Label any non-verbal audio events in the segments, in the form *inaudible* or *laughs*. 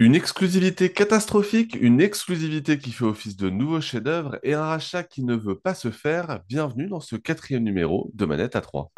Une exclusivité catastrophique, une exclusivité qui fait office de nouveau chef-d'œuvre et un rachat qui ne veut pas se faire. Bienvenue dans ce quatrième numéro de Manette à 3.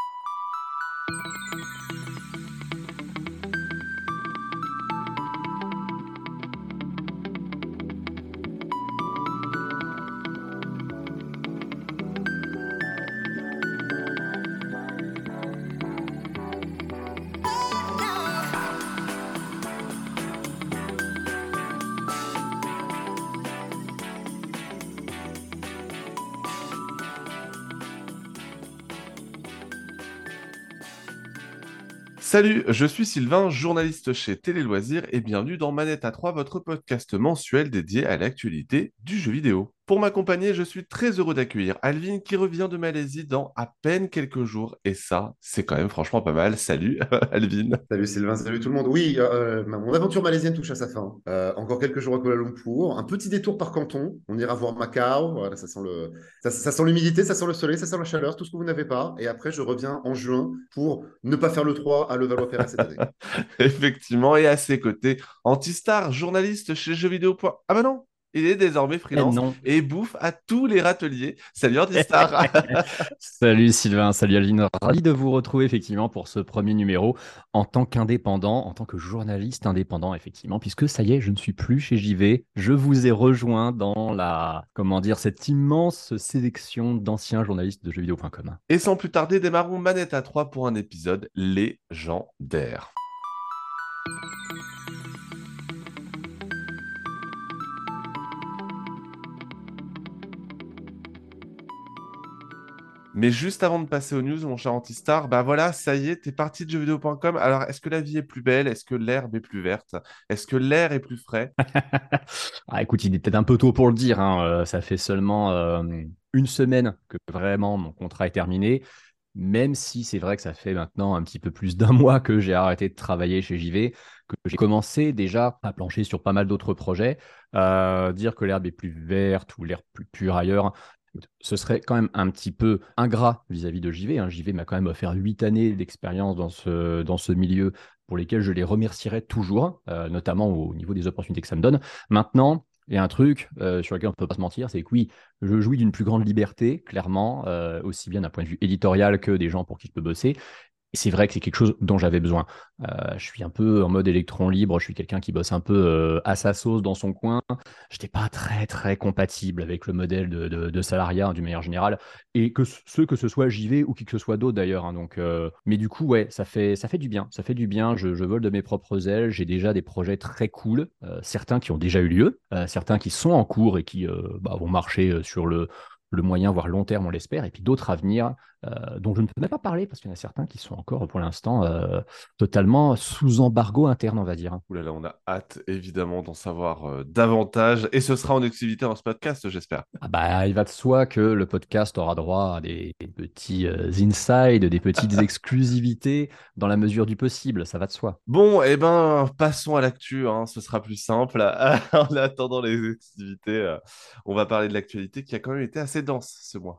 Salut, je suis Sylvain, journaliste chez Télé Loisirs et bienvenue dans Manette à 3, votre podcast mensuel dédié à l'actualité du jeu vidéo. Pour m'accompagner, je suis très heureux d'accueillir Alvin qui revient de Malaisie dans à peine quelques jours. Et ça, c'est quand même franchement pas mal. Salut *laughs* Alvin. Salut Sylvain, salut tout le monde. Oui, euh, mon aventure malaisienne touche à sa fin. Euh, encore quelques jours à Kuala Lumpur. Un petit détour par canton. On ira voir Macao. Voilà, ça sent le, ça, sent l'humidité, ça sent le soleil, ça sent la chaleur, tout ce que vous n'avez pas. Et après, je reviens en juin pour ne pas faire le 3 à Levallois-Perret cette année. *laughs* Effectivement. Et à ses côtés, Antistar, journaliste chez Jeuxvideo. Ah bah non, il est désormais freelance et bouffe à tous les râteliers. Salut Antistar *laughs* Salut Sylvain, salut Aline. Ravi de vous retrouver effectivement pour ce premier numéro en tant qu'indépendant, en tant que journaliste indépendant effectivement, puisque ça y est, je ne suis plus chez JV. Je vous ai rejoint dans la, comment dire, cette immense sélection d'anciens journalistes de jeuxvideo.com. Et sans plus tarder, démarrons Manette à 3 pour un épisode légendaire. Mais juste avant de passer aux news, mon cher Antistar, bah voilà, ça y est, t'es parti de jeuxvideo.com. Alors, est-ce que la vie est plus belle? Est-ce que l'herbe est plus verte? Est-ce que l'air est plus frais? *laughs* Ah, Écoute, il est peut-être un peu tôt pour le dire. Hein. Euh, ça fait seulement euh, une semaine que vraiment mon contrat est terminé. Même si c'est vrai que ça fait maintenant un petit peu plus d'un *laughs* mois que j'ai arrêté de travailler chez JV, que j'ai commencé déjà à plancher sur pas mal d'autres projets. Euh, dire que l'herbe est plus verte ou l'air plus pur ailleurs, ce serait quand même un petit peu ingrat vis-à-vis de JV. Hein. JV m'a quand même offert huit années d'expérience dans ce, milieu pour lesquels je les remercierai toujours, euh, notamment au niveau des opportunités que ça me donne. Maintenant, il y a un truc euh, sur lequel on ne peut pas se mentir, c'est que oui, je jouis d'une plus grande liberté, clairement, euh, aussi bien d'un point de vue éditorial que des gens pour qui je peux bosser c'est vrai que c'est quelque chose dont j'avais besoin. Euh, je suis un peu en mode électron libre, je suis quelqu'un qui bosse un peu euh, à sa sauce dans son coin. Je n'étais pas très très compatible avec le modèle de, salariat hein, d'une manière générale, et que ce que ce soit JV ou qui que ce soit d'autre d'ailleurs. Hein. donc, euh, mais du coup, ouais, ça fait ça fait du bien, ça fait du bien. Je, vole de mes propres ailes. J'ai déjà des projets très cool, certains qui ont déjà eu lieu, certains qui sont en cours et qui bah, vont marcher sur le le moyen, voire long terme, on l'espère, et puis d'autres à venir euh, dont je ne peux même pas parler parce qu'il y en a certains qui sont encore pour l'instant euh, totalement sous embargo interne, on va dire. Ouh là là, on a hâte évidemment d'en savoir euh, davantage et ce sera en exclusivité dans ce podcast, j'espère. Ah bah, il va de soi que le podcast aura droit à des, petits insides, des petites *laughs* exclusivités dans la mesure du possible, ça va de soi. Bon, et eh ben passons à l'actu, hein, ce sera plus simple. *laughs* en attendant les exclusivités, on va parler de l'actualité qui a quand même été assez dense ce mois.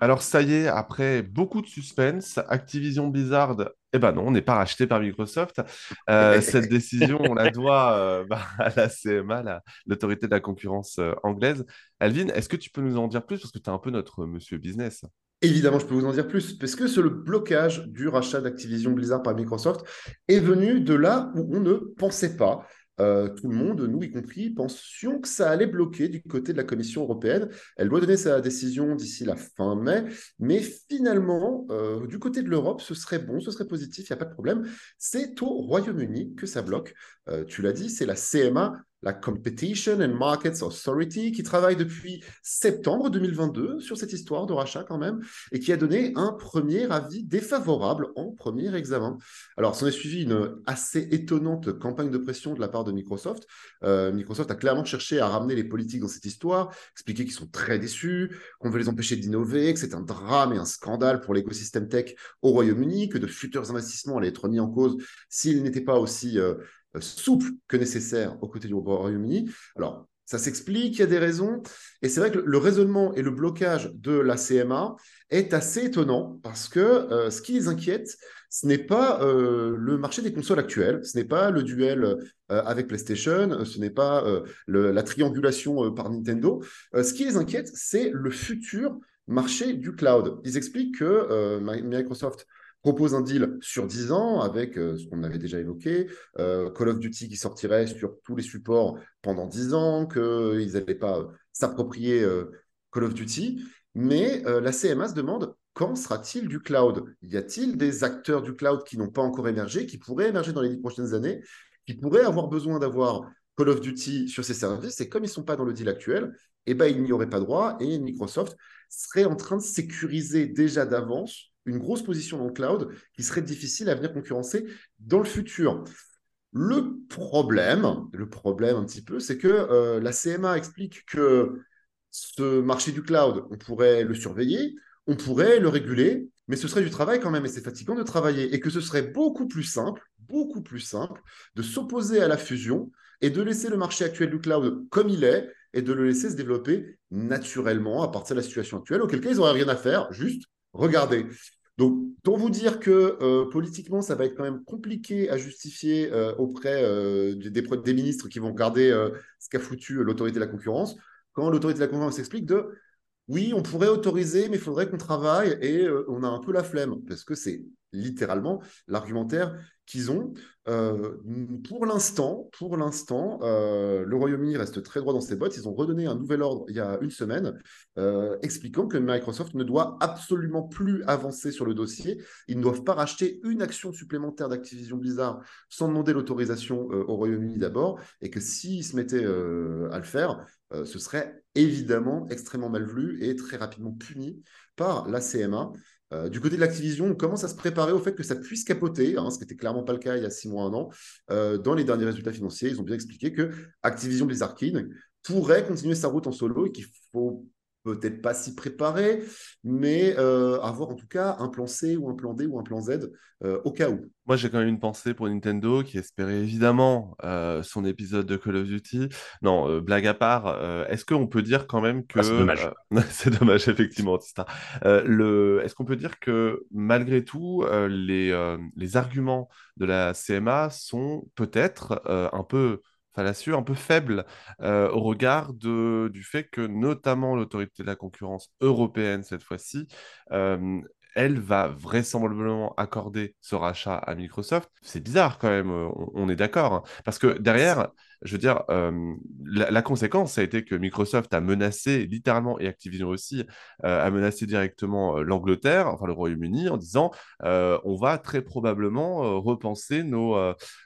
Alors ça y est, après beaucoup de suspense, Activision Blizzard, eh ben non, on n'est pas racheté par Microsoft. Euh, cette *laughs* décision, on la doit euh, bah, *laughs* à la CMA, l'autorité de la concurrence euh, anglaise. Alvin, est-ce que tu peux nous en dire plus? Parce que tu es un peu notre monsieur business Évidemment, je peux vous en dire plus, parce que c'est le blocage du rachat d'Activision Blizzard par Microsoft est venu de là où on ne pensait pas. Euh, tout le monde, nous y compris, pensions que ça allait bloquer du côté de la Commission européenne. Elle doit donner sa décision d'ici la fin mai, mais finalement, euh, du côté de l'Europe, ce serait bon, ce serait positif, il n'y a pas de problème. C'est au Royaume-Uni que ça bloque. Euh, tu l'as dit, c'est la CMA la Competition and Markets Authority, qui travaille depuis septembre 2022 sur cette histoire de rachat quand même, et qui a donné un premier avis défavorable en premier examen. Alors, s'en est suivi une assez étonnante campagne de pression de la part de Microsoft. Euh, Microsoft a clairement cherché à ramener les politiques dans cette histoire, expliquer qu'ils sont très déçus, qu'on veut les empêcher d'innover, que c'est un drame et un scandale pour l'écosystème tech au Royaume-Uni, que de futurs investissements allaient être mis en cause s'ils n'étaient pas aussi... Euh, souple que nécessaire aux côtés du Royaume-Uni. Alors, ça s'explique, il y a des raisons. Et c'est vrai que le raisonnement et le blocage de la CMA est assez étonnant parce que euh, ce qui les inquiète, ce n'est pas euh, le marché des consoles actuelles, ce n'est pas le duel euh, avec PlayStation, ce n'est pas la triangulation par Nintendo. ce qui les inquiète, c'est le futur marché du cloud. Ils expliquent que Microsoft propose un deal sur 10 ans avec ce qu'on avait déjà évoqué, Call of Duty qui sortirait sur tous les supports pendant 10 ans, qu'ils n'allaient pas s'approprier Call of Duty. Mais la CMA se demande quand sera-t-il du cloud? Y a-t-il des acteurs du cloud qui n'ont pas encore émergé, qui pourraient émerger dans les dix prochaines années, qui pourraient avoir besoin d'avoir Call of Duty sur ces services? Et comme ils ne sont pas dans le deal actuel, eh ben, ils n'y auraient pas droit et Microsoft serait en train de sécuriser déjà d'avance une grosse position dans le cloud qui serait difficile à venir concurrencer dans le futur. Le problème, le problème un petit peu, c'est que euh, la CMA explique que ce marché du cloud, on pourrait le surveiller, on pourrait le réguler, mais ce serait du travail quand même et c'est fatigant de travailler et que ce serait beaucoup plus simple, beaucoup plus simple de s'opposer à la fusion et de laisser le marché actuel du cloud comme il est et de le laisser se développer naturellement à partir de la situation actuelle, auquel cas ils n'auraient rien à faire, juste regarder. Donc, pour vous dire que euh, politiquement, ça va être quand même compliqué à justifier euh, auprès euh, des, ministres qui vont regarder ce qu'a foutu l'autorité de la concurrence, quand l'autorité de la concurrence explique de oui, on pourrait autoriser, mais il faudrait qu'on travaille et on a un peu la flemme parce que c'est littéralement l'argumentaire qu'ils ont. Euh, pour l'instant, pour l'instant, euh, le Royaume-Uni reste très droit dans ses bottes. Ils ont redonné un nouvel ordre il y a une semaine, expliquant que Microsoft ne doit absolument plus avancer sur le dossier. Ils ne doivent pas racheter une action supplémentaire d'Activision Blizzard sans demander l'autorisation au Royaume-Uni d'abord, et que s'ils se mettaient à le faire, ce serait évidemment extrêmement mal vu et très rapidement puni par la CMA. Euh, du côté de l'Activision, on commence à se préparer au fait que ça puisse capoter, hein, ce qui n'était clairement pas le cas il y a six mois, un an. Euh, dans les derniers résultats financiers, ils ont bien expliqué que Activision Blizzard King pourrait continuer sa route en solo et qu'il faut peut-être pas s'y préparer, mais euh, avoir en tout cas un plan C ou un plan D ou un plan Z euh, au cas où. Moi, j'ai quand même une pensée pour Nintendo qui espérait évidemment euh, son épisode de Call of Duty. Non, blague à part, est-ce qu'on peut dire quand même que... Ah, c'est dommage. *laughs* c'est dommage, effectivement. le... Est-ce qu'on peut dire que malgré tout, les, les arguments de la CMA sont peut-être un peu fallacieux, un peu faible euh, au regard du fait que notamment l'autorité de la concurrence européenne cette fois-ci euh, elle va vraisemblablement accorder ce rachat à Microsoft. C'est bizarre quand même, on, est d'accord. Hein. Parce que derrière, je veux dire, euh, la, conséquence, ça a été que Microsoft a menacé, littéralement, et Activision aussi, euh, a menacé directement l'Angleterre, enfin le Royaume-Uni, en disant on va très probablement repenser nos,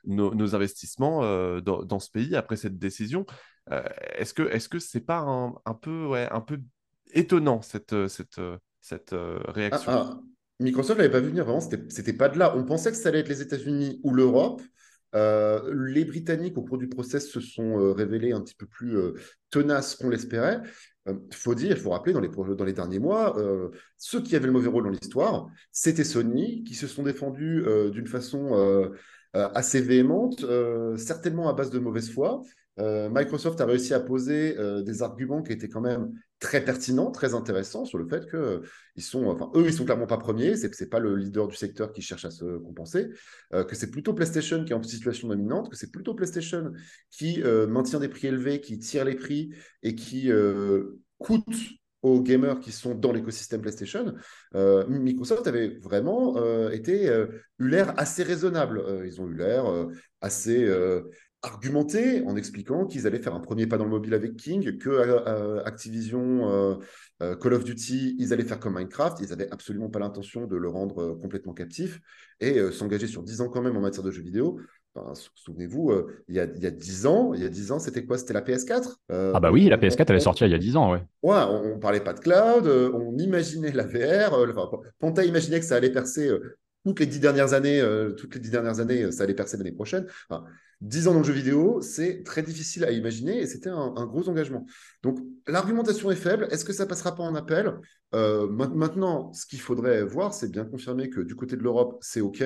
nos, investissements dans, ce pays après cette décision. est-ce que est-ce que c'est pas un, un, peu ouais, un peu étonnant cette cette cette euh, réaction? ah, ah. Microsoft n'avait pas vu venir, vraiment, c'était pas de là. On pensait que ça allait être les États-Unis ou l'Europe. Euh, les Britanniques, au cours du process, se sont euh, révélés un petit peu plus tenaces qu'on l'espérait. Il faut dire, il faut rappeler, dans les, dans les derniers mois, ceux qui avaient le mauvais rôle dans l'histoire, c'était Sony, qui se sont défendus d'une façon assez véhémente, certainement à base de mauvaise foi. Microsoft a réussi à poser des arguments qui étaient quand même très pertinent, très intéressant sur le fait que euh, ils sont, enfin, eux, ils sont clairement pas premiers, c'est c'est pas le leader du secteur qui cherche à se compenser, euh, que c'est plutôt PlayStation qui est en situation dominante, que c'est plutôt PlayStation qui euh, maintient des prix élevés, qui tire les prix et qui coûte aux gamers qui sont dans l'écosystème PlayStation, Microsoft avait vraiment été eu l'air assez raisonnable. ils ont eu l'air assez argumenté en expliquant qu'ils allaient faire un premier pas dans le mobile avec King, que euh, euh, Activision, euh, Call of Duty, ils allaient faire comme Minecraft, ils n'avaient absolument pas l'intention de le rendre complètement captif et s'engager sur 10 ans quand même en matière de jeux vidéo. Souvenez-vous, il, y a, il y a 10 ans, il y a 10 ans, c'était quoi? C'était la PS4 Ah bah oui, la PS4, elle est sortie il y a 10 ans, ouais. Ouais, on, ne parlait pas de cloud, on imaginait la VR, Ponta imaginait que ça allait percer toutes les dix dernières années, toutes les dix dernières années, ça allait percer l'année prochaine. 10 ans dans le jeu vidéo, c'est très difficile à imaginer et c'était un, gros engagement. Donc, l'argumentation est faible. Est-ce que ça passera pas en appel? Euh, Maintenant, ce qu'il faudrait voir, c'est bien confirmer que du côté de l'Europe, c'est OK.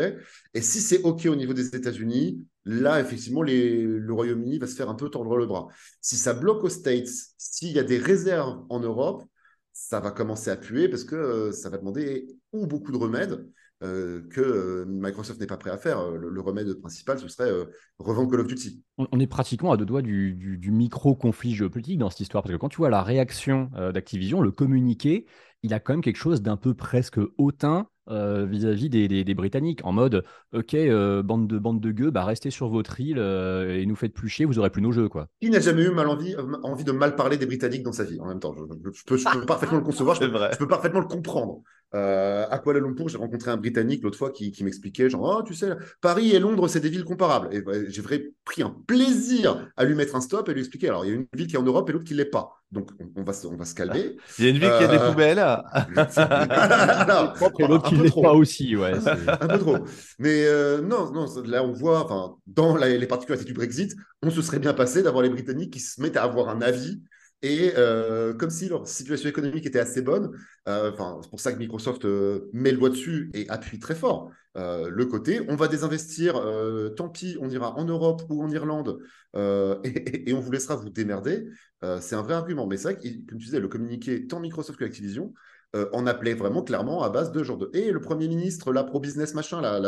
Et si c'est OK au niveau des États-Unis, là, effectivement, le Royaume-Uni va se faire un peu tordre le bras. Si ça bloque aux States, s'il y a des réserves en Europe, ça va commencer à puer parce que euh, ça va demander ou beaucoup de remèdes euh, que euh, Microsoft n'est pas prêt à faire. Euh, le, remède principal, ce serait revendre Call of Duty. On, est pratiquement à deux doigts du, micro-conflit géopolitique dans cette histoire, parce que quand tu vois la réaction d'Activision, le communiqué, il a quand même quelque chose d'un peu presque hautain vis-à-vis des, Britanniques, en mode Ok, bande de bande de gueux, bah, restez sur votre île et nous faites plus chier, vous aurez plus nos jeux. Quoi. Qui n'a jamais eu mal envie, envie de mal parler des Britanniques dans sa vie en même temps Je, peux, parfaitement le concevoir, je peux, parfaitement le comprendre. Euh, à Kuala Lumpur, j'ai rencontré un Britannique l'autre fois qui, m'expliquait genre, oh, tu sais, Paris et Londres, c'est des villes comparables. Et j'ai vraiment pris un plaisir à lui mettre un stop et lui expliquer. Alors, il y a une ville qui est en Europe et l'autre qui ne l'est pas. Donc, on, va, on va se calmer. Il y a une ville qui a des poubelles. et l'autre qui ne l'est pas aussi. Ouais, *laughs* un peu trop. Mais euh, non, non, là, on voit, dans les particularités du Brexit, on se serait bien passé d'avoir les Britanniques qui se mettent à avoir un avis et euh, comme si leur situation économique était assez bonne, euh, c'est pour ça que Microsoft euh, met le doigt dessus et appuie très fort le côté, on va désinvestir, tant pis, on ira en Europe ou en Irlande *laughs* et, on vous laissera vous démerder. c'est un vrai argument. Mais c'est vrai que, comme tu disais, le communiqué, tant Microsoft que Activision, euh, on appelait vraiment clairement à base de genre de et le premier ministre là pro business machin là,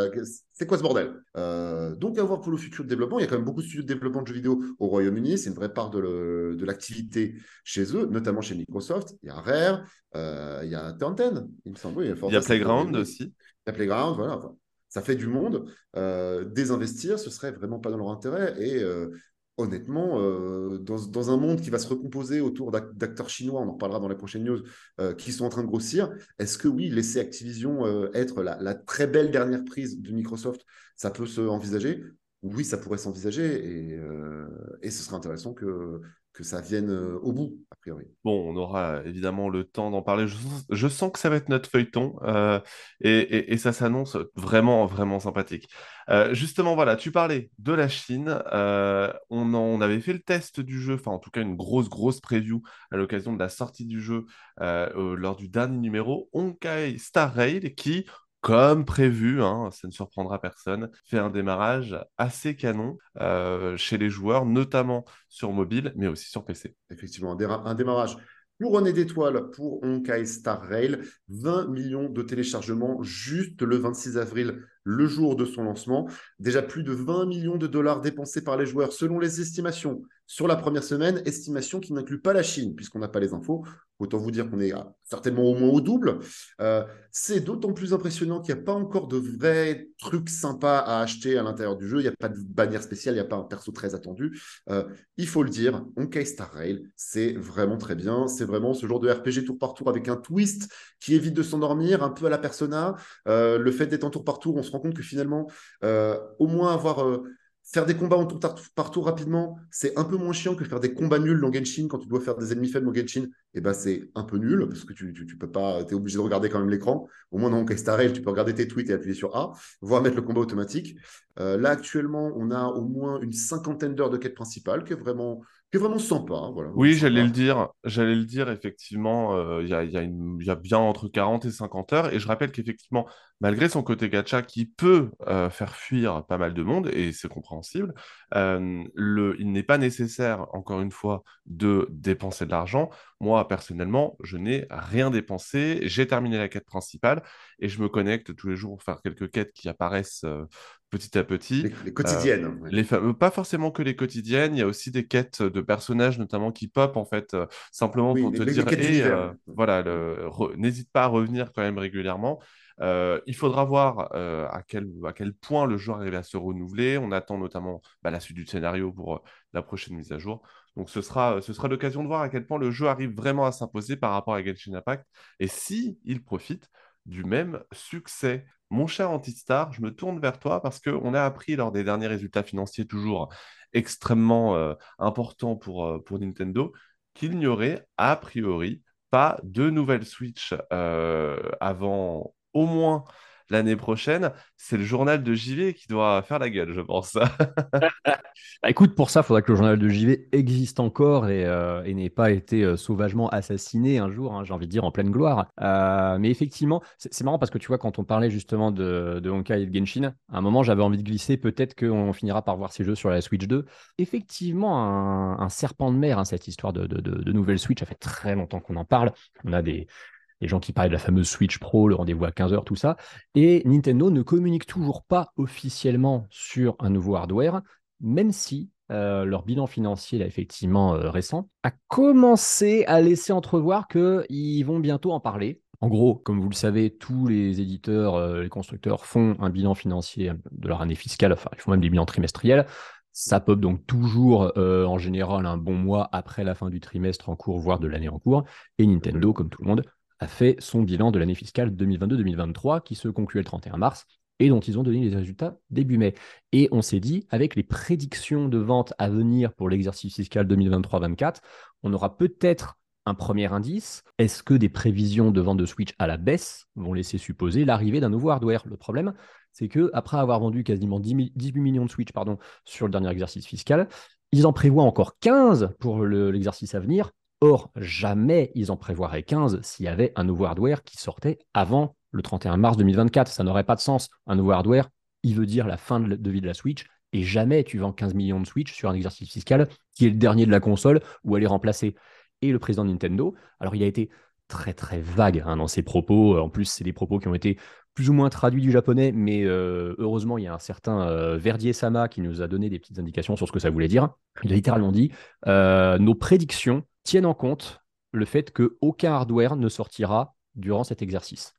c'est quoi ce bordel? Euh, donc à voir pour le futur de développement il y a quand même beaucoup de studios de développement de jeux vidéo au Royaume-Uni c'est une vraie part de, l'activité chez eux notamment chez Microsoft il y a Rare euh, il y a Turn il me semble il y a, Playground aussi. Il y a Playground voilà ça fait du monde. Désinvestir ce serait vraiment pas dans leur intérêt et honnêtement, euh, dans, un monde qui va se recomposer autour d'acteurs chinois, on en reparlera dans les prochaines news, euh, qui sont en train de grossir, est-ce que oui, laisser Activision euh, être la, très belle dernière prise de Microsoft, ça peut se envisager? Oui, ça pourrait s'envisager et, ce serait intéressant que, que ça vienne euh, au bout, a priori. Bon, on aura évidemment le temps d'en parler. Je, sens que ça va être notre feuilleton euh, et, ça s'annonce vraiment, vraiment sympathique. Euh, justement, voilà, tu parlais de la Chine. on, on, avait fait le test du jeu, enfin en tout cas une grosse, grosse preview à l'occasion de la sortie du jeu lors du dernier numéro, Honkai Star Rail, qui comme prévu, hein, ça ne surprendra personne, fait un démarrage assez canon euh, chez les joueurs, notamment sur mobile, mais aussi sur PC. Effectivement, un, démarrage couronné d'étoiles pour Honkai Star Rail, 20 millions de téléchargements juste le 26 avril, le jour de son lancement. Déjà plus de 20 millions de dollars dépensés par les joueurs selon les estimations sur la première semaine, estimation qui n'inclut pas la Chine, puisqu'on n'a pas les infos. Autant vous dire qu'on est certainement au moins au double. Euh, c'est d'autant plus impressionnant qu'il n'y a pas encore de vrais trucs sympas à acheter à l'intérieur du jeu. Il n'y a pas de bannière spéciale, il n'y a pas un perso très attendu. Euh, il faut le dire, Honkai Star Rail, c'est vraiment très bien. C'est vraiment ce genre de RPG tour par tour avec un twist qui évite de s'endormir, un peu à la persona. Euh, le fait d'être en tour par tour, on se rend compte que finalement, au moins avoir Faire des combats en tour par tour rapidement, c'est un peu moins chiant que faire des combats nuls dans Genshin quand tu dois faire des ennemis faibles dans Genshin. Et eh ben c'est un peu nul parce que tu, tu, peux pas, es obligé de regarder quand même l'écran. Au moins dans Rail, tu peux regarder tes tweets et appuyer sur A, voire mettre le combat automatique. Euh, là actuellement, on a au moins une cinquantaine d'heures de quête principale qui est vraiment qui est vraiment sympa. Hein, voilà, oui, j'allais le dire. J'allais le dire, effectivement, euh, il y, a, y, y, a, bien entre 40 et 50 heures. Et je rappelle qu'effectivement, malgré son côté gacha qui peut euh, faire fuir pas mal de monde, et c'est compréhensible, euh, le, il n'est pas nécessaire, encore une fois, de dépenser de l'argent. Moi, personnellement, je n'ai rien dépensé. J'ai terminé la quête principale et je me connecte tous les jours pour faire quelques quêtes qui apparaissent petit à petit. Les, quotidiennes. Euh, les pas forcément que les quotidiennes, il y a aussi des quêtes de personnages notamment qui pop en fait, euh, simplement pour te dire, euh, voilà, n'hésite pas à revenir quand même régulièrement. Il faudra voir à, quel, à quel point le jeu arrive à se renouveler. On attend notamment bah, la suite du scénario pour la prochaine mise à jour. Donc ce sera, l'occasion de voir à quel point le jeu arrive vraiment à s'imposer par rapport à Genshin Impact et si il profite du même succès. Mon cher Antistar, je me tourne vers toi parce qu'on a appris lors des derniers résultats financiers toujours extrêmement euh, importants pour, euh, Nintendo qu'il n'y aurait a priori pas de nouvelle Switch euh, avant au moins l'année prochaine, c'est le journal de JV qui doit faire la gueule, je pense. *laughs* Bah, écoute, pour ça, il faudrait que le journal de JV existe encore et, euh, n'ait pas été euh, sauvagement assassiné un jour, hein, j'ai envie de dire, en pleine gloire. Euh, mais effectivement, c'est marrant parce que tu vois, quand on parlait justement de, de Honkai et de Genshin, à un moment, j'avais envie de glisser peut-être qu'on finira par voir ces jeux sur la Switch 2. Effectivement, un, serpent de mer, hein, cette histoire de, de nouvelle Switch, ça fait très longtemps qu'on en parle. On a des, les gens qui parlent de la fameuse Switch Pro, le rendez-vous à 15h, tout ça. Et Nintendo ne communique toujours pas officiellement sur un nouveau hardware, même si euh, leur bilan financier, là, effectivement euh, récent, a commencé à laisser entrevoir qu'ils vont bientôt en parler. En gros, comme vous le savez, tous les éditeurs, euh, les constructeurs font un bilan financier de leur année fiscale, enfin, ils font même des bilans trimestriels. Ça pop donc toujours en général un bon mois après la fin du trimestre en cours, voire de l'année en cours. Et Nintendo, comme tout le monde, a fait son bilan de l'année fiscale 2022-2023 qui se concluait le 31 mars et dont ils ont donné les résultats début mai. Et on s'est dit, avec les prédictions de vente à venir pour l'exercice fiscal 2023-2024, on aura peut-être un premier indice. Est-ce que des prévisions de vente de Switch à la baisse vont laisser supposer l'arrivée d'un nouveau hardware? Le problème, c'est que après avoir vendu quasiment 18 millions de Switch pardon, sur le dernier exercice fiscal, ils en prévoient encore 15 pour l'exercice à venir. Or, jamais ils en prévoiraient 15 s'il y avait un nouveau hardware qui sortait avant le 31 mars 2024. Ça n'aurait pas de sens. Un nouveau hardware, il veut dire la fin de vie de la Switch. Et jamais tu vends 15 millions de Switch sur un exercice fiscal qui est le dernier de la console où elle est remplacée. Et le président de Nintendo, alors il a été très très vague hein, dans ses propos. En plus, c'est des propos qui ont été plus ou moins traduits du japonais, mais euh, heureusement, il y a un certain euh, Verdier Sama qui nous a donné des petites indications sur ce que ça voulait dire. Il a littéralement dit euh, Nos prédictions tiennent en compte le fait qu'aucun hardware ne sortira durant cet exercice.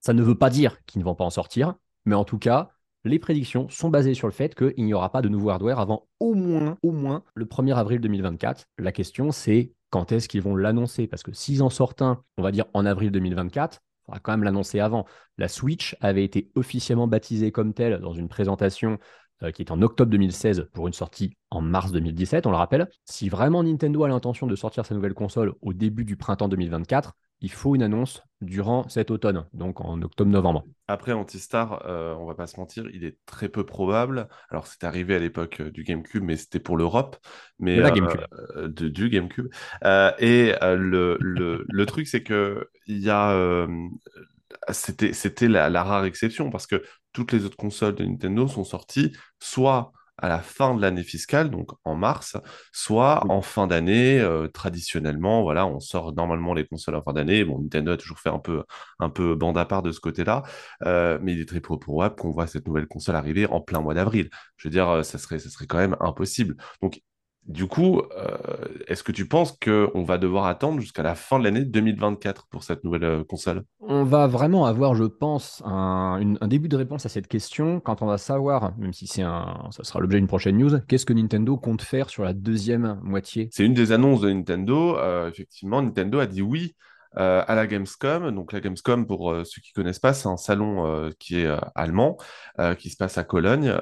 Ça ne veut pas dire qu'ils ne vont pas en sortir, mais en tout cas, les prédictions sont basées sur le fait qu'il n'y aura pas de nouveau hardware avant au moins, au moins le 1er avril 2024. La question, c'est quand est-ce qu'ils vont l'annoncer? Parce que s'ils en sortent un, on va dire en avril 2024, il faudra quand même l'annoncer avant. La Switch avait été officiellement baptisée comme telle dans une présentation euh, qui est en octobre 2016 pour une sortie en mars 2017, on le rappelle. Si vraiment Nintendo a l'intention de sortir sa nouvelle console au début du printemps 2024, il faut une annonce durant cet automne, donc en octobre-novembre. Après, Antistar, euh, on va pas se mentir, il est très peu probable. Alors, c'est arrivé à l'époque euh, du GameCube, mais c'était pour l'Europe. Mais la GameCube. du GameCube. et le, le, le, truc, c'est que il y a c'était la, la, rare exception parce que toutes les autres consoles de Nintendo sont sorties soit à la fin de l'année fiscale, donc en mars, soit en fin d'année. Euh, traditionnellement, voilà, on sort normalement les consoles en fin d'année. Bon, Nintendo a toujours fait un peu, un peu bande à part de ce côté-là, euh, mais il est très probable qu'on voit cette nouvelle console arriver en plein mois d'avril. Je veux dire, euh, ça serait, ça serait quand même impossible. Donc, du coup, euh, est-ce que tu penses qu'on va devoir attendre jusqu'à la fin de l'année 2024 pour cette nouvelle euh, console? On va vraiment avoir, je pense, un, début de réponse à cette question quand on va savoir, même si c'est un, ça sera l'objet d'une prochaine news, qu'est-ce que Nintendo compte faire sur la deuxième moitié? C'est une des annonces de Nintendo. Euh, effectivement, Nintendo a dit oui euh, à la Gamescom. Donc la Gamescom, pour euh, ceux qui connaissent pas, c'est un salon euh, qui est allemand, qui se passe à Cologne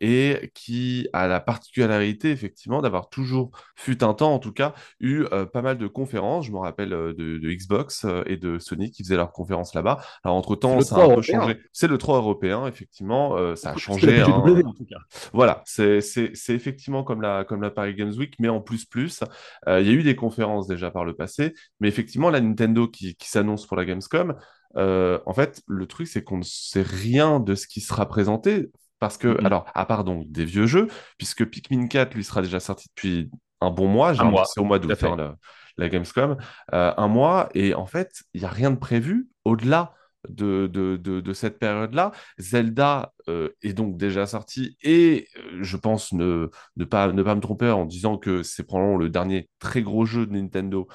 et qui a la particularité effectivement d'avoir toujours, fut un temps en tout cas, eu pas mal de conférences. Je me rappelle de, Xbox et de Sony qui faisaient leurs conférences là-bas. Alors entre temps, ça a un peu changé. C'est le 3 européen, effectivement, ça a changé. Hein. En tout cas. Voilà, c'est effectivement comme la, comme la Paris Games Week, mais en plus plus. Il y a eu des conférences déjà par le passé, mais effectivement la Nintendo qui, s'annonce pour la Gamescom, euh, en fait, le truc, c'est qu'on ne sait rien de ce qui sera présenté. Parce que, mm-hmm. alors, à part donc des vieux jeux, puisque Pikmin 4, lui, sera déjà sorti depuis un bon mois. C'est au mois d'août, hein, la, la, Gamescom. Euh, un mois. Et en fait, il n'y a rien de prévu au-delà de, de, de, cette période-là. Zelda euh, est donc déjà sorti et je pense ne, ne, pas, ne pas me tromper en disant que c'est probablement le dernier très gros jeu de Nintendo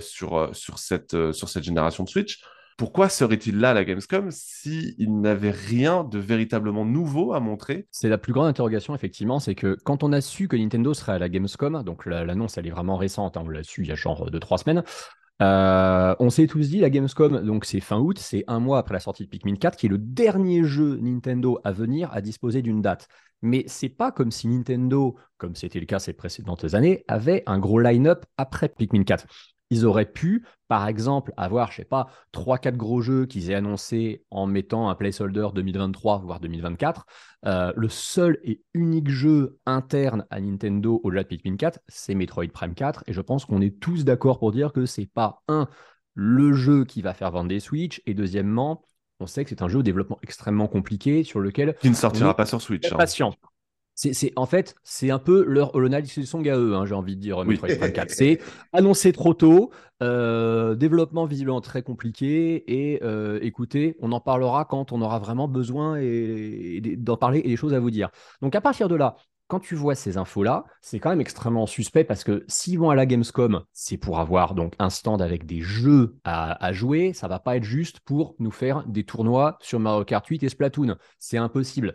sur, euh, sur, cette, euh, sur cette génération de Switch. Pourquoi serait-il là à la Gamescom s'il n'avait rien de véritablement nouveau à montrer? C'est la plus grande interrogation, effectivement, c'est que quand on a su que Nintendo serait à la Gamescom, donc l'annonce elle est vraiment récente, hein, on l'a su il y a genre 2-3 semaines, on s'est tous dit la Gamescom, donc c'est fin août, c'est un mois après la sortie de Pikmin 4, qui est le dernier jeu Nintendo à venir à disposer d'une date. Mais c'est pas comme si Nintendo, comme c'était le cas ces précédentes années, avait un gros line-up après Pikmin 4. Ils auraient pu, par exemple, avoir, je sais pas, 3-4 gros jeux qu'ils aient annoncés en mettant un placeholder 2023, voire 2024. Euh, le seul et unique jeu interne à Nintendo au-delà de Pikmin 4, c'est Metroid Prime 4. Et je pense qu'on est tous d'accord pour dire que c'est pas un le jeu qui va faire vendre des Switch, et deuxièmement, on sait que c'est un jeu au développement extrêmement compliqué sur lequel. Qui ne sortira pas sur Switch. Hein. Patient. C'est, en fait, c'est un peu leur Hollow Knight Song à eux, hein, j'ai envie de dire, Metroid Prime 4. *laughs* C'est annoncé trop tôt, euh, développement visiblement très compliqué, et euh, écoutez, on en parlera quand on aura vraiment besoin et, d'en parler et des choses à vous dire. Donc à partir de là, quand tu vois ces infos-là, c'est quand même extrêmement suspect parce que s'ils vont à la Gamescom, c'est pour avoir donc un stand avec des jeux à, jouer. Ça va pas être juste pour nous faire des tournois sur Mario Kart 8 et Splatoon. C'est impossible.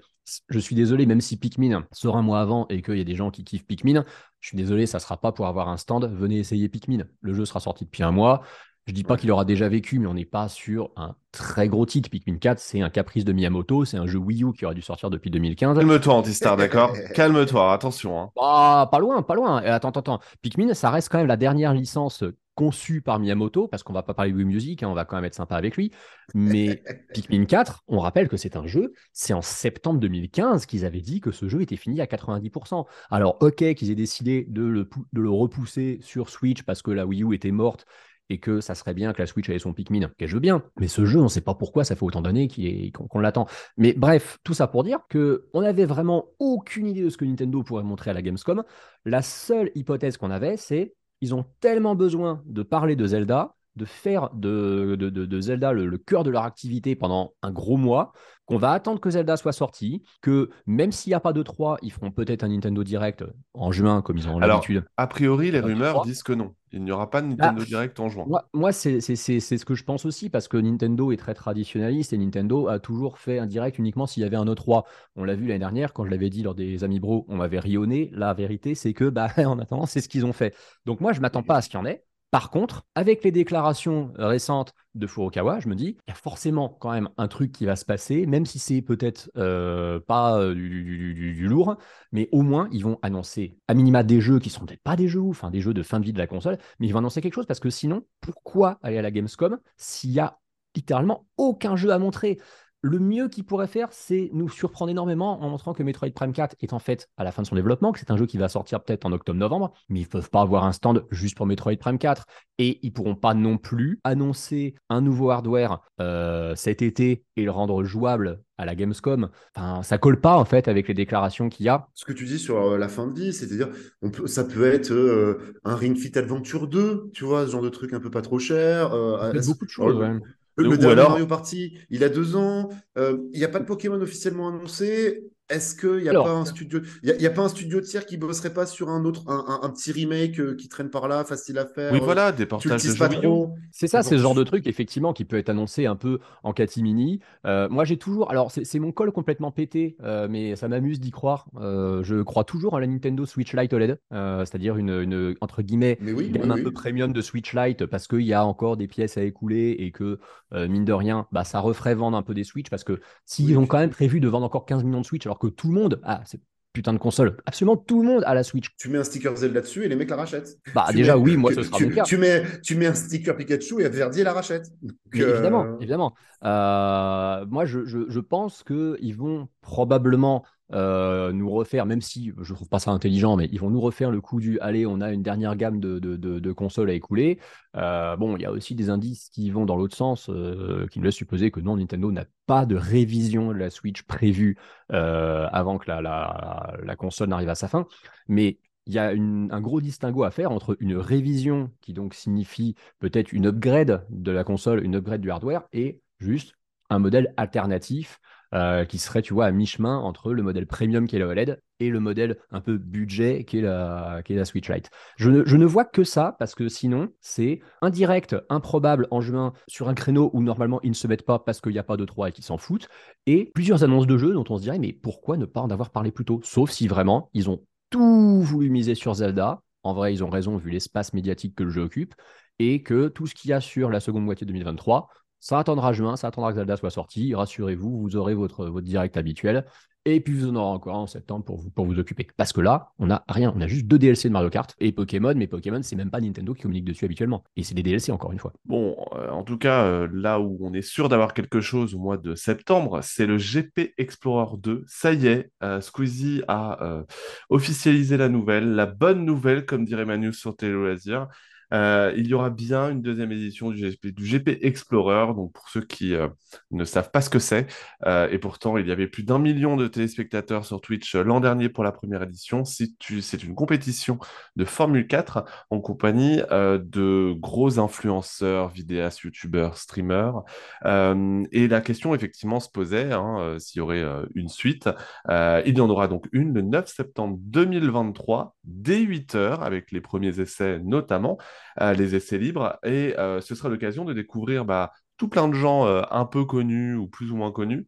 Je suis désolé, même si Pikmin sort un mois avant et qu'il y a des gens qui kiffent Pikmin, je suis désolé, ça sera pas pour avoir un stand. Venez essayer Pikmin. Le jeu sera sorti depuis un mois. Je dis pas qu'il aura déjà vécu, mais on n'est pas sur un très gros titre. Pikmin 4, c'est un caprice de Miyamoto, c'est un jeu Wii U qui aurait dû sortir depuis 2015. Calme-toi, Antistar, d'accord? Calme-toi, attention. Hein. Ah, pas loin, pas loin. Attends, attends, attends. Pikmin, ça reste quand même la dernière licence conçue par Miyamoto, parce qu'on va pas parler de Wii Music, hein, on va quand même être sympa avec lui. Mais *laughs* Pikmin 4, on rappelle que c'est un jeu, c'est en septembre 2015 qu'ils avaient dit que ce jeu était fini à 90%. Alors, ok, qu'ils aient décidé de le, de le repousser sur Switch parce que la Wii U était morte et que ça serait bien que la Switch ait son Pikmin, qu'elle je veux bien. Mais ce jeu, on ne sait pas pourquoi, ça fait autant d'années qu'on l'attend. Mais bref, tout ça pour dire que on n'avait vraiment aucune idée de ce que Nintendo pourrait montrer à la Gamescom. La seule hypothèse qu'on avait, c'est ils ont tellement besoin de parler de Zelda de faire de, de, Zelda le, cœur de leur activité pendant un gros mois, qu'on va attendre que Zelda soit sorti, que même s'il n'y a pas de 3, ils feront peut-être un Nintendo Direct en juin, comme ils ont l'habitude. A priori, les rumeurs disent que non. Il n'y aura pas de Nintendo bah, Direct en juin. Moi, c'est ce que je pense aussi, parce que Nintendo est très traditionnaliste et Nintendo a toujours fait un direct uniquement s'il y avait un E3. On l'a vu l'année dernière, quand je l'avais dit lors des Amis Bro, on m'avait rionné. La vérité, c'est que, bah, *laughs* en attendant, c'est ce qu'ils ont fait. Donc moi, je ne m'attends pas à ce qu'il y en ait. Par contre, avec les déclarations récentes de Furukawa, je me dis, il y a forcément quand même un truc qui va se passer, même si c'est peut-être euh, pas euh, du, lourd, mais au moins ils vont annoncer à minima des jeux qui sont peut-être pas des jeux enfin des jeux de fin de vie de la console, mais ils vont annoncer quelque chose parce que sinon, pourquoi aller à la Gamescom s'il y a littéralement aucun jeu à montrer? Le mieux qu'il pourrait faire, c'est nous surprendre énormément en montrant que Metroid Prime 4 est en fait à la fin de son développement, que c'est un jeu qui va sortir peut-être en octobre-novembre, mais ils ne peuvent pas avoir un stand juste pour Metroid Prime 4. Et ils pourront pas non plus annoncer un nouveau hardware euh, cet été et le rendre jouable à la Gamescom. Enfin, ça colle pas en fait avec les déclarations qu'il y a. Ce que tu dis sur euh, la fin de vie, c'est-à-dire, peut, ça peut être euh, un Ring Fit Adventure 2, tu vois, ce genre de truc un peu pas trop cher. beaucoup de choses, ouais. Le dernier Mario Party, il a deux ans. Euh, il n'y a pas de Pokémon officiellement annoncé. Est-ce qu'il n'y a, pas un studio... y a, pas un studio tiers qui bosserait pas sur un autre, un, petit remake euh, qui traîne par là, facile à faire Oui, voilà, des portages de jeux C'est ça, c'est ce genre de truc, effectivement, qui peut être annoncé un peu en catimini. Euh, moi, j'ai toujours. Alors, c'est mon col complètement pété, euh, mais ça m'amuse d'y croire. je crois toujours à la Nintendo Switch Lite OLED, c'est-à-dire une, entre guillemets, gamme un peu premium de Switch Lite parce qu'il y a encore des pièces à écouler et que, mine de rien, bah, ça referait vendre un peu des Switch parce que s'ils ont quand même prévu de vendre encore 15 millions de Switch alors que tout le monde a cette putain de console, absolument tout le monde a la Switch. Tu mets un sticker Zelda dessus et les mecs la rachètent. Bah déjà oui, moi ce sera tu, mon cas. Tu mets, tu mets un sticker Pikachu et Verdi la rachète. Évidemment, euh, évidemment. Euh, moi je, je, je pense qu'ils vont probablement euh, nous refaire, même si je trouve pas ça intelligent, mais ils vont nous refaire le coup du allez, on a une dernière gamme de, consoles à écouler. Euh, bon, il y a aussi des indices qui vont dans l'autre sens, euh, qui nous laissent supposer que non, Nintendo n'a pas de révision de la Switch prévue avant que la console n'arrive à sa fin. Mais il y a un gros distinguo à faire entre une révision qui donc signifie peut-être une upgrade de la console, une upgrade du hardware, et juste un modèle alternatif euh, qui serait, tu vois, à mi-chemin entre le modèle premium qui est la OLED et le modèle un peu budget qui est la, qui est la Switch Lite. Je ne, je ne vois que ça parce que sinon, c'est indirect, improbable en juin sur un créneau où normalement ils ne se mettent pas parce qu'il n'y a pas de 3 et qu'ils s'en foutent, et plusieurs annonces de jeux dont on se dirait, mais pourquoi ne pas en avoir parlé plus tôt? Sauf si vraiment ils ont tout voulu miser sur Zelda. En vrai, ils ont raison vu l'espace médiatique que le jeu occupe et que tout ce qu'il y a sur la seconde moitié 2023, Ça attendra juin, ça attendra que Zelda soit sorti. Rassurez-vous, vous aurez votre, votre direct habituel. Et puis vous en aurez encore en septembre pour vous, pour vous occuper. Parce que là, on n'a rien. On a juste deux DLC de Mario Kart et Pokémon, mais Pokémon, c'est même pas Nintendo qui communique dessus habituellement. Et c'est des DLC encore une fois. Bon, euh, en tout cas, euh, là où on est sûr d'avoir quelque chose au mois de septembre, c'est le GP Explorer 2. Ça y est, euh, Squeezie a officialisé la nouvelle, la bonne nouvelle, comme dirait Manu sur Télé Loisirs. Euh, il y aura bien une deuxième édition du GP, Explorer, donc pour ceux qui euh, ne savent pas ce que c'est, euh, et pourtant il y avait plus d'un million de téléspectateurs sur Twitch l'an dernier pour la première édition. C'est une compétition de Formule 4 en compagnie de gros influenceurs, vidéastes, youtubeurs, streamers. et la question effectivement se posait hein, s'il y aurait une suite. il y en aura donc une le 9 septembre 2023 dès 8h avec les premiers essais notamment. Euh, les essais libres. Et euh, ce sera l'occasion de découvrir bah, tout plein de gens euh, un peu connus ou plus ou moins connus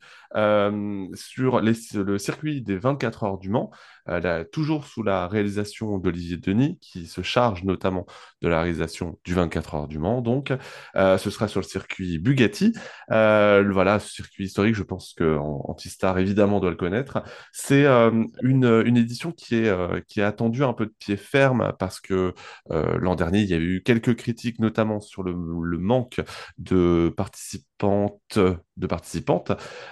sur le circuit des 24 heures du Mans, toujours sous la réalisation d'Olivier Denis, qui se charge notamment de la réalisation du 24 heures du Mans. Donc, ce sera sur le circuit Bugatti. voilà, ce circuit historique, je pense que Antistar évidemment doit le connaître. C'est une, une, édition qui est, qui attendue un peu de pied ferme parce que l'an dernier, il y a eu quelques critiques, notamment sur le, manque de participantes, de participantes.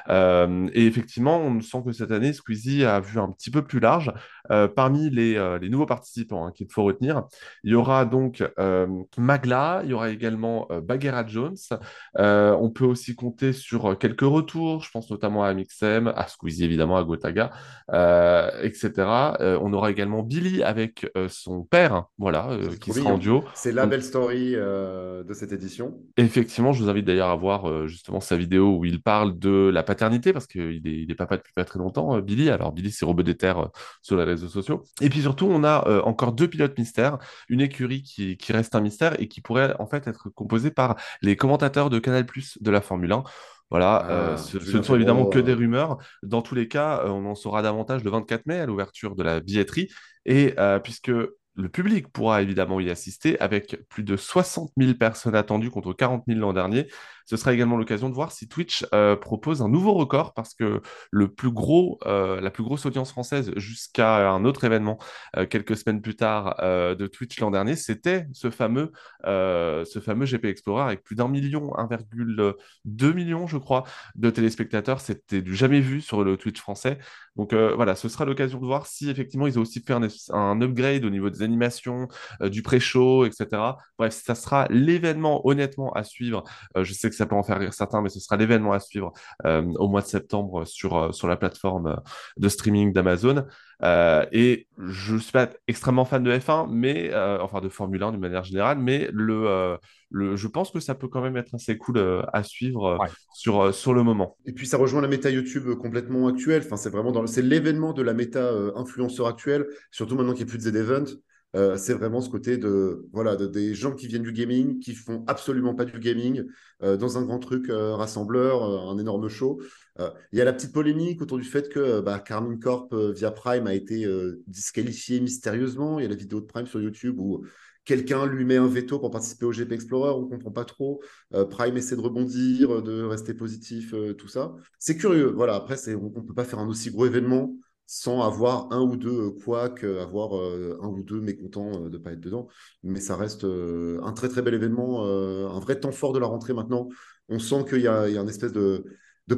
Euh, et effectivement, on sent que cette année, Squeezie a vu un petit peu plus large. Euh, parmi les, euh, les, nouveaux participants hein, qu'il faut retenir, il y aura donc Magla, il y aura également Bagheera Jones. on peut aussi compter sur quelques retours, je pense notamment à Mixem, à Squeezie évidemment, à Gotaga, etc. on aura également Billy avec son père, voilà, qui sera en duo. C'est la belle story de cette édition. Effectivement, je vous invite d'ailleurs à voir justement sa vidéo où il parle de la paternité, parce qu'il est, il est papa depuis pas très longtemps, Billy. Alors, Billy, c'est Robert des Terres sur les réseaux sociaux. Et puis surtout, on a encore deux pilotes mystères, une écurie qui, qui, reste un mystère et qui pourrait en fait être composée par les commentateurs de Canal Plus de la Formule 1. Voilà, ah, ce, ne sont évidemment que des rumeurs. Dans tous les cas, on en saura davantage le 24 mai à l'ouverture de la billetterie. Et puisque le public pourra évidemment y assister avec plus de 60 000 personnes attendues contre 40 000 l'an dernier. Ce sera également l'occasion de voir si Twitch euh, propose un nouveau record parce que le plus gros, euh, la plus grosse audience française jusqu'à un autre événement euh, quelques semaines plus tard de Twitch l'an dernier, c'était ce fameux, ce fameux GP Explorer avec plus d'un million, 1,2 million je crois de téléspectateurs. C'était du jamais vu sur le Twitch français. Donc voilà, ce sera l'occasion de voir si effectivement ils ont aussi fait un, un upgrade au niveau des animations, du pré-show, etc. Bref, ça sera l'événement honnêtement à suivre. je sais que ça peut en faire rire certains, mais ce sera l'événement à suivre euh, au mois de septembre sur, euh, sur la plateforme euh, de streaming d'Amazon. et je ne suis pas extrêmement fan de F1, mais enfin de Formule 1 d'une manière générale, mais le, le, je pense que ça peut quand même être assez cool à suivre sur, sur le moment. Et puis ça rejoint la méta YouTube complètement actuelle. Enfin, c'est vraiment dans c'est l'événement de la méta influenceur actuelle, surtout maintenant qu'il n'y a plus de Z-Event. Euh, c'est vraiment ce côté de voilà de, des gens qui viennent du gaming, qui font absolument pas du gaming, euh, dans un grand truc euh, rassembleur, un énorme show. Il y a la petite polémique autour du fait que bah, Carmine Corp via Prime a été disqualifié mystérieusement. Il y a la vidéo de Prime sur YouTube où quelqu'un lui met un veto pour participer au GP Explorer, on comprend pas trop. Prime essaie de rebondir, de rester positif, tout ça. C'est curieux. Voilà. Après, on, ne peut pas faire un aussi gros événement sans avoir un ou deux couacs, avoir euh, un ou deux mécontents euh, de ne pas être dedans. Mais ça reste euh, un très très bel événement, un vrai temps fort de la rentrée maintenant. On sent qu'il y, a une espèce de,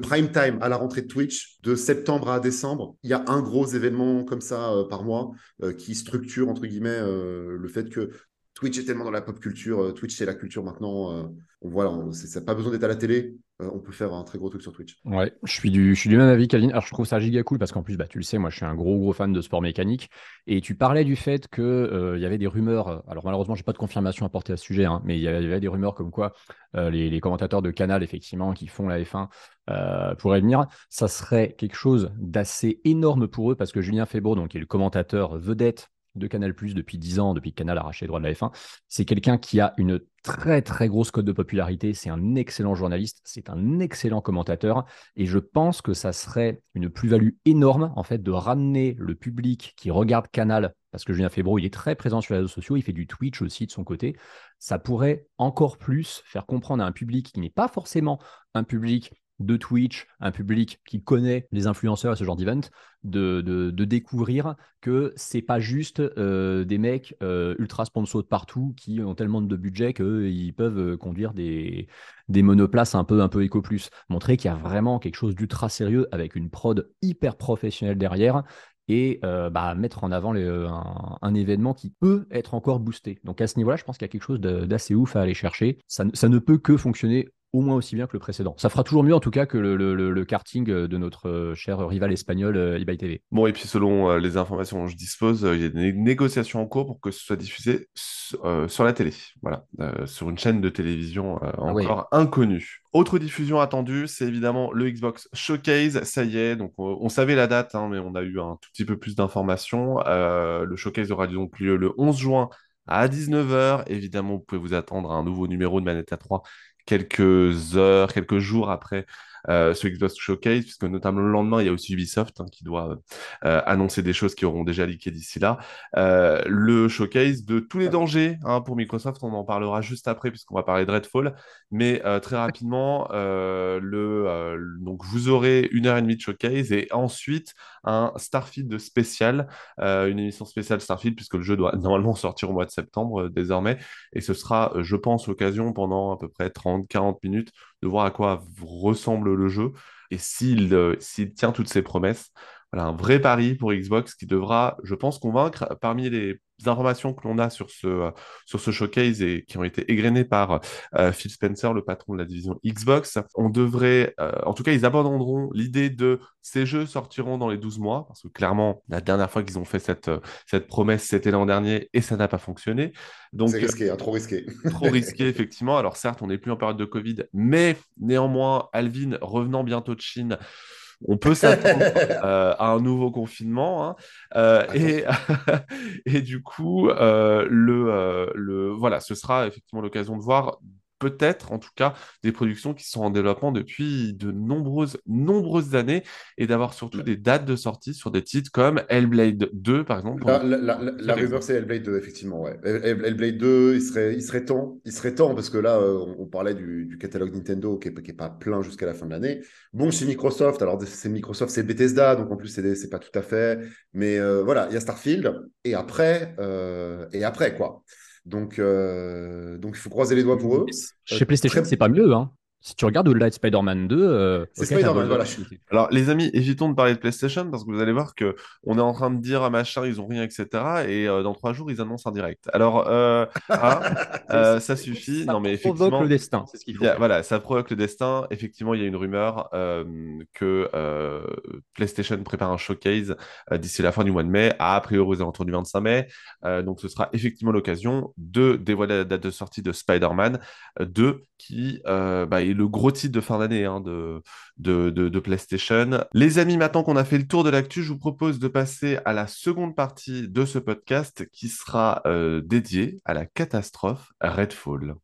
prime time à la rentrée de Twitch, de septembre à décembre. Il y a un gros événement comme ça par mois qui structure, entre guillemets, le fait que Twitch est tellement dans la pop culture. Twitch, c'est la culture maintenant. voilà, ça n'a pas besoin d'être à la télé. Euh, on peut faire un très gros truc sur Twitch. Ouais, je suis du, je suis du même avis, Kaline. Alors, je trouve ça giga cool parce qu'en plus, bah, tu le sais, moi, je suis un gros, gros fan de sport mécanique. Et tu parlais du fait qu'il euh, y avait des rumeurs. Alors, malheureusement, j'ai pas de confirmation à porter à ce sujet, hein, mais il y, avait, des rumeurs comme quoi euh, les, commentateurs de Canal, effectivement, qui font la F1, pourraient venir. Ça serait quelque chose d'assez énorme pour eux parce que Julien Febro, donc, qui est le commentateur vedette de Canal Plus depuis 10 ans, depuis que Canal a arraché les droits de la F1. C'est quelqu'un qui a une très très grosse cote de popularité. C'est un excellent journaliste, c'est un excellent commentateur. Et je pense que ça serait une plus-value énorme en fait de ramener le public qui regarde Canal parce que Julien Febro, il est très présent sur les réseaux sociaux, il fait du Twitch aussi de son côté, ça pourrait encore plus faire comprendre à un public qui n'est pas forcément un public de Twitch, un public qui connaît les influenceurs et ce genre d'event, de, de, découvrir que c'est pas juste euh, des mecs euh, ultra sponsors de partout qui ont tellement de budget qu'ils peuvent euh, conduire des, des monoplaces un peu, un peu éco plus. Montrer qu'il y a vraiment quelque chose d'ultra sérieux avec une prod hyper professionnelle derrière et bah, mettre en avant un, événement qui peut être encore boosté. Donc à ce niveau-là, je pense qu'il y a quelque chose d'assez ouf à aller chercher. Ça, ça, ne peut que fonctionner au moins aussi bien que le précédent. Ça fera toujours mieux en tout cas que le, karting de notre euh, cher rival espagnol euh, eBay TV. Bon, et puis selon euh, les informations dont je dispose, il y a des négociations en cours pour que ce soit diffusé sur la télé, voilà, sur une chaîne de télévision ah encore inconnue. Autre diffusion attendue, c'est évidemment le Xbox Showcase. Ça y est, donc on, savait la date, hein, mais on a eu un tout petit peu plus d'informations. le Showcase aura donc lieu le 11 juin à 19h. Évidemment, vous pouvez vous attendre à un nouveau numéro de Manette à 3 quelques heures, quelques jours après euh, ce Xbox Showcase, puisque notamment le lendemain, il y a aussi Ubisoft hein, qui doit euh, annoncer des choses qui auront déjà leaké d'ici là. Euh, le showcase de tous les dangers hein, pour Microsoft, on en parlera juste après, puisqu'on va parler de Redfall. Mais très rapidement, le, donc vous aurez une heure et demie de showcase et ensuite un Starfield spécial, une émission spéciale Starfield, puisque le jeu doit *laughs* normalement sortir au mois de septembre désormais. Et ce sera, je pense, l'occasion pendant à peu près 30-40 minutes de voir à quoi ressemble le jeu et s'il euh, tient toutes ses promesses. Voilà, un vrai pari pour Xbox qui devra, je pense, convaincre parmi les informations que l'on a sur ce, euh, sur ce showcase et qui ont été égrenées par euh, Phil Spencer, le patron de la division Xbox. On devrait, euh, en tout cas, ils abandonneront l'idée de ces jeux sortiront dans les 12 mois, parce que clairement, la dernière fois qu'ils ont fait cette, cette promesse, c'était l'an dernier et ça n'a pas fonctionné. Donc, c'est risqué, hein, trop risqué. *laughs* trop risqué, effectivement. Alors certes, on n'est plus en période de Covid, mais néanmoins, Alvin revenant bientôt de Chine, on peut s'attendre *laughs* euh, à un nouveau confinement. Hein. Euh, et, *laughs* et, du coup, euh, le, le, voilà, ce sera effectivement l'occasion de voir peut-être en tout cas des productions qui sont en développement depuis de nombreuses, nombreuses années et d'avoir surtout des dates de sortie sur des titres comme Hellblade 2 par exemple. La, la, rumeur c'est Hellblade 2 effectivement. Ouais. Hellblade 2, il serait, il serait temps, il serait temps parce que là euh, on, parlait du, catalogue Nintendo qui n'est pas plein jusqu'à la fin de l'année. Bon, c'est Microsoft, alors c'est Microsoft, c'est Bethesda, donc en plus c'est pas tout à fait. Mais euh, voilà, il y a Starfield et après, euh, et après quoi. Donc, euh, donc il faut croiser les doigts pour eux. Chez PlayStation, c'est pas mieux. Hein. Si tu regardes au-delà de Spider-Man 2, euh, c'est Spider-Man, voilà. Alors, les amis, évitons de parler de PlayStation parce que vous allez voir que on est en train de dire à machin, ils ont rien, etc. Et euh, dans trois jours, ils annoncent en direct. Alors, euh, ah, *laughs* ça suffit. Ça non, mais provoque le destin, c'est ce qu'il faut. voilà, ça provoque le destin. Effectivement, il y a une rumeur que PlayStation prépare un showcase d'ici la fin du mois de mai, à, a priori aux alentours du 25 mai. donc, ce sera effectivement l'occasion de dévoiler la date de sortie de Spider-Man 2 qui bah, est le gros titre de fin d'année hein, de, PlayStation. Les amis, maintenant qu'on a fait le tour de l'actu, je vous propose de passer à la seconde partie de ce podcast qui sera euh, dédiée à la catastrophe Redfall.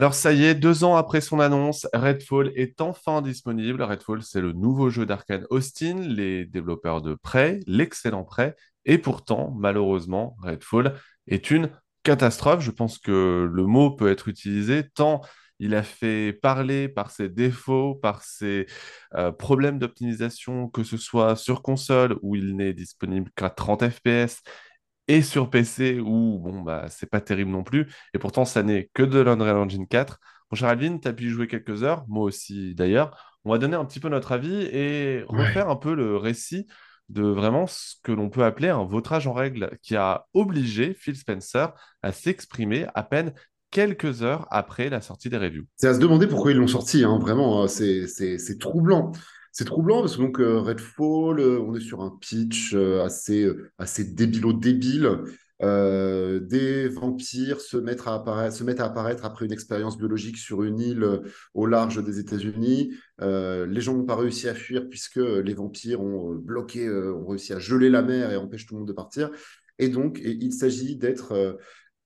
Alors ça y est, deux ans après son annonce, Redfall est enfin disponible. Redfall, c'est le nouveau jeu d'Arkane Austin, les développeurs de Prey, l'excellent Prey. Et pourtant, malheureusement, Redfall est une catastrophe. Je pense que le mot peut être utilisé tant il a fait parler par ses défauts, par ses euh, problèmes d'optimisation, que ce soit sur console où il n'est disponible qu'à 30 FPS et sur PC où bon bah c'est pas terrible non plus et pourtant ça n'est que de l'Unreal Engine 4. Mon cher Alvin, tu as pu y jouer quelques heures, moi aussi d'ailleurs. On va donner un petit peu notre avis et refaire un peu le récit de vraiment ce que l'on peut appeler un vautrage en règle qui a obligé Phil Spencer à s'exprimer à peine quelques heures après la sortie des reviews. C'est à se demander pourquoi ils l'ont sorti, hein, vraiment, hein, c'est troublant. C'est troublant parce que donc Redfall, on est sur un pitch assez, assez débilo-débile. des vampires se mettent, à apparaître, se mettent à apparaître après une expérience biologique sur une île au large des États-Unis. les gens n'ont pas réussi à fuir puisque les vampires ont bloqué, ont réussi à geler la mer et empêchent tout le monde de partir. Et donc, il s'agit d'être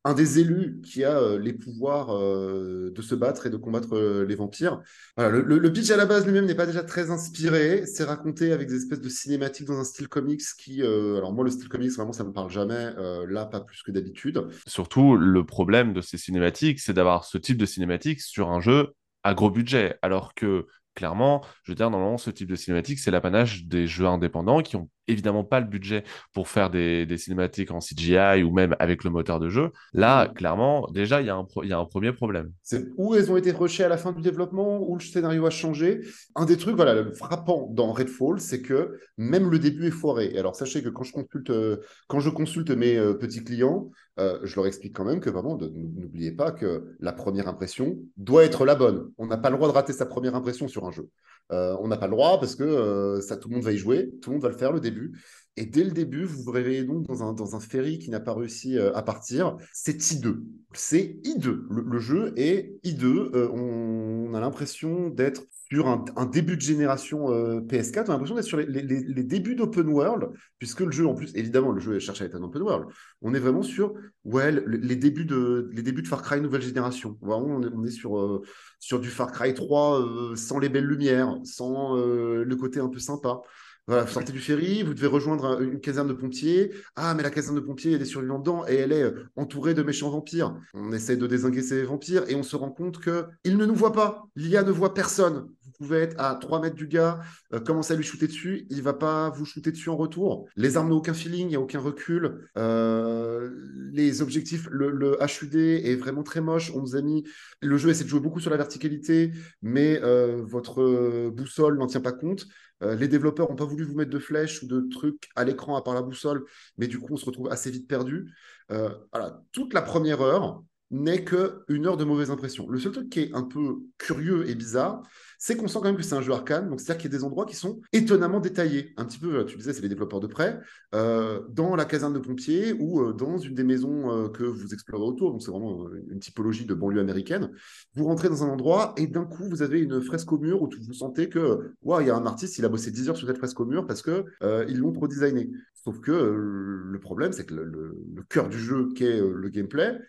un des élus qui a euh, les pouvoirs euh, de se battre et de combattre euh, les vampires. Le, pitch à la base lui-même n'est pas déjà très inspiré. C'est raconté avec des espèces de cinématiques dans un style comics qui, alors moi le style comics vraiment ça me parle jamais. là pas plus que d'habitude. Surtout le problème de ces cinématiques, c'est d'avoir ce type de cinématiques sur un jeu à gros budget, alors que clairement, je veux dire, normalement, ce type de cinématique, c'est l'apanage des jeux indépendants qui ont évidemment pas le budget pour faire des, cinématiques en CGI ou même avec le moteur de jeu. Là, clairement, déjà, il y, a un y a un premier problème. C'est où elles ont été rushées à la fin du développement, où le scénario a changé. Un des trucs, voilà, le frappant dans Redfall, c'est que même le début est foiré. alors, sachez que quand je consulte, euh, quand je consulte mes euh, petits clients, euh, je leur explique quand même que vraiment, n'oubliez pas que la première impression doit être la bonne. On n'a pas le droit de rater sa première impression sur un jeu. Euh, on n'a pas le droit parce que euh, tout le monde va y jouer, tout le monde va le faire le début. Et dès le début, vous vous réveillez donc dans un, dans un ferry qui n'a pas réussi euh, à partir. C'est hideux. C'est hideux. Le, jeu est hideux. on, a l'impression d'être sur un, début de génération PS4. On a l'impression d'être sur les, les, débuts d'open world, puisque le jeu, en plus, évidemment, le jeu cherche à être un open world. On est vraiment sur ouais, les, débuts de, les débuts de Far Cry nouvelle génération. Vraiment, on est, sur, sur du Far Cry 3 sans les belles lumières, sans le côté un peu sympa. Vous sortez du ferry, vous devez rejoindre une caserne de pompiers. Ah, mais la caserne de pompiers, il y a des survivants dedans et elle est euh, entourée de méchants vampires. On essaie de désinguer ces vampires et on se rend compte qu'ils ne nous voient pas. L'IA ne voit personne. Pouvez être à 3 mètres du gars, euh, à lui shooter dessus, il va pas vous shooter dessus en retour. Les armes n'ont aucun feeling, il n'y a aucun recul. Euh, les objectifs, le, HUD est vraiment très moche. On nous a mis. Le jeu essaie de jouer beaucoup sur la verticalité, mais votre boussole n'en tient pas compte. Euh, les développeurs n'ont pas voulu vous mettre de flèches ou de trucs à l'écran à part la boussole, mais du coup, on se retrouve assez vite perdu. Euh, voilà, toute la première heure n'est qu'une heure de mauvaise impression. Le seul truc qui est un peu curieux et bizarre, c'est qu'on sent quand même que c'est un jeu arcane. Donc, c'est-à-dire qu'il y a des endroits qui sont étonnamment détaillés. Un petit peu, tu disais, c'est les développeurs de près, euh, dans la caserne de pompiers ou euh, dans une des maisons euh, que vous explorez autour. Donc, c'est vraiment une typologie de banlieue américaine. Vous rentrez dans un endroit et d'un coup, vous avez une fresque au mur où vous sentez que, il y a un artiste, il a bossé 10 heures sur cette fresque au mur parce qu'ils l'ont trop designé. Sauf que le problème, c'est que le, cœur du jeu, qui est le gameplay,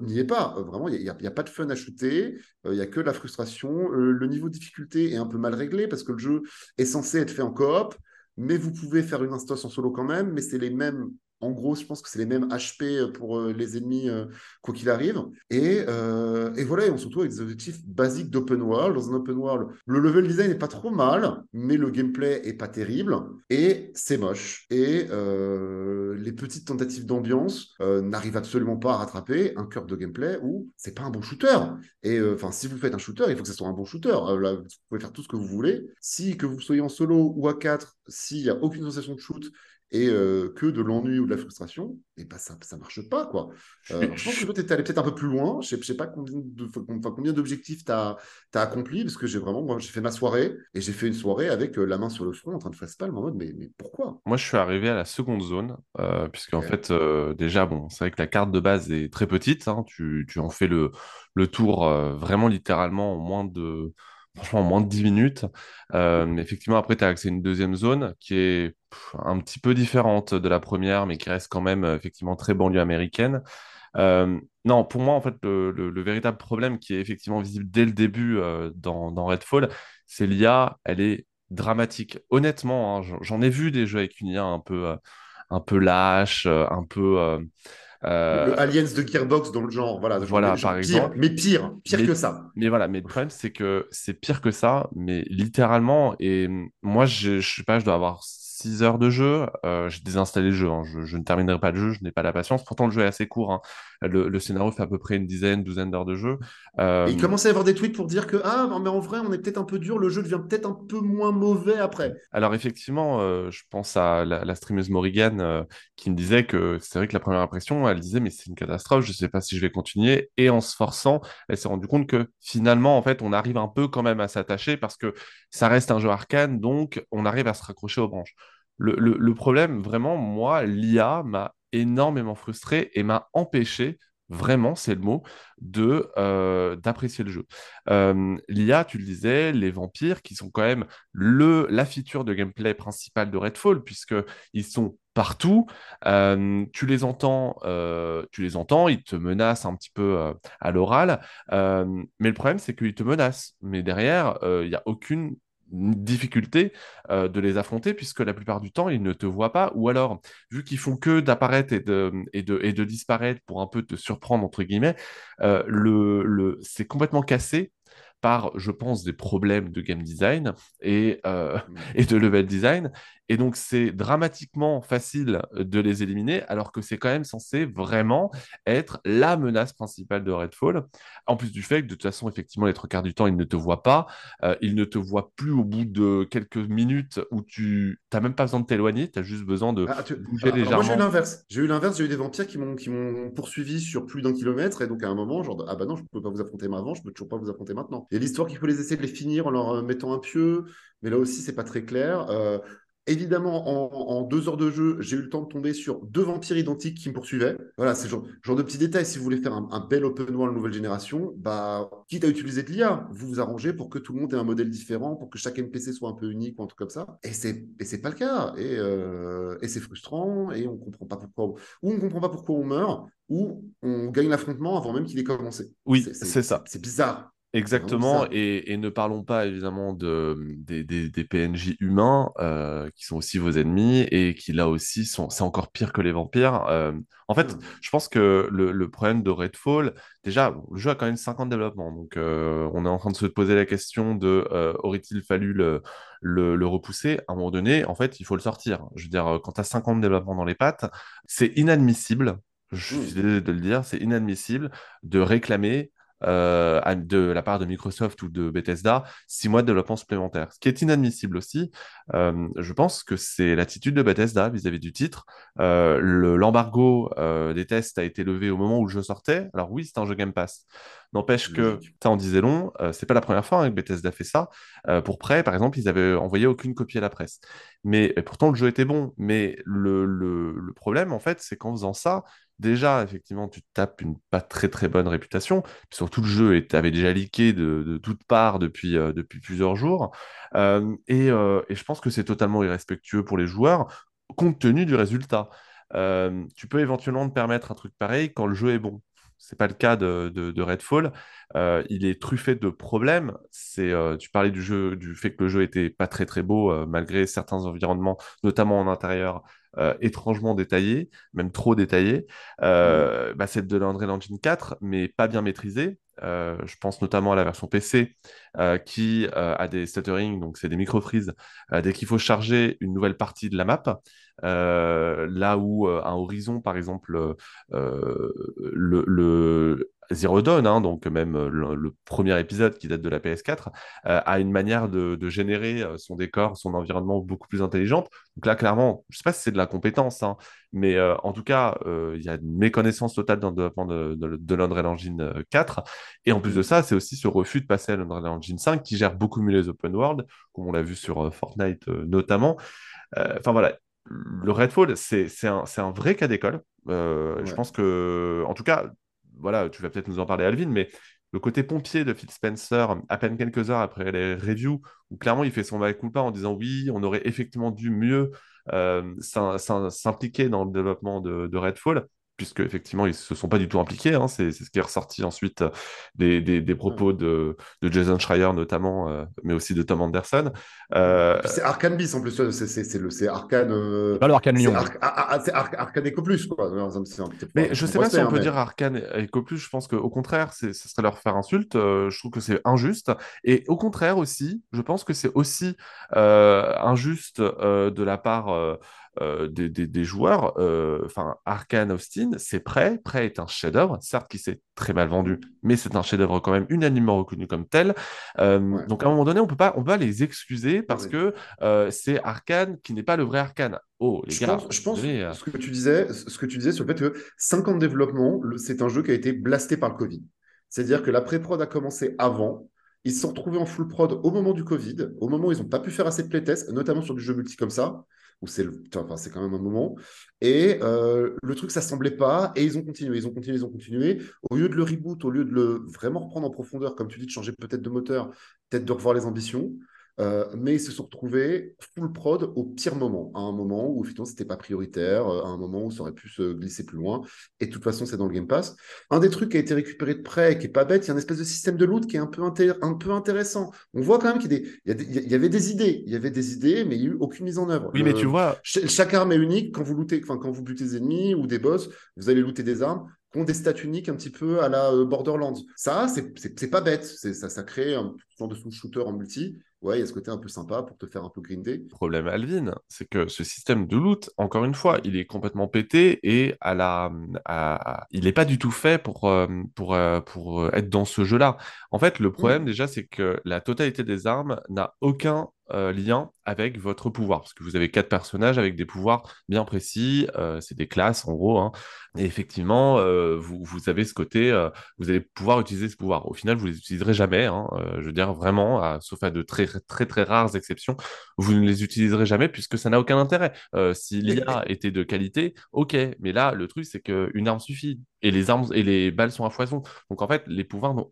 n'y est pas. Vraiment, il n'y a, pas de fun à shooter, il n'y a que la frustration. le niveau de difficulté est un peu mal réglé parce que le jeu est censé être fait en coop, mais vous pouvez faire une instance en solo quand même, mais c'est les mêmes en gros, je pense que c'est les mêmes HP pour euh, les ennemis, euh, quoi qu'il arrive. Et, euh, voilà, on se retrouve avec des objectifs basiques d'open world. Dans un open world, le level design n'est pas trop mal, mais le gameplay est pas terrible. Et c'est moche. Et les petites tentatives d'ambiance n'arrivent absolument pas à rattraper un cœur de gameplay où c'est pas un bon shooter. Et enfin, si vous faites un shooter, il faut que ce soit un bon shooter. Vous pouvez faire tout ce que vous voulez. Si que vous soyez en solo ou à 4, s'il n'y a aucune sensation de shoot, et euh, que de l'ennui ou de la frustration, et bah ça ça marche pas quoi. Euh, je pense que toi tu es allé peut-être un peu plus loin. Je sais, sais pas combien de, combien d'objectifs tu as, accompli parce que j'ai vraiment moi j'ai fait ma soirée et j'ai fait une soirée avec euh, la main sur le front en train de faire spalm en mode mais, mais pourquoi? Moi je suis arrivé à la seconde zone puisque en fait déjà bon c'est vrai que la carte de base est très petite. Hein. tu, tu, en fais le le tour vraiment littéralement en moins de franchement en moins de 10 minutes. Euh, effectivement, après, tu as accès à une deuxième zone qui est un petit peu différente de la première, mais qui reste quand même effectivement très banlieue américaine. Euh, non, pour moi, en fait, le, véritable problème qui est effectivement visible dès le début euh, dans, Redfall, c'est l'IA, elle est dramatique. Honnêtement, hein, j'en ai vu des jeux avec une IA un peu, un peu lâche, un peu euh, le Aliens de Gearbox dans le genre, voilà, voilà par exemple. Mais pire, pire que ça. Mais voilà, mais le problème c'est que c'est pire que ça, mais littéralement. Et moi, je, je sais pas, je dois avoir 6 heures de jeu. j'ai désinstallé le jeu, hein. je, ne terminerai pas le jeu, je n'ai pas la patience. Pourtant, le jeu est assez court. Hein. Le, scénario fait à peu près une dizaine, douzaine d'heures de jeu. il commence à y avoir des tweets pour dire que, ah, mais en vrai, on est peut-être un peu dur, le jeu devient peut-être un peu moins mauvais après. Alors, effectivement, je pense à la, la streameuse Morrigan qui me disait que c'est vrai que la première impression, elle disait, mais c'est une catastrophe, je ne sais pas si je vais continuer. Et en se forçant, elle s'est rendue compte que finalement, en fait, on arrive un peu quand même à s'attacher parce que ça reste un jeu arcane, donc on arrive à se raccrocher aux branches. Le, problème, vraiment, moi, l'IA m'a énormément frustré et m'a empêché vraiment, c'est le mot, de euh, d'apprécier le jeu. Euh, L'IA, tu le disais, les vampires, qui sont quand même le, la feature de gameplay principale de Redfall, puisqu'ils sont partout. Euh, tu les entends, tu les entends, ils te menacent un petit peu à l'oral, mais le problème, c'est qu'ils te menacent. Mais derrière, il n'y a aucune difficulté euh, de les affronter puisque la plupart du temps ils ne te voient pas. Ou alors vu qu'ils font que d'apparaître et de, et, de, et de disparaître pour un peu te surprendre entre guillemets euh, le, le c'est complètement cassé par, je pense, des problèmes de game design et, euh, mmh. *laughs* et de level design. Et donc, c'est dramatiquement facile de les éliminer, alors que c'est quand même censé vraiment être la menace principale de Redfall. En plus du fait que, de toute façon, effectivement, les trois quarts du temps, ils ne te voient pas. Euh, ils ne te voient plus au bout de quelques minutes où tu n'as même pas besoin de t'éloigner, tu as juste besoin de ah, bouger légèrement. moi, j'ai eu l'inverse. J'ai eu l'inverse, j'ai eu des vampires qui m'ont poursuivi sur plus d'un kilomètre. Et donc, à un moment, genre, ah bah non, je ne peux pas vous affronter avant, je ne peux toujours pas vous affronter maintenant. Il y a l'histoire qu'il faut les essayer de les finir en leur euh, mettant un pieu, mais là aussi, c'est pas très clair. Euh, évidemment, en, deux heures de jeu, j'ai eu le temps de tomber sur deux vampires identiques qui me poursuivaient. Voilà, c'est genre, genre de petits détails. Si vous voulez faire un, bel open world nouvelle génération, bah, quitte à utiliser de l'IA, vous vous arrangez pour que tout le monde ait un modèle différent, pour que chaque NPC soit un peu unique ou un truc comme ça. Et c'est, et c'est pas le cas. Et, euh, et c'est frustrant. Et on comprend pas pourquoi, ou on comprend pas pourquoi on meurt, ou on gagne l'affrontement avant même qu'il ait commencé. Oui, c'est ça. C'est bizarre. Exactement, et, ne parlons pas évidemment de, des, PNJ humains euh, qui sont aussi vos ennemis et qui là aussi sont, c'est encore pire que les vampires. Euh, en fait, mmh. je pense que le, problème de Redfall, déjà, le jeu a quand même 50 développements, donc euh, on est en train de se poser la question de aurait-il fallu le, le, repousser? À un moment donné, en fait, il faut le sortir. Je veux dire, quand tu as 50 développements dans les pattes, c'est inadmissible, je suis mmh. désolé de le dire, c'est inadmissible de réclamer euh, de la part de Microsoft ou de Bethesda six mois de développement supplémentaire. Ce qui est inadmissible aussi, euh, je pense que c'est l'attitude de Bethesda vis-à-vis du titre. Euh, l'embargo des tests a été levé au moment où le jeu sortait. Alors oui, c'est un jeu Game Pass. N'empêche que, ça en disait long, c'est pas la première fois hein, que Bethesda fait ça. pour Prêt, par exemple, ils avaient envoyé aucune copie à la presse. Mais pourtant, le jeu était bon. Mais le, le, le problème, en fait, c'est qu'en faisant ça, déjà, effectivement, tu tapes une pas très très bonne réputation. Puis surtout, le jeu avait déjà leaké de, toutes parts depuis, euh, plusieurs jours. Euh, euh, et, je pense que c'est totalement irrespectueux pour les joueurs, compte tenu du résultat. tu peux éventuellement te permettre un truc pareil quand le jeu est bon. C'est pas le cas de, de, Redfall. il est truffé de problèmes. C'est, tu parlais du jeu, du fait que le jeu était pas très très beau malgré certains environnements, notamment en intérieur, euh, étrangement détaillé, même trop détaillé. Euh, bah, c'est de l'Unreal Engine 4, mais pas bien maîtrisé. Euh, je pense notamment à la version PC qui a des stutterings, donc c'est des micro-freezes, dès qu'il faut charger une nouvelle partie de la map. là où un horizon, par exemple, le, Zero Dawn, hein, donc même euh, le, premier épisode qui date de la PS4, euh, a une manière de, générer euh, son décor, son environnement beaucoup plus intelligente. Donc là, clairement, je ne sais pas si c'est de la compétence, hein, mais en tout cas, il y a une méconnaissance totale dans le développement de, de, l'Unreal Engine 4. Et en plus de ça, c'est aussi ce refus de passer à l'Unreal Engine 5 qui gère beaucoup mieux les open world, comme on l'a vu sur Fortnite notamment. Enfin voilà, le Redfall, c'est un, un, vrai cas d'école. Je pense que, en tout cas, voilà, tu vas peut-être nous en parler, Alvin, mais le côté pompier de Phil Spencer, à peine quelques heures après les reviews, où clairement il fait son coup pas en disant oui, on aurait effectivement dû mieux euh, s'impliquer dans le développement de, Redfall. Puisque effectivement ils se sont pas du tout impliqués. Hein. c'est ce qui est ressorti ensuite des, des, propos de, de, Jason Schreier notamment, mais aussi de Tom Anderson. C'est Arkane Bis en plus, c'est le c'est Arkane. pas le Arkane Lyon. C'est Arkane Eco Plus quoi. mais je sais pas si on peut dire Arkane Eco Plus. Je pense qu'au contraire, ce serait leur faire insulte. je trouve que c'est injuste. Et au contraire aussi, je pense que c'est aussi injuste de la part euh, des, joueurs. Euh, enfin, Arkane Austin, c'est prêt. Prêt est un chef-d'œuvre, certes qui s'est très mal vendu, mais c'est un chef-d'œuvre quand même unanimement reconnu comme tel. Euh, donc à un moment donné, on peut pas, on peut les excuser parce que c'est Arkane qui n'est pas le vrai Arkane. Oh, les je gars, pense, je pense ce que tu disais, ce que tu disais sur le fait que 5 ans de développement, c'est un jeu qui a été blasté par le Covid. C'est-à-dire que la pré-prod a commencé avant, ils se sont retrouvés en full prod au moment du Covid, au moment où ils n'ont pas pu faire assez de playtests, notamment sur du jeu multi comme ça où c'est enfin, c'est quand même un moment. Et euh, le truc, ça semblait pas. Et ils ont continué, ils ont continué, ils ont continué. Au lieu de le reboot, au lieu de le vraiment reprendre en profondeur, comme tu dis, de changer peut-être de moteur, peut-être de revoir les ambitions, euh, mais ils se sont retrouvés full prod au pire moment, à un moment où effectivement c'était pas prioritaire, euh, à un moment où ça aurait pu se glisser plus loin. Et de toute façon, c'est dans le Game Pass. Un des trucs qui a été récupéré de près, qui est pas bête, il y a une espèce de système de loot qui est un peu, un peu intéressant. On voit quand même qu'il y, y, avait des idées, il y avait des idées, mais il n'y a eu aucune mise en œuvre. Oui, mais tu vois, chaque arme est unique. Quand vous lootez, enfin quand vous butez des ennemis ou des boss, vous allez looter des armes qui ont des stats uniques un petit peu à la euh, Borderlands. Ça, c'est pas bête. Ça, ça crée un genre de sous-shooter en multi ouais, il y a ce côté un peu sympa pour te faire un peu grinder. Le problème, Alvin, c'est que ce système de loot, encore une fois, il est complètement pété et à la, il n'est pas du tout fait pour, euh, pour, euh, pour être dans ce jeu-là. En fait, le problème, mmh. déjà, c'est que la totalité des armes n'a aucun euh, lien avec votre pouvoir, parce que vous avez quatre personnages avec des pouvoirs bien précis, euh, c'est des classes en gros, hein. et effectivement, euh, vous, vous, avez ce côté, vous allez pouvoir utiliser ce pouvoir. Au final, vous les utiliserez jamais, hein. je veux dire vraiment, sauf à de très très très rares exceptions, vous ne les utiliserez jamais puisque ça n'a aucun intérêt. si l'IA était de qualité, ok, mais là, le truc c'est qu'une arme suffit, et les armes et les balles sont à foison. Donc en fait, les pouvoirs n'ont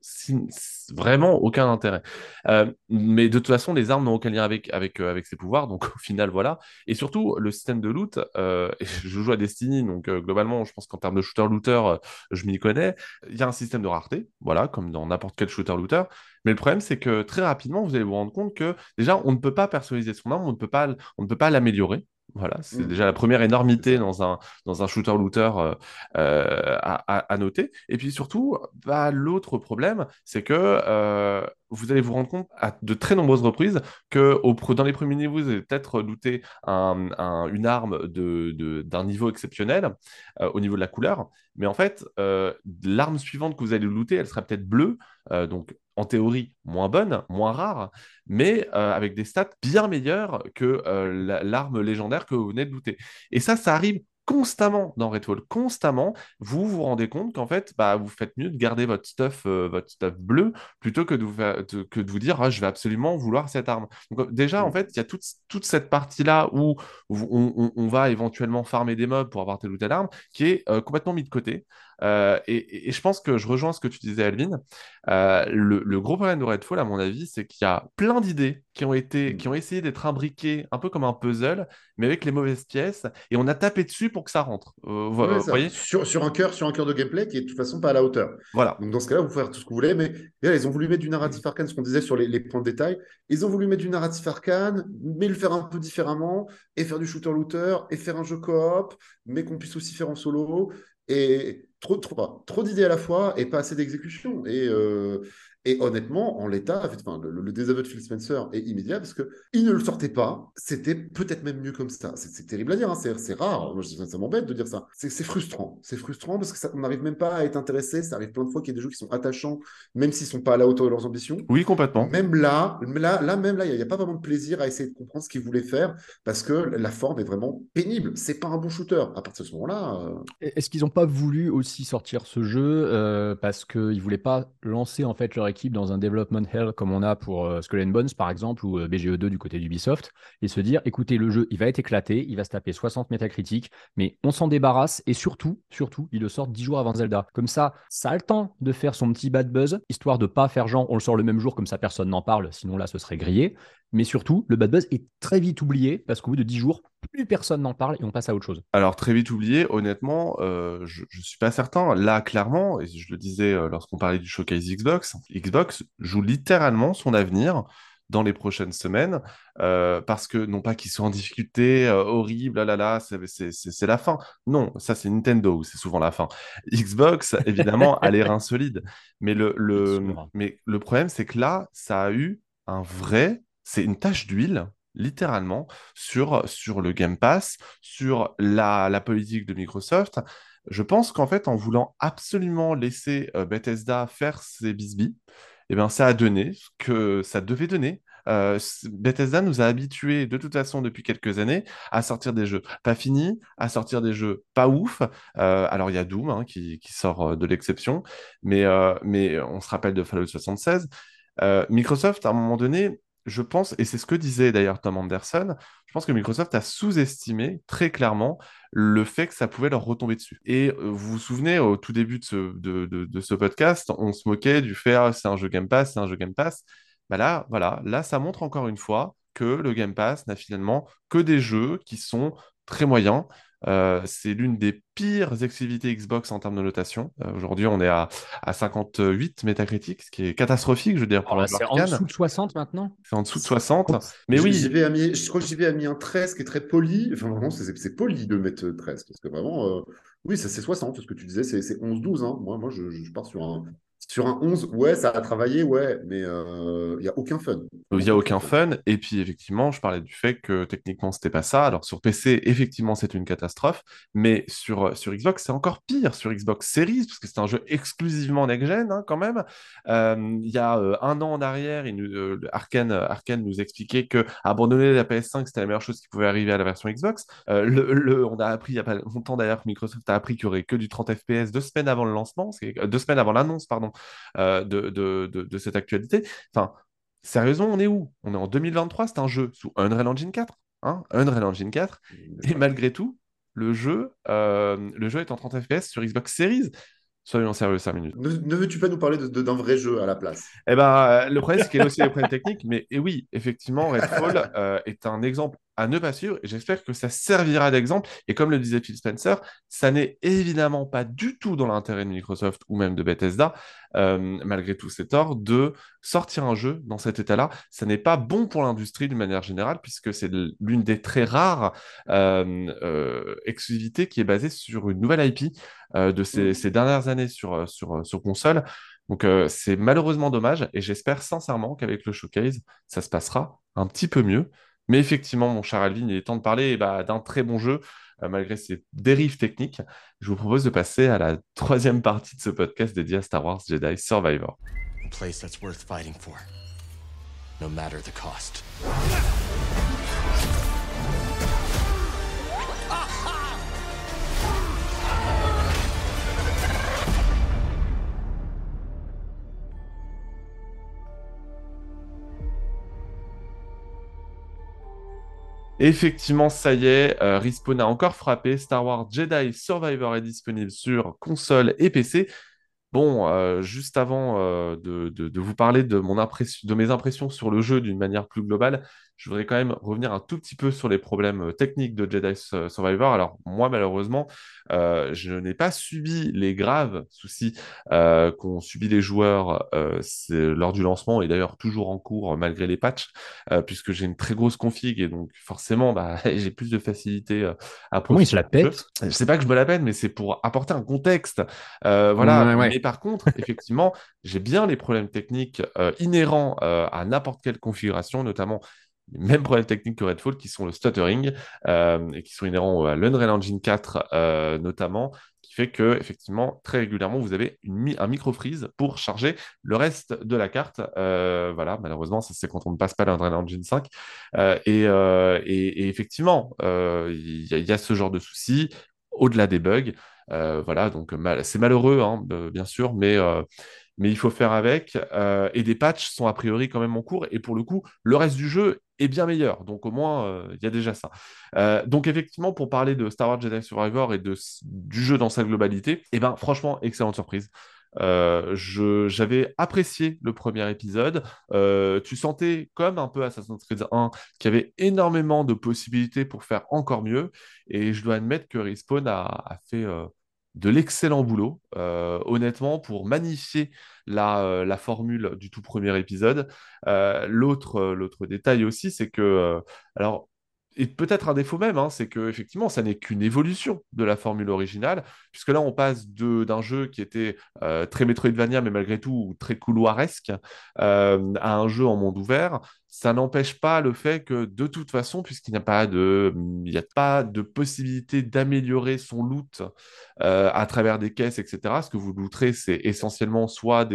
vraiment aucun intérêt. Euh, mais de toute façon, les armes n'ont aucun lien avec, avec, euh, avec ces pouvoirs. Donc au final, voilà. Et surtout, le système de loot, euh, je joue à Destiny, donc globalement, je pense qu'en termes de shooter-looter, je m'y connais. Il y a un système de rareté, voilà, comme dans n'importe quel shooter-looter. Mais le problème, c'est que très rapidement, vous allez vous rendre compte que déjà, on ne peut pas personnaliser son arme, on ne peut pas, on ne peut pas l'améliorer. Voilà, c'est mmh. déjà la première énormité dans un, dans un shooter-looter euh, euh, à, noter. Et puis surtout, bah, l'autre problème, c'est que euh, vous allez vous rendre compte à de très nombreuses reprises que au, dans les premiers niveaux, vous allez peut-être looter une arme de, d'un niveau exceptionnel au niveau de la couleur. Mais en fait, l'arme suivante que vous allez looter, elle sera peut-être bleue. Donc en théorie moins bonne, moins rare, mais euh, avec des stats bien meilleures que euh, l'arme légendaire que vous venez de looter. Et ça, ça arrive constamment dans Redfall, constamment, vous vous rendez compte qu'en fait, bah, vous faites mieux de garder votre stuff, euh, votre stuff bleu plutôt que de vous, que de vous dire ah, je vais absolument vouloir cette arme. Donc, déjà, en mm. fait, il y a toute, toute cette partie-là où on, va éventuellement farmer des mobs pour avoir telle ou telle arme qui est complètement mis de côté. Euh, et, je pense que je rejoins ce que tu disais, Alvin. Euh, le, gros problème de Redfall, à mon avis, c'est qu'il y a plein d'idées qui ont été, mm. qui ont essayé d'être imbriquées un peu comme un puzzle, mais avec les mauvaises pièces, et on a tapé dessus pour que ça rentre. Euh, vous voyez? Sur, sur, un cœur, sur un cœur de gameplay qui est de toute façon pas à la hauteur. Voilà. Donc dans ce cas-là, vous pouvez faire tout ce que vous voulez, mais ils ont voulu mettre du narratif arcane, ce qu'on disait sur les, les, points de détail. Ils ont voulu mettre du narratif arcane, mais le faire un peu différemment, et faire du shooter-looter, et faire un jeu coop, mais qu'on puisse aussi faire en solo. Et trop, d'idées à la fois et pas assez d'exécution. Euh, et honnêtement, en l'état, enfin, le, désaveu de Phil Spencer est immédiat parce qu'il ne le sortait pas. C'était peut-être même mieux comme ça. C'est terrible à dire, hein. c'est rare. Moi, ça, m'embête de dire ça. C'est frustrant. C'est frustrant parce qu'on n'arrive même pas à être intéressé. Ça arrive plein de fois qu'il y a des jeux qui sont attachants, même s'ils ne sont pas à la hauteur de leurs ambitions. Oui, complètement. Même là, là, là même là, il n'y a, pas vraiment de plaisir à essayer de comprendre ce qu'ils voulaient faire parce que la forme est vraiment pénible. C'est pas un bon shooter. À partir de ce moment-là. Euh, est-ce qu'ils n'ont pas voulu aussi sortir ce jeu euh, parce qu'ils ne voulaient pas lancer en fait leur équipe dans un development hell comme on a pour euh, Skull and Bones par exemple ou euh, BGE2 du côté d'Ubisoft et se dire écoutez le jeu il va être éclaté, il va se taper 60 métacritiques mais on s'en débarrasse et surtout surtout il le sort 10 jours avant Zelda. Comme ça, ça a le temps de faire son petit bad buzz histoire de pas faire genre on le sort le même jour comme ça personne n'en parle sinon là ce serait grillé mais surtout le bad buzz est très vite oublié parce qu'au bout de 10 jours plus personne n'en parle et on passe à autre chose. Alors, très vite oublié, honnêtement, euh, je ne suis pas certain. Là, clairement, et je le disais euh, lorsqu'on parlait du showcase Xbox, Xbox joue littéralement son avenir dans les prochaines semaines, euh, parce que non pas qu'ils soient en difficulté horrible, là là là, c'est la fin. Non, ça c'est Nintendo, c'est souvent la fin. Xbox, évidemment, a l'air insolide. Mais le, le, *laughs* mais le problème, c'est que là, ça a eu un vrai, c'est une tache d'huile littéralement, sur, sur le Game Pass, sur la, la politique de Microsoft. Je pense qu'en fait, en voulant absolument laisser euh, Bethesda faire ses bisbis, eh bien, ça a donné ce que ça devait donner. Euh, Bethesda nous a habitués de toute façon depuis quelques années à sortir des jeux pas finis, à sortir des jeux pas ouf. Euh, alors il y a Doom hein, qui, qui, sort de l'exception, mais, mais on se rappelle de Fallout 76. Microsoft, à un moment donné, je pense, et c'est ce que disait d'ailleurs Tom Anderson, je pense que Microsoft a sous-estimé très clairement le fait que ça pouvait leur retomber dessus. Et euh, vous vous souvenez, au tout début de ce, podcast, on se moquait du fait ah, c'est un jeu Game Pass, c'est un jeu Game Pass. Bah là, voilà, là, ça montre encore une fois que le Game Pass n'a finalement que des jeux qui sont très moyens. Euh, c'est l'une des pires exclusivités Xbox en termes de notation. Euh, aujourd'hui, on est à, à 58 métacritiques, ce qui est catastrophique, je veux dire. Oh c'est en dessous de 60 maintenant C'est en dessous de 60. Mais oui. je crois que j'y vais à mis un 13 qui est très poli. Enfin, vraiment, c'est poli de mettre 13. Parce que vraiment, euh, oui, c'est 60. Ce que tu disais, c'est 11-12. Hein. Moi, moi je, je, pars sur un, sur un 11, ouais, ça a travaillé, ouais, mais il euh, n'y a aucun fun. Il n'y a aucun fun. Et puis, effectivement, je parlais du fait que techniquement, c'était pas ça. Alors, sur PC, effectivement, c'est une catastrophe. Mais sur, sur Xbox, c'est encore pire. Sur Xbox Series, parce que c'est un jeu exclusivement next-gen, hein, quand même. Euh, il y a euh, un an en arrière, il nous, Arkane, Arkane, nous expliquait que abandonner la PS5, c'était la meilleure chose qui pouvait arriver à la version Xbox. Le, on a appris, il n'y a pas longtemps d'ailleurs, que Microsoft a appris qu'il y aurait que du 30 FPS deux semaines avant le lancement, deux semaines avant l'annonce, pardon. Euh, de, de, cette actualité. Enfin, sérieusement, on est où? On est en 2023, c'est un jeu sous Unreal Engine 4. Hein Unreal Engine 4. Et malgré tout, le jeu, euh, le jeu est en 30 FPS sur Xbox Series. Soyons sérieux 5 minutes. Ne, veux-tu pas nous parler d'un vrai jeu à la place? Eh ben, le problème, c'est qu'il y a aussi des problèmes techniques. Mais et oui, effectivement, Redfall euh, est un exemple à ne pas suivre. Et j'espère que ça servira d'exemple. Et comme le disait Phil Spencer, ça n'est évidemment pas du tout dans l'intérêt de Microsoft ou même de Bethesda, euh, malgré tous ces torts, de sortir un jeu dans cet état-là. Ça n'est pas bon pour l'industrie d'une manière générale, puisque c'est l'une des très rares euh, euh, exclusivités qui est basée sur une nouvelle IP de ces, ces, dernières années sur, sur, sur console. Donc c'est malheureusement dommage et j'espère sincèrement qu'avec le showcase, ça se passera un petit peu mieux. Mais effectivement, mon cher Alvin, il est temps de parler bah, d'un très bon jeu, euh, malgré ses dérives techniques. Je vous propose de passer à la troisième partie de ce podcast dédié à Star Wars Jedi Survivor. place that's worth fighting for, no matter the cost. Effectivement, ça y est, euh, Respawn a encore frappé. Star Wars Jedi Survivor est disponible sur console et PC. Bon, euh, juste avant euh, de, vous parler de, mes impressions sur le jeu d'une manière plus globale, je voudrais quand même revenir un tout petit peu sur les problèmes euh, techniques de Jedi Survivor. Alors moi, malheureusement, euh, je n'ai pas subi les graves soucis euh, qu'ont subi les joueurs lors du lancement et d'ailleurs toujours en cours malgré les patchs, puisque j'ai une très grosse config et donc forcément, bah, *laughs* j'ai plus de facilité à Comment il se la pète Je sais pas que je me la pète, mais c'est pour apporter un contexte. voilà. Mais par contre, *laughs* effectivement, j'ai bien les problèmes techniques inhérents à n'importe quelle configuration, notamment les mêmes problèmes techniques que Redfall, qui sont le stuttering euh, et qui sont inhérents à l'Unreal Engine 4 euh, notamment, qui fait que effectivement très régulièrement vous avez un micro freeze pour charger le reste de la carte. Euh, voilà, malheureusement, ça c'est quand on ne passe pas l'Unreal Engine 5. Et, effectivement, il y, a ce genre de soucis au-delà des bugs. voilà, donc c'est malheureux, hein, bien sûr, mais mais il faut faire avec. Et des patchs sont a priori quand même en cours. Et pour le coup, le reste du jeu bien meilleur. Donc au moins, euh, il y a déjà ça. Euh, donc effectivement, pour parler de Star Wars Jedi Survivor et de, du jeu dans sa globalité, eh ben, franchement, excellente surprise. j'avais apprécié le premier épisode. tu sentais, comme un peu Assassin's Creed 1, qu'il y avait énormément de possibilités pour faire encore mieux. Et je dois admettre que Respawn a fait de l'excellent boulot, euh, honnêtement, pour magnifier la, euh, la, formule du tout premier épisode. Euh, l'autre, l'autre détail aussi, c'est que, alors, et peut-être un défaut même, hein, c'est que effectivement, ça n'est qu'une évolution de la formule originale, puisque là, on passe d'un jeu qui était très Metroidvania, mais malgré tout très couloiresque, à un jeu en monde ouvert ça n'empêche pas le fait que de toute façon, puisqu'il n'y a pas de, il a pas de possibilité d'améliorer son loot euh, à travers des caisses, etc. Ce que vous looterez, c'est essentiellement soit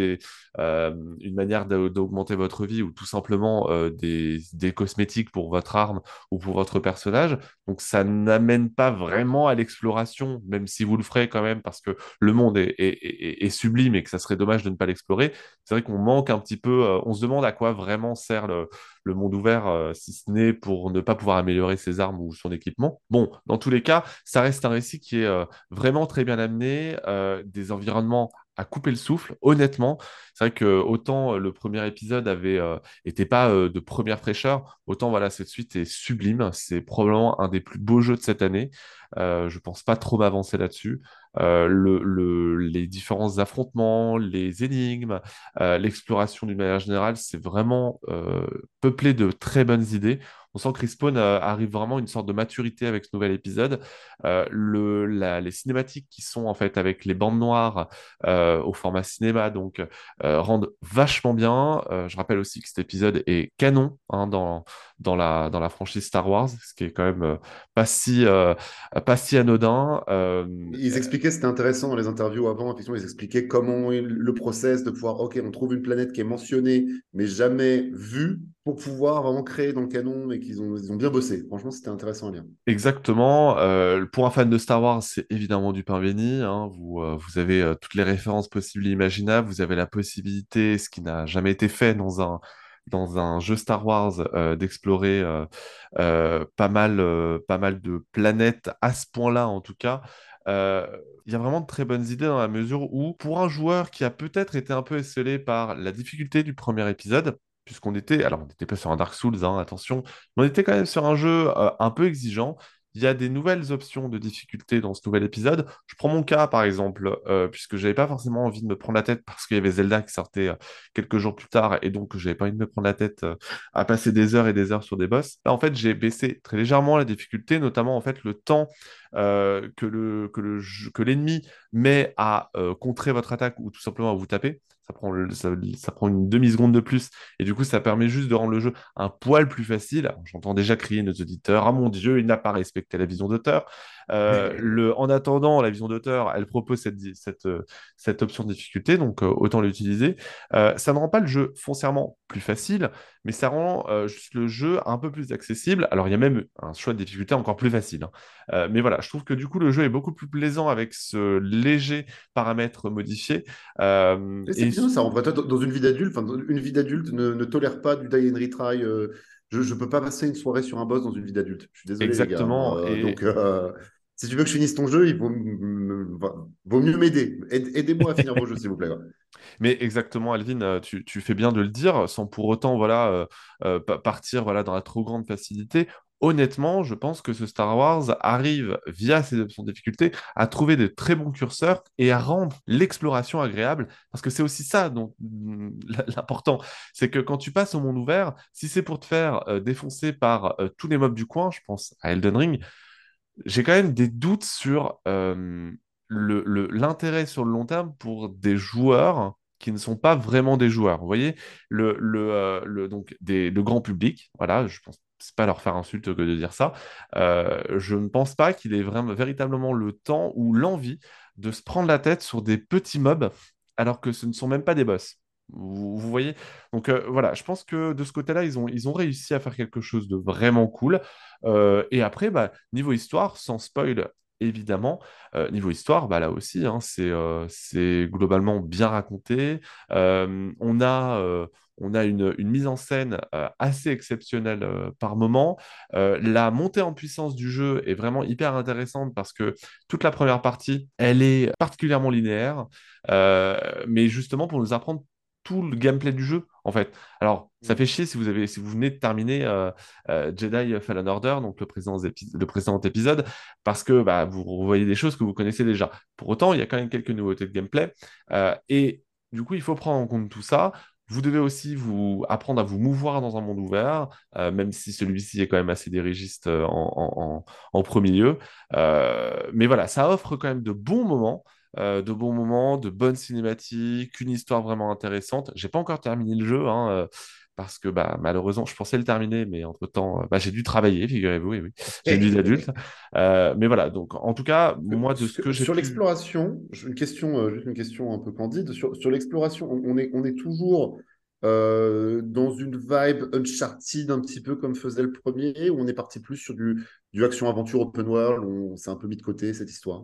euh, une manière d'augmenter votre vie ou tout simplement euh, des, cosmétiques pour votre arme ou pour votre personnage. Donc ça n'amène pas vraiment à l'exploration, même si vous le ferez quand même parce que le monde est, est sublime et que ça serait dommage de ne pas l'explorer. C'est vrai qu'on manque un petit peu, on se demande à quoi vraiment sert le le monde ouvert, euh, si ce n'est pour ne pas pouvoir améliorer ses armes ou son équipement. Bon, dans tous les cas, ça reste un récit qui est euh, vraiment très bien amené, euh, des environnements à couper le souffle, honnêtement. C'est vrai que autant le premier épisode avait été pas de première fraîcheur, autant voilà, cette suite est sublime. C'est probablement un des plus beaux jeux de cette année. Je je pense pas trop m'avancer là-dessus. Le, les différents affrontements, les énigmes, l'exploration d'une manière générale, c'est vraiment peuplé de très bonnes idées. On sent que Respawn euh, arrive vraiment à une sorte de maturité avec ce nouvel épisode. Euh, le, les cinématiques qui sont en fait avec les bandes noires euh, au format cinéma donc rendent vachement bien. je rappelle aussi que cet épisode est canon hein, dans, la, franchise Star Wars, ce qui est quand même pas, si, pas si anodin. Ils c'était intéressant dans les interviews avant, effectivement, ils expliquaient comment le process de pouvoir, ok, on trouve une planète qui est mentionnée mais jamais vue pour pouvoir vraiment créer dans le canon et qu'ils ont, bien bossé. Franchement, c'était intéressant à lire. Exactement. Euh, pour un fan de Star Wars, c'est évidemment du pain béni. Hein. Vous, euh, vous avez euh, toutes les références possibles et imaginables. Vous avez la possibilité, ce qui n'a jamais été fait dans un, jeu Star Wars, d'explorer pas mal de planètes à ce point-là, en tout cas. Il y a vraiment de très bonnes idées dans la mesure où, pour un joueur qui a peut-être été un peu esselé par la difficulté du premier épisode, puisqu'on était, alors on n'était pas sur un Dark Souls, hein, attention, mais on était quand même sur un jeu euh, un peu exigeant. Il y a des nouvelles options de difficulté dans ce nouvel épisode. Je prends mon cas, par exemple, euh, puisque j'avais pas forcément envie de me prendre la tête parce qu'il y avait Zelda qui sortait euh, quelques jours plus tard et donc j'avais pas envie de me prendre la tête à passer des heures et des heures sur des boss. Là, en fait, j'ai baissé très légèrement la difficulté, notamment en fait le temps le que l'ennemi met à contrer votre attaque ou tout simplement à vous taper ça prend, ça, prend une demi-seconde de plus. Et du coup, ça permet juste de rendre le jeu un poil plus facile. J'entends déjà crier nos auditeurs Ah mon Dieu, il n'a pas respecté la vision d'auteur. Euh, *laughs* le, en attendant, la vision d'auteur, elle propose cette, cette, cette, option de difficulté, donc euh, autant l'utiliser. Euh, ça ne rend pas le jeu foncièrement plus facile, mais ça rend juste le jeu un peu plus accessible. Alors, il y a même un choix de difficulté encore plus facile. Hein. mais voilà, je trouve que du coup, le jeu est beaucoup plus plaisant avec ce léger paramètre modifié. c'est bien ça, en vrai, dans une vie d'adulte, une vie d'adulte ne, ne, tolère pas du die and retry. je ne peux pas passer une soirée sur un boss dans une vie d'adulte. Je suis désolé. Exactement. Les gars. Donc, si tu veux que je finisse ton jeu, il vaut, mieux m'aider. Aidez-moi à finir vos jeux, s'il vous plaît. *laughs* Mais exactement, Alvin, euh, tu, fais bien de le dire, sans pour autant voilà, euh, euh, partir voilà, dans la trop grande facilité. Honnêtement, je pense que ce Star Wars arrive, via ses options de difficulté, à trouver de très bons curseurs et à rendre l'exploration agréable. Parce que c'est aussi ça donc mm, l'important. C'est que quand tu passes au monde ouvert, si c'est pour te faire défoncer par tous les mobs du coin, je pense à Elden Ring, j'ai quand même des doutes sur euh, l'intérêt sur le long terme pour des joueurs qui ne sont pas vraiment des joueurs. Vous voyez, le, euh, donc le grand public, voilà, je pense c'est pas leur faire insulte que de dire ça. Euh, je ne pense pas qu'il ait vraiment véritablement le temps ou l'envie de se prendre la tête sur des petits mobs alors que ce ne sont même pas des boss. Vous, voyez? Donc euh, voilà, je pense que de ce côté-là, ils ont, ils ont réussi à faire quelque chose de vraiment cool. Euh, et après, bah, niveau histoire, sans spoil, évidemment. niveau histoire, bah, là aussi, hein, c'est globalement bien raconté. on a on a une, mise en scène euh, assez exceptionnelle euh, par moment. Euh, la montée en puissance du jeu est vraiment hyper intéressante parce que toute la première partie, elle est particulièrement linéaire, mais justement pour nous apprendre tout le gameplay du jeu en fait. Alors ça mm. fait chier si vous avez si vous venez de terminer Jedi Fallen Order donc le précédent, le précédent épisode parce que bah, vous voyez des choses que vous connaissez déjà. Pour autant il y a quand même quelques nouveautés de gameplay et du coup il faut prendre en compte tout ça. Vous devez aussi vous apprendre à vous mouvoir dans un monde ouvert, euh, même si celui-ci est quand même assez dirigiste euh, en, premier lieu. Euh, mais voilà, ça offre quand même de bons moments, de bons moments, de bonnes cinématiques, une histoire vraiment intéressante. J'ai pas encore terminé le jeu, hein, parce que bah, malheureusement, je pensais le terminer, mais entre-temps, euh, bah, j'ai dû travailler, figurez-vous, oui, oui. j'ai une vie d'adulte. Euh, mais voilà, donc en tout cas, moi, de ce que j'ai Sur l'exploration, une question, euh, juste une question un peu candide, sur, sur l'exploration, on, est, on est toujours dans une vibe Uncharted, un petit peu comme faisait le premier, ou on est parti plus sur du, du action-aventure open world, on s'est un peu mis de côté cette histoire?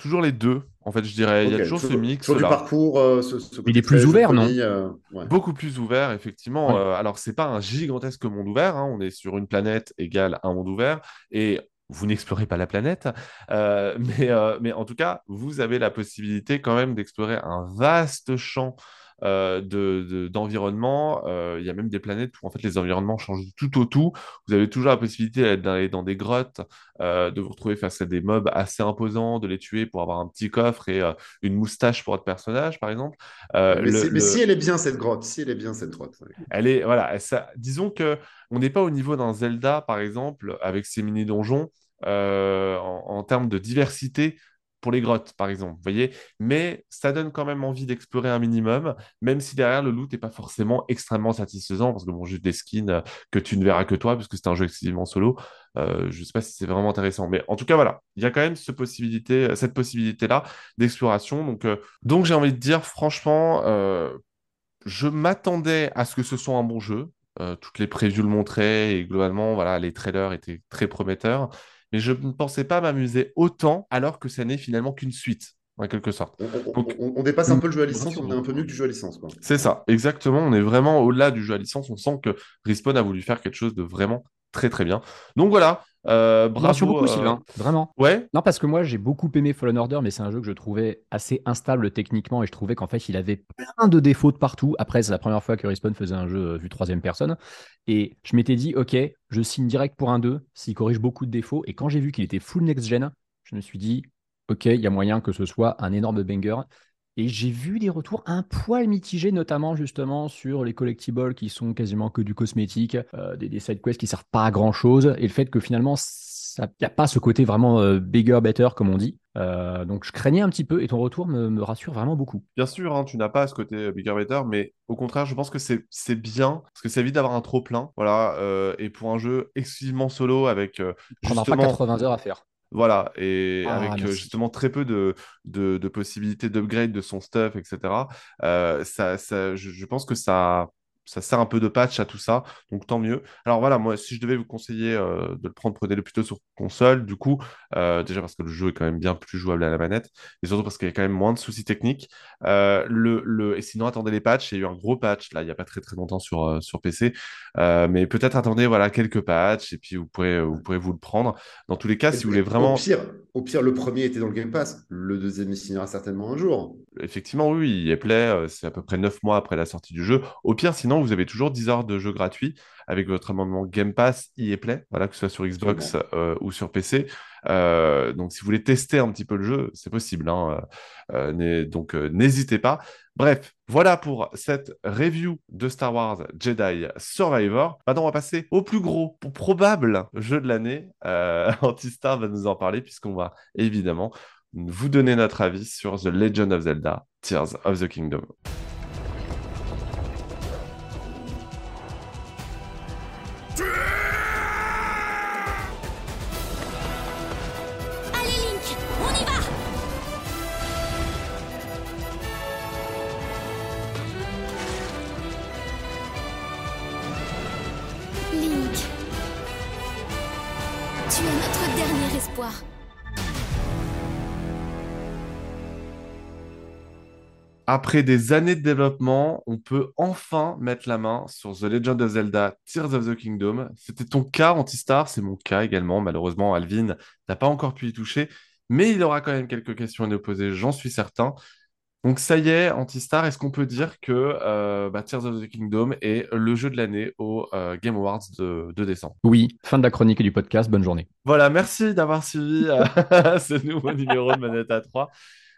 Toujours les deux, en fait, je dirais. il y a toujours, ce mix. Sur du parcours, euh, il est plus ouvert, non euh, Beaucoup plus ouvert, effectivement. Euh, alors, c'est pas un gigantesque monde ouvert. Hein. On est sur une planète égale un monde ouvert. Et vous n'explorez pas la planète, *laughs* mais, mais en tout cas, vous avez la possibilité quand même d'explorer un vaste champ euh, d'environnement. Euh, il y a même des planètes où en fait les environnements changent du tout au tout. Vous avez toujours la possibilité d'aller dans, des grottes, euh, de vous retrouver face à des mobs assez imposants, de les tuer pour avoir un petit coffre et une moustache pour votre personnage, par exemple. mais, si elle est bien cette grotte, si elle est bien cette grotte. Elle est voilà. Ça, disons que on n'est pas au niveau d'un Zelda, par exemple, avec ses mini donjons. en, en, termes de diversité pour les grottes, par exemple, vous voyez. Mais ça donne quand même envie d'explorer un minimum, même si derrière le loot n'est pas forcément extrêmement satisfaisant, parce que bon, juste des skins euh, que tu ne verras que toi, puisque c'est un jeu exclusivement solo, euh, je ne sais pas si c'est vraiment intéressant. Mais en tout cas, voilà, il y a quand même ce possibilité, cette possibilité-là d'exploration. Donc, euh, donc j'ai envie de dire, franchement, je m'attendais à ce que ce soit un bon jeu. toutes les previews le montraient et globalement, voilà, les trailers étaient très prometteurs mais je ne pensais pas m'amuser autant alors que ça n'est finalement qu'une suite en quelque sorte. On, dépasse un peu le jeu à licence, on est un peu mieux que du jeu à licence. C'est ça, exactement. On est vraiment au-delà du jeu à licence. On sent que Respawn a voulu faire quelque chose de vraiment très très bien. Donc voilà, euh, bravo. beaucoup, euh, Sylvain, vraiment. Ouais. Non, parce que moi, j'ai beaucoup aimé Fallen Order, mais c'est un jeu que je trouvais assez instable techniquement et je trouvais qu'en fait, il avait plein de défauts de partout. Après, c'est la première fois que Respawn faisait un jeu euh, vu troisième personne. Et je m'étais dit, OK, je signe direct pour un 2 s'il corrige beaucoup de défauts. Et quand j'ai vu qu'il était full next-gen, je me suis dit, OK, il y a moyen que ce soit un énorme banger. Et j'ai vu des retours un poil mitigés, notamment justement sur les collectibles qui sont quasiment que du cosmétique, euh, des, des side quests qui servent pas à grand chose, et le fait que finalement, il n'y a pas ce côté vraiment euh, bigger, better, comme on dit. Euh, donc je craignais un petit peu, et ton retour me, rassure vraiment beaucoup. Bien sûr, hein, tu n'as pas ce côté bigger, better, mais au contraire, je pense que c'est bien, parce que ça évite d'avoir un trop plein. Voilà, et pour un jeu exclusivement solo avec. On n'a pas 80 heures à faire. Voilà, et ah, avec euh, justement très peu de, de, possibilités d'upgrade de son stuff, etc. Euh, ça, ça, je, pense que ça, ça sert un peu de patch à tout ça, donc tant mieux. Alors voilà, moi, si je devais vous conseiller euh, de le prendre, prenez-le plutôt sur console, du coup, euh, déjà parce que le jeu est quand même bien plus jouable à la manette, et surtout parce qu'il y a quand même moins de soucis techniques. Euh, le, le... Et sinon, attendez les patchs, il y a eu un gros patch, là, il n'y a pas très très longtemps sur, sur PC, mais peut-être attendez voilà, quelques patchs, et puis vous pourrez, vous pourrez vous le prendre. Dans tous les cas, si vous voulez vraiment... Au pire, au pire, le premier était dans le Game Pass, le deuxième il signera certainement un jour. Effectivement, oui, il est play, c'est à peu près 9 mois après la sortie du jeu. Au pire, sinon, vous avez toujours 10 heures de jeu gratuit avec votre amendement Game Pass, EA Play, voilà, que ce soit sur Xbox euh, ou sur PC. Euh, donc, si vous voulez tester un petit peu le jeu, c'est possible. Hein, euh, donc, n'hésitez pas. Bref, voilà pour cette review de Star Wars Jedi Survivor. Maintenant, on va passer au plus gros, probable jeu de l'année. *laughs* Antistar va nous en parler puisqu'on va évidemment vous donner notre avis sur The Legend of Zelda Tears of the Kingdom. Après des années de développement, on peut enfin mettre la main sur The Legend of Zelda Tears of the Kingdom. C'était ton cas, Antistar, c'est mon cas également. Malheureusement, Alvin n'a pas encore pu y toucher, mais il aura quand même quelques questions à nous poser, j'en suis certain. Donc ça y est, Antistar, est-ce qu'on peut dire que euh, bah, Tears of the Kingdom est le jeu de l'année au euh, Game Awards de, de, décembre? Oui, fin de la chronique et du podcast, bonne journée. Voilà, merci d'avoir suivi euh, *laughs* ce nouveau numéro de Manette à 3.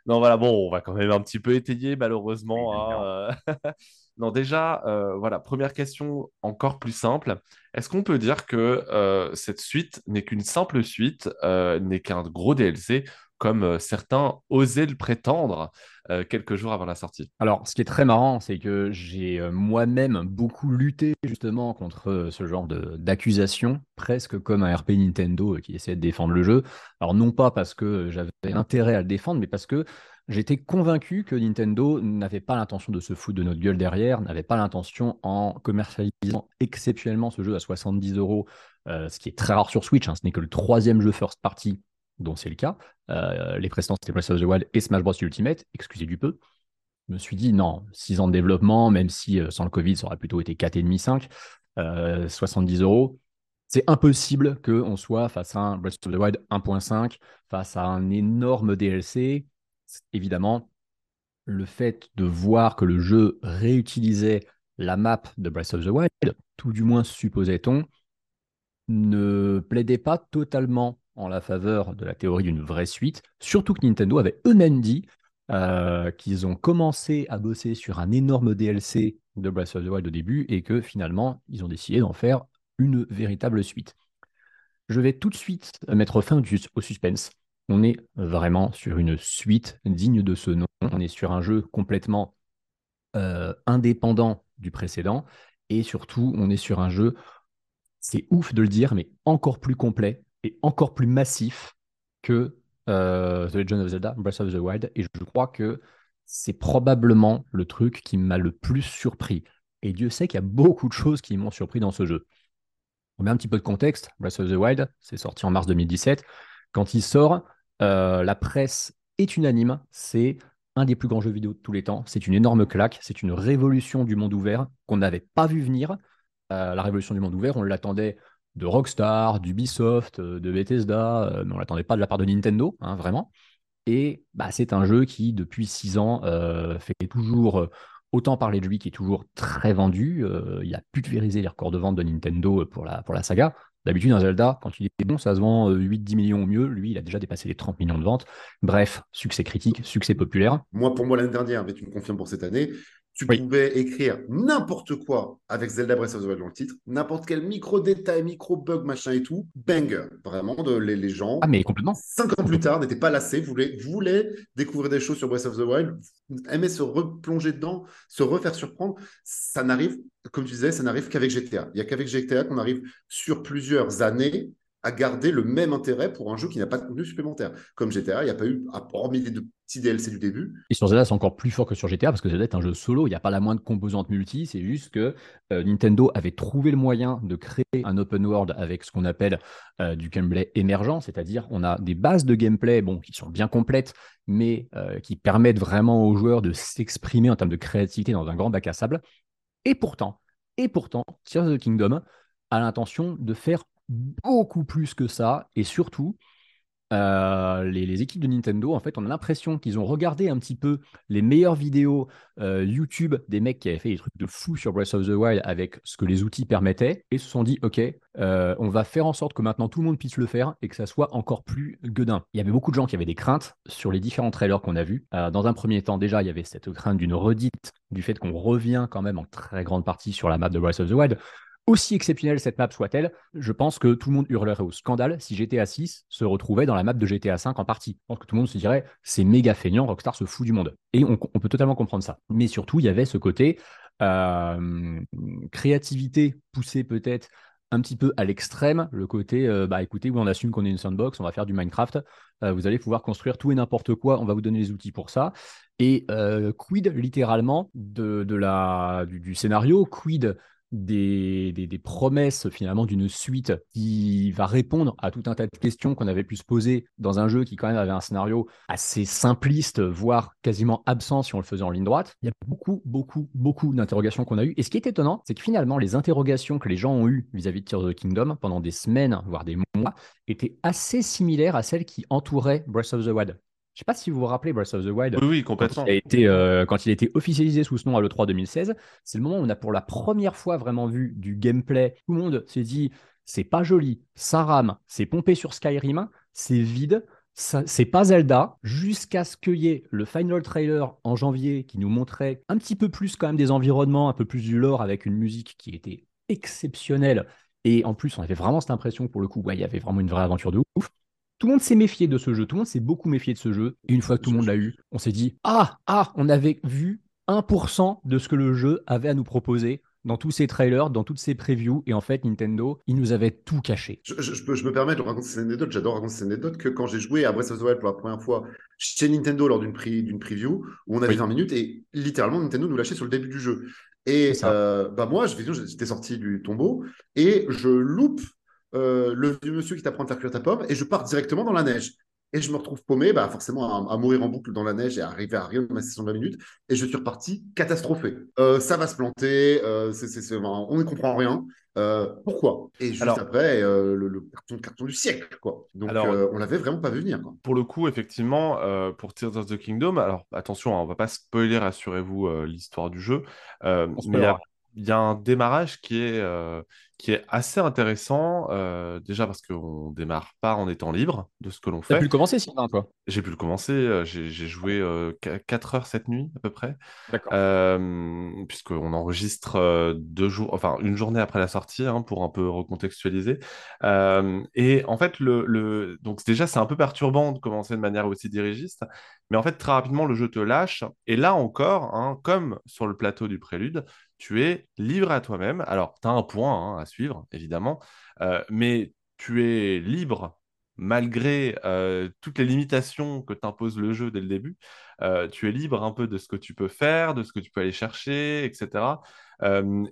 Non, voilà, bon, on va quand même un petit peu étayer, malheureusement. Hein, *laughs* non, déjà, voilà, première question encore plus simple. Est-ce qu'on peut dire que cette suite n'est qu'une simple suite, n'est qu'un gros DLC comme euh, certains osaient le prétendre euh, quelques jours avant la sortie. Alors, ce qui est très marrant, c'est que j'ai euh, moi-même beaucoup lutté justement contre ce genre d'accusations, presque comme un RP Nintendo qui essaie de défendre le jeu. Alors, non pas parce que j'avais intérêt à le défendre, mais parce que j'étais convaincu que Nintendo n'avait pas l'intention de se foutre de notre gueule derrière, n'avait pas l'intention en commercialisant exceptionnellement ce jeu à 70 euros, ce qui est très rare sur Switch. Hein. ce n'est que le troisième jeu first party dont c'est le cas. Euh, les précédents, c'était Breath of the Wild et Smash Bros. Ultimate, excusez du peu. Je me suis dit, non, 6 ans de développement, même si euh, sans le Covid, ça aurait plutôt été 4,5, 5, 70 euros. C'est impossible qu'on soit face à un Breath of the Wild 1.5, face à un énorme DLC. Évidemment, le fait de voir que le jeu réutilisait la map de Breath of the Wild, tout du moins supposait-on, ne plaidait pas totalement en la faveur de la théorie d'une vraie suite, surtout que Nintendo avait eux-mêmes dit euh, qu'ils ont commencé à bosser sur un énorme DLC de Breath of the Wild au début et que finalement, ils ont décidé d'en faire une véritable suite. Je vais tout de suite mettre fin au suspense. On est vraiment sur une suite digne de ce nom. On est sur un jeu complètement euh, indépendant du précédent et surtout, on est sur un jeu, c'est ouf de le dire, mais encore plus complet, est encore plus massif que euh, The Legend of Zelda Breath of the Wild. Et je crois que c'est probablement le truc qui m'a le plus surpris. Et Dieu sait qu'il y a beaucoup de choses qui m'ont surpris dans ce jeu. On met un petit peu de contexte. Breath of the Wild, c'est sorti en mars 2017. Quand il sort, euh, la presse est unanime. C'est un des plus grands jeux vidéo de tous les temps. C'est une énorme claque. C'est une révolution du monde ouvert qu'on n'avait pas vu venir. Euh, la révolution du monde ouvert, on l'attendait de Rockstar, d'Ubisoft, euh, de Bethesda, euh, mais on l'attendait pas de la part de Nintendo, hein, vraiment. Et bah, c'est un jeu qui, depuis six ans, euh, fait toujours autant parler de lui, qui est toujours très vendu. il a pulvérisé les records de vente de Nintendo pour la, pour la saga. D'habitude, un Zelda, quand il est bon, ça se vend 8-10 millions au mieux. Lui, il a déjà dépassé les 30 millions de ventes. Bref, succès critique, succès populaire. Moi, pour moi, l'année dernière, mais tu me confirmes pour cette année, tu pouvais écrire n'importe quoi avec Zelda Breath of the Wild dans le titre, n'importe quel micro-détail, micro-bug, machin et tout, bang Vraiment, de, les, gens, ah, mais complètement. cinq ans plus tard, n'étaient pas lassés, voulaient, voulaient découvrir des choses sur Breath of the Wild, aimaient se replonger dedans, se refaire surprendre. Ça n'arrive, comme tu disais, ça n'arrive qu'avec GTA. Il n'y a qu'avec GTA qu'on arrive sur plusieurs années à garder le même intérêt pour un jeu qui n'a pas de contenu supplémentaire. Comme GTA, il n'y a pas eu, hormis des petits DLC du début. Et sur Zelda, c'est encore plus fort que sur GTA parce que Zelda est un jeu solo, il n'y a pas la moindre composante multi, c'est juste que euh, Nintendo avait trouvé le moyen de créer un open world avec ce qu'on appelle euh, du gameplay émergent, c'est-à-dire on a des bases de gameplay bon, qui sont bien complètes, mais euh, qui permettent vraiment aux joueurs de s'exprimer en termes de créativité dans un grand bac à sable. Et pourtant, et pourtant, Tears of the Kingdom a l'intention de faire beaucoup plus que ça. Et surtout, euh, les, équipes de Nintendo, en fait, on a l'impression qu'ils ont regardé un petit peu les meilleures vidéos euh, YouTube des mecs qui avaient fait des trucs de fou sur Breath of the Wild avec ce que les outils permettaient et se sont dit, OK, euh, on va faire en sorte que maintenant tout le monde puisse le faire et que ça soit encore plus gueudin. Il y avait beaucoup de gens qui avaient des craintes sur les différents trailers qu'on a vus. dans un premier temps, déjà, il y avait cette crainte d'une redite du fait qu'on revient quand même en très grande partie sur la map de Breath of the Wild aussi exceptionnelle cette map soit-elle, je pense que tout le monde hurlerait au scandale si GTA 6 se retrouvait dans la map de GTA 5 en partie. Je pense que tout le monde se dirait c'est méga feignant, Rockstar se fout du monde. Et on, peut totalement comprendre ça. Mais surtout, il y avait ce côté euh, créativité poussée peut-être un petit peu à l'extrême, le côté, euh, bah écoutez, on assume qu'on est une sandbox, on va faire du Minecraft, euh, vous allez pouvoir construire tout et n'importe quoi, on va vous donner les outils pour ça. Et quid littéralement de, la, du, du, scénario, quid des, promesses finalement d'une suite qui va répondre à tout un tas de questions qu'on avait pu se poser dans un jeu qui quand même avait un scénario assez simpliste, voire quasiment absent si on le faisait en ligne droite. Il y a beaucoup, beaucoup, beaucoup d'interrogations qu'on a eues. Et ce qui est étonnant, c'est que finalement, les interrogations que les gens ont eues vis-à-vis de Tears of the Kingdom pendant des semaines, voire des mois, étaient assez similaires à celles qui entouraient Breath of the Wild. Je sais pas si vous vous rappelez Breath of the Wild. Oui, oui, complètement. Quand il a été, euh, quand il a été officialisé sous ce nom à l'E3 2016, c'est le moment où on a pour la première fois vraiment vu du gameplay. Tout le monde s'est dit, c'est pas joli, ça rame, c'est pompé sur Skyrim, c'est vide, c'est pas Zelda, jusqu'à ce qu'il y ait le final trailer en janvier qui nous montrait un petit peu plus quand même des environnements, un peu plus du lore avec une musique qui était exceptionnelle. Et en plus, on avait vraiment cette impression que pour le coup, il y avait vraiment une vraie aventure de ouf. Tout le monde s'est méfié de ce jeu, tout le monde s'est beaucoup méfié de ce jeu. Et une fois que tout le monde l'a eu, on s'est dit Ah, ah, on avait vu 1% de ce que le jeu avait à nous proposer dans tous ces trailers, dans toutes ces previews. Et en fait, Nintendo, il nous avait tout caché. Je, je, me permets de raconter cette anecdote. J'adore raconter cette anecdote que quand j'ai joué à Breath of the Wild pour la première fois chez Nintendo lors d'une preview où on avait 20 minutes et littéralement Nintendo nous lâchait sur le début du jeu. Et euh, bah moi, j'étais sorti du tombeau et je loupe euh, le vieux monsieur qui t'apprend à faire cuire ta pomme, et je pars directement dans la neige. Et je me retrouve paumé, bah forcément, à, mourir en boucle dans la neige et à arriver à rien de ma session de 20 minutes. Et je suis reparti catastrophé. Euh, ça va se planter, euh, on ne comprend rien. pourquoi? Et juste après, le, carton, du siècle. Quoi. Donc, on l'avait vraiment pas vu venir. Pour le coup, effectivement, pour Tears of the Kingdom, alors attention, on hein, on va pas spoiler, rassurez-vous, l'histoire du jeu. mais il y, a un démarrage qui est, qui est assez intéressant, euh, déjà parce qu'on démarre pas en étant libre de ce que l'on fait. Tu pu le commencer sinon, toi? J'ai pu le commencer, euh, j'ai joué 4 euh, heures cette nuit à peu près. D'accord. Puisqu'on enregistre deux jours, enfin une journée après la sortie hein, pour un peu recontextualiser. et en fait, le, le... donc déjà, c'est un peu perturbant de commencer de manière aussi dirigiste, mais en fait, très rapidement, le jeu te lâche. Et là encore, hein, comme sur le plateau du prélude, tu es libre à toi-même. Alors, tu as un point hein, à suivre, évidemment, euh, mais tu es libre malgré euh, toutes les limitations que t'impose le jeu dès le début. Euh, tu es libre un peu de ce que tu peux faire, de ce que tu peux aller chercher, etc.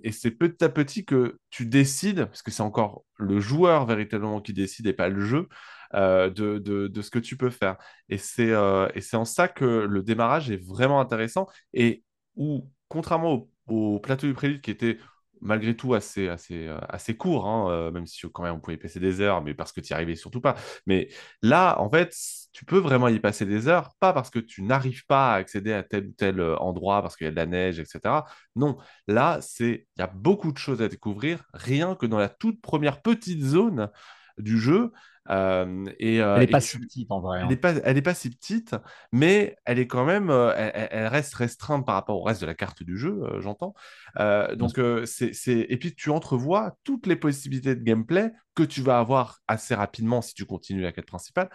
et c'est petit à petit que tu décides, parce que c'est encore le joueur véritablement qui décide et pas le jeu, de, de, de, ce que tu peux faire. Et c'est en ça que le démarrage est vraiment intéressant et où, contrairement au au plateau du Prélude qui était malgré tout assez, assez, euh, assez court, hein, euh, même si quand même on pouvait y passer des heures, mais parce que tu n'y arrivais surtout pas. Mais là, en fait, tu peux vraiment y passer des heures, pas parce que tu n'arrives pas à accéder à tel ou tel euh, endroit, parce qu'il y a de la neige, etc. Non, là, c'est il y a beaucoup de choses à découvrir, rien que dans la toute première petite zone du jeu, euh, et, euh, elle n'est pas si petite en vrai. Elle n'est hein. pas, si petite, mais elle est quand même, elle, reste restreinte par rapport au reste de la carte du jeu, j'entends. donc c'est, et puis tu entrevois toutes les possibilités de gameplay que tu vas avoir assez rapidement si tu continues la quête principale.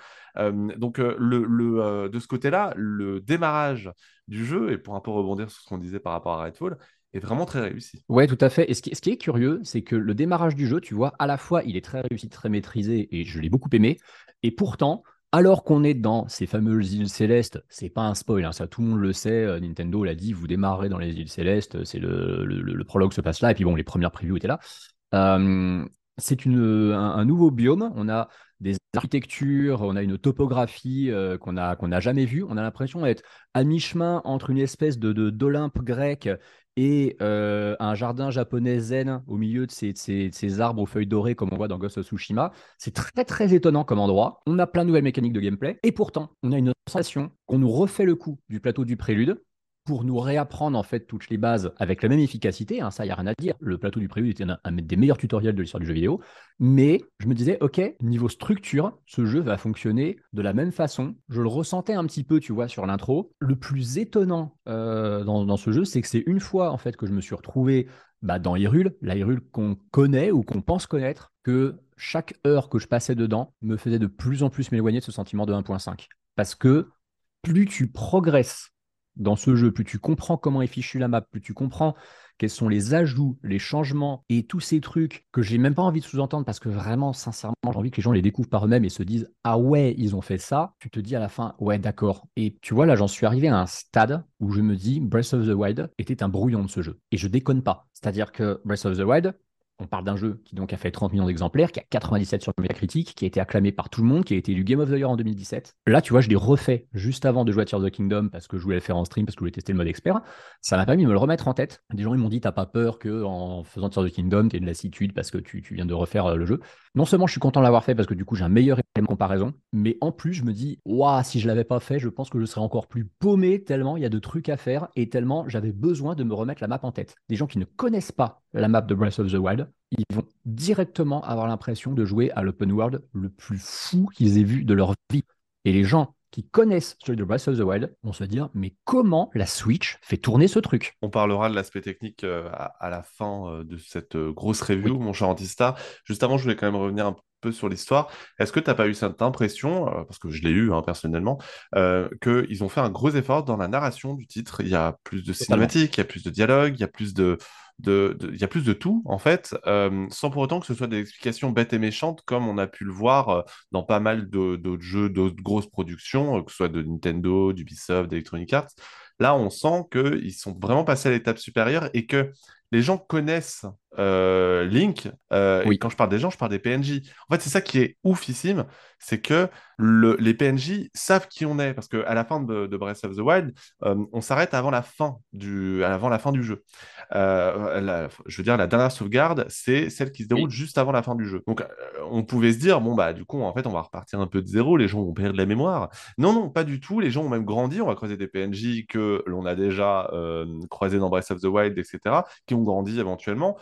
donc le, de ce côté-là, le démarrage du jeu, et pour un peu rebondir sur ce qu'on disait par rapport à Redfall, est vraiment très réussi. Ouais, tout à fait. Et ce qui, ce qui, est curieux, c'est que le démarrage du jeu, tu vois, à la fois, il est très réussi, très maîtrisé, et je l'ai beaucoup aimé. Et pourtant, alors qu'on est dans ces fameuses îles célestes, c'est pas un spoil, hein, ça tout le monde le sait, euh, Nintendo l'a dit, vous démarrez dans les îles célestes, c'est le, le, prologue se passe là, et puis bon, les premières previews étaient là. Euh, c'est un, un, nouveau biome, on a des architectures, on a une topographie euh, qu'on n'a jamais vue. On a l'impression d'être à mi-chemin entre une espèce de d'Olympe grec et euh, un jardin japonais zen au milieu de ces, arbres aux feuilles dorées comme on voit dans Ghost of Tsushima. C'est très très étonnant comme endroit. On a plein de nouvelles mécaniques de gameplay et pourtant on a une sensation qu'on nous refait le coup du plateau du prélude pour nous réapprendre en fait toutes les bases avec la même efficacité. Hein, ça, il n'y a rien à dire. Le plateau du prélude était un, des meilleurs tutoriels de l'histoire du jeu vidéo. Mais je me disais, OK, niveau structure, ce jeu va fonctionner de la même façon. Je le ressentais un petit peu, tu vois, sur l'intro. Le plus étonnant euh, dans, ce jeu, c'est que c'est une fois en fait que je me suis retrouvé bah, dans Hyrule, la Hyrule qu'on connaît ou qu'on pense connaître, que chaque heure que je passais dedans me faisait de plus en plus m'éloigner de ce sentiment de 1.5. Parce que plus tu progresses dans ce jeu, plus tu comprends comment est fichue la map, plus tu comprends quels sont les ajouts, les changements et tous ces trucs que j'ai même pas envie de sous-entendre parce que vraiment, sincèrement, j'ai envie que les gens les découvrent par eux-mêmes et se disent Ah ouais, ils ont fait ça. Tu te dis à la fin Ouais, d'accord. Et tu vois, là, j'en suis arrivé à un stade où je me dis Breath of the Wild était un brouillon de ce jeu. Et je déconne pas. C'est-à-dire que Breath of the Wild, on parle d'un jeu qui donc a fait 30 millions d'exemplaires, qui a 97 sur Metacritic, qui a été acclamé par tout le monde, qui a été élu Game of the Year en 2017. Là, tu vois, je l'ai refait juste avant de jouer à Tears of the Kingdom parce que je voulais le faire en stream, parce que je voulais tester le mode expert. Ça m'a permis de me le remettre en tête. Des gens ils m'ont dit, t'as pas peur que en faisant Tears of the Kingdom, t'aies une lassitude parce que tu, viens de refaire euh, le jeu. Non seulement je suis content de l'avoir fait parce que du coup j'ai un meilleur élément de comparaison, mais en plus je me dis, waouh, si je l'avais pas fait, je pense que je serais encore plus paumé tellement il y a de trucs à faire et tellement j'avais besoin de me remettre la map en tête. Des gens qui ne connaissent pas la map de Breath of the Wild, ils vont directement avoir l'impression de jouer à l'open world le plus fou qu'ils aient vu de leur vie. Et les gens qui connaissent celui de Breath of the Wild vont se dire mais comment la Switch fait tourner ce truc? On parlera de l'aspect technique euh, à, la fin euh, de cette euh, grosse review, mon cher Antistar. Juste avant, je voulais quand même revenir un peu sur l'histoire. Est-ce que tu n'as pas eu cette impression, parce que je l'ai eu hein, personnellement, qu'ils ont fait un gros effort dans la narration du titre? Il y a plus de cinématiques, il y a plus de dialogue, il y a plus de, il y a plus de tout, en fait, euh, sans pour autant que ce soit des explications bêtes et méchantes, comme on a pu le voir euh, dans pas mal d'autres jeux, d'autres grosses productions, euh, que ce soit de Nintendo, d'Ubisoft, d'Electronic Arts. Là, on sent qu'ils sont vraiment passés à l'étape supérieure et que les gens connaissent Link. oui. quand je parle des gens, je parle des PNJ. En fait, c'est ça qui est oufissime, c'est que les PNJ savent qui on est, parce qu'à la fin de, Breath of the Wild, on s'arrête avant la fin du, avant la fin du jeu. Euh, je veux dire, la dernière sauvegarde, c'est celle qui se déroule juste avant la fin du jeu. Donc, euh, on pouvait se dire, bon, bah, du coup, en fait, on va repartir un peu de zéro, les gens vont perdre la mémoire. Non, non, pas du tout. Les gens ont même grandi. On va croiser des PNJ que l'on a déjà euh, croisés dans Breath of the Wild, etc., qui ont grandi éventuellement.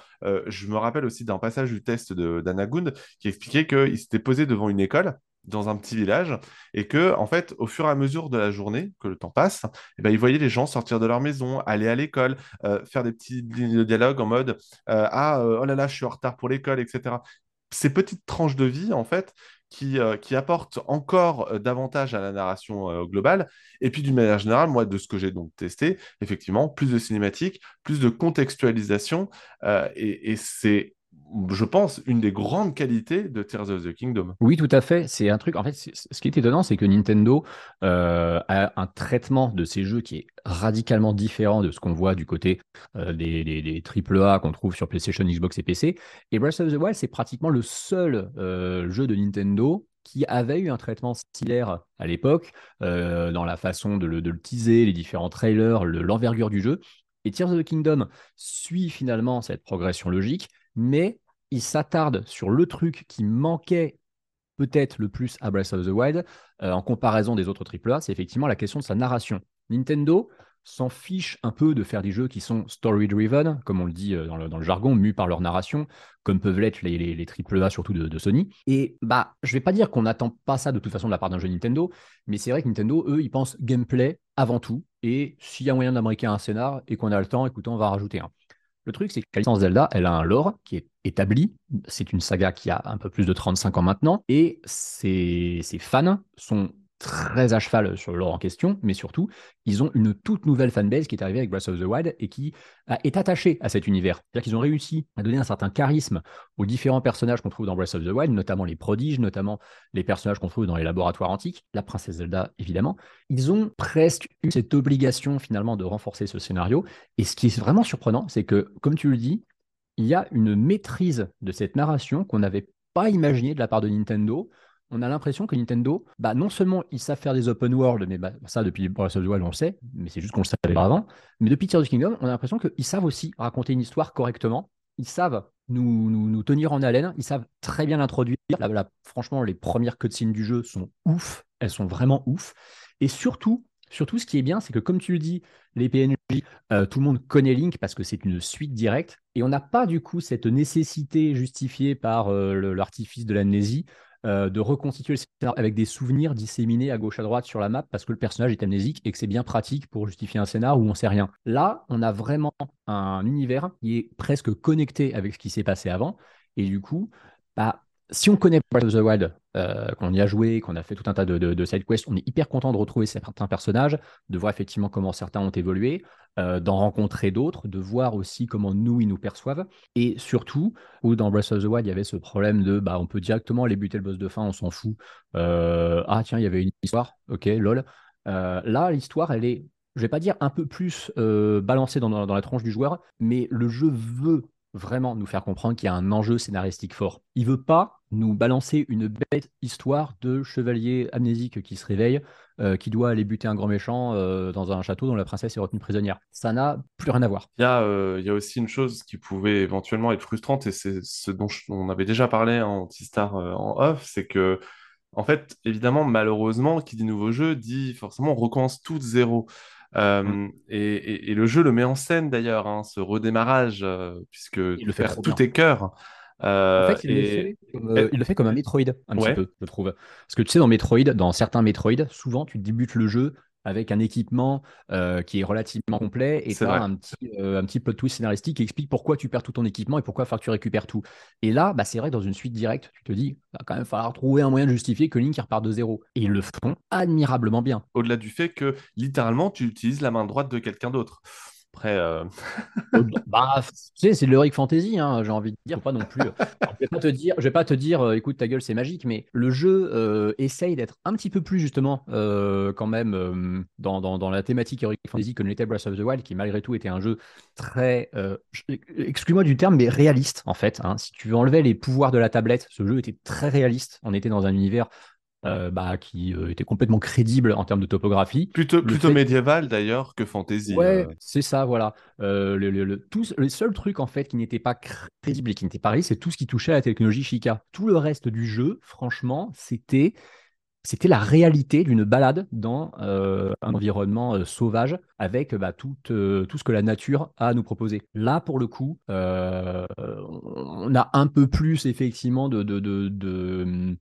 Je me rappelle aussi d'un passage du test d'Anagund qui expliquait qu'il s'était posé devant une école dans un petit village et que en fait au fur et à mesure de la journée que le temps passe eh ben, il voyait les gens sortir de leur maison aller à l'école euh, faire des petits dialogues en mode euh, ah euh, oh là là je suis en retard pour l'école etc ces petites tranches de vie en fait qui, qui apportent encore davantage à la narration globale et puis d'une manière générale moi de ce que j'ai donc testé effectivement plus de cinématiques plus de contextualisation et c'est je pense, une des grandes qualités de Tears of the Kingdom. Oui, tout à fait. C'est un truc. En fait, ce qui est étonnant, c'est que Nintendo euh, a un traitement de ces jeux qui est radicalement différent de ce qu'on voit du côté euh, des, des, AAA qu'on trouve sur PlayStation, Xbox et PC. Et Breath of the Wild, c'est pratiquement le seul euh, jeu de Nintendo qui avait eu un traitement similaire à l'époque, dans la façon de le, teaser, les différents trailers, l'envergure du jeu. Et Tears of the Kingdom suit finalement cette progression logique, mais il s'attarde sur le truc qui manquait peut-être le plus à Breath of the Wild euh, en comparaison des autres AAA, c'est effectivement la question de sa narration. Nintendo s'en fiche un peu de faire des jeux qui sont story-driven, comme on le dit euh, dans le, jargon, mus par leur narration, comme peuvent l'être les, les, AAA, surtout de, Sony. Et bah, je vais pas dire qu'on n'attend pas ça de toute façon de la part d'un jeu Nintendo, mais c'est vrai que Nintendo, eux, ils pensent gameplay avant tout, et s'il y a moyen d'américain un scénar et qu'on a le temps, écoutez, on va rajouter un. Le truc, c'est que la Zelda, elle a un lore qui est établi. C'est une saga qui a un peu plus de 35 ans maintenant. Et ses fans sont très à cheval sur l'or en question, mais surtout, ils ont une toute nouvelle fanbase qui est arrivée avec Breath of the Wild et qui est attachée à cet univers. C'est-à-dire qu'ils ont réussi à donner un certain charisme aux différents personnages qu'on trouve dans Breath of the Wild, notamment les prodiges, notamment les personnages qu'on trouve dans les laboratoires antiques, la princesse Zelda évidemment. Ils ont presque eu cette obligation finalement de renforcer ce scénario. Et ce qui est vraiment surprenant, c'est que, comme tu le dis, il y a une maîtrise de cette narration qu'on n'avait pas imaginée de la part de Nintendo on a l'impression que Nintendo, bah, non seulement ils savent faire des open world, mais bah, ça depuis Breath of the Wild on le sait, mais c'est juste qu'on le savait avant, mais depuis Tears of the Kingdom, on a l'impression qu'ils savent aussi raconter une histoire correctement, ils savent nous, nous, tenir en haleine, ils savent très bien l'introduire. franchement, les premières cutscenes du jeu sont ouf, elles sont vraiment ouf, et surtout, surtout ce qui est bien, c'est que comme tu le dis, les PNJ, euh, tout le monde connaît Link parce que c'est une suite directe, et on n'a pas du coup cette nécessité justifiée par euh, l'artifice de l'amnésie euh, de reconstituer le scénario avec des souvenirs disséminés à gauche à droite sur la map parce que le personnage est amnésique et que c'est bien pratique pour justifier un scénar où on sait rien. Là, on a vraiment un univers qui est presque connecté avec ce qui s'est passé avant et du coup, bah, si on connaît Breath of the Wild, euh, qu'on y a joué, qu'on a fait tout un tas de, de, side quests, on est hyper content de retrouver certains personnages, de voir effectivement comment certains ont évolué, euh, d'en rencontrer d'autres, de voir aussi comment nous, ils nous perçoivent. Et surtout, où dans Breath of the Wild, il y avait ce problème de bah, on peut directement aller buter le boss de fin, on s'en fout. Euh, ah, tiens, il y avait une histoire, ok, lol. là, l'histoire, elle est je vais pas dire un peu plus balancée dans, dans, la tranche du joueur, mais le jeu veut vraiment nous faire comprendre qu'il y a un enjeu scénaristique fort. Il veut pas nous balancer une bête histoire de chevalier amnésique qui se réveille, euh, qui doit aller buter un grand méchant euh, dans un château dont la princesse est retenue prisonnière. Ça n'a plus rien à voir. Il y, a, euh, aussi une chose qui pouvait éventuellement être frustrante, et c'est ce dont on avait déjà parlé en T-Star en off, c'est que en fait, évidemment, malheureusement, qui dit nouveau jeu dit forcément on recommence tout de zéro. Euh, mm. et, le jeu le met en scène d'ailleurs, hein, ce redémarrage, euh, puisque il le fait tout tes cœurs. Euh, en fait, il, le fait comme, un Metroid, un petit peu, je trouve. Parce que tu sais, dans Metroid, dans certains Metroid, souvent tu débutes le jeu avec un équipement euh, qui est relativement complet et tu as un petit, euh, un petit plot twist scénaristique qui explique pourquoi tu perds tout ton équipement et pourquoi il faut que tu récupères tout. Et là, bah, c'est vrai que dans une suite directe, tu te dis, il va quand même falloir trouver un moyen de justifier que Link repart de zéro. Et ils le font admirablement bien. Au-delà du fait que littéralement, tu utilises la main droite de quelqu'un d'autre. Après, euh, bah, c'est de l'heroic fantasy, hein, j'ai envie de dire, non plus. je vais te dire, vais pas te dire, euh, écoute, ta gueule, c'est magique, mais le jeu euh, essaye d'être un petit peu plus justement, quand même, dans, dans, la thématique heroic fantasy que l'était Breath of the Wild, qui malgré tout était un jeu très, excuse-moi du terme, mais réaliste en fait. Hein. Si tu enlevais les pouvoirs de la tablette, ce jeu était très réaliste. On était dans un univers euh, bah, qui euh, était complètement crédible en termes de topographie. Plutôt, plutôt médiéval d'ailleurs que fantasy. Ouais, euh. c'est ça, voilà. le, le, tout, le seul truc en fait qui n'était pas crédible et qui n'était pas réaliste, c'est tout ce qui touchait à la technologie Chica. Tout le reste du jeu, franchement, c'était c'était la réalité d'une balade dans un environnement sauvage avec bah, tout, tout, ce que la nature a à nous proposer. Là, pour le coup, on a un peu plus effectivement de, de, de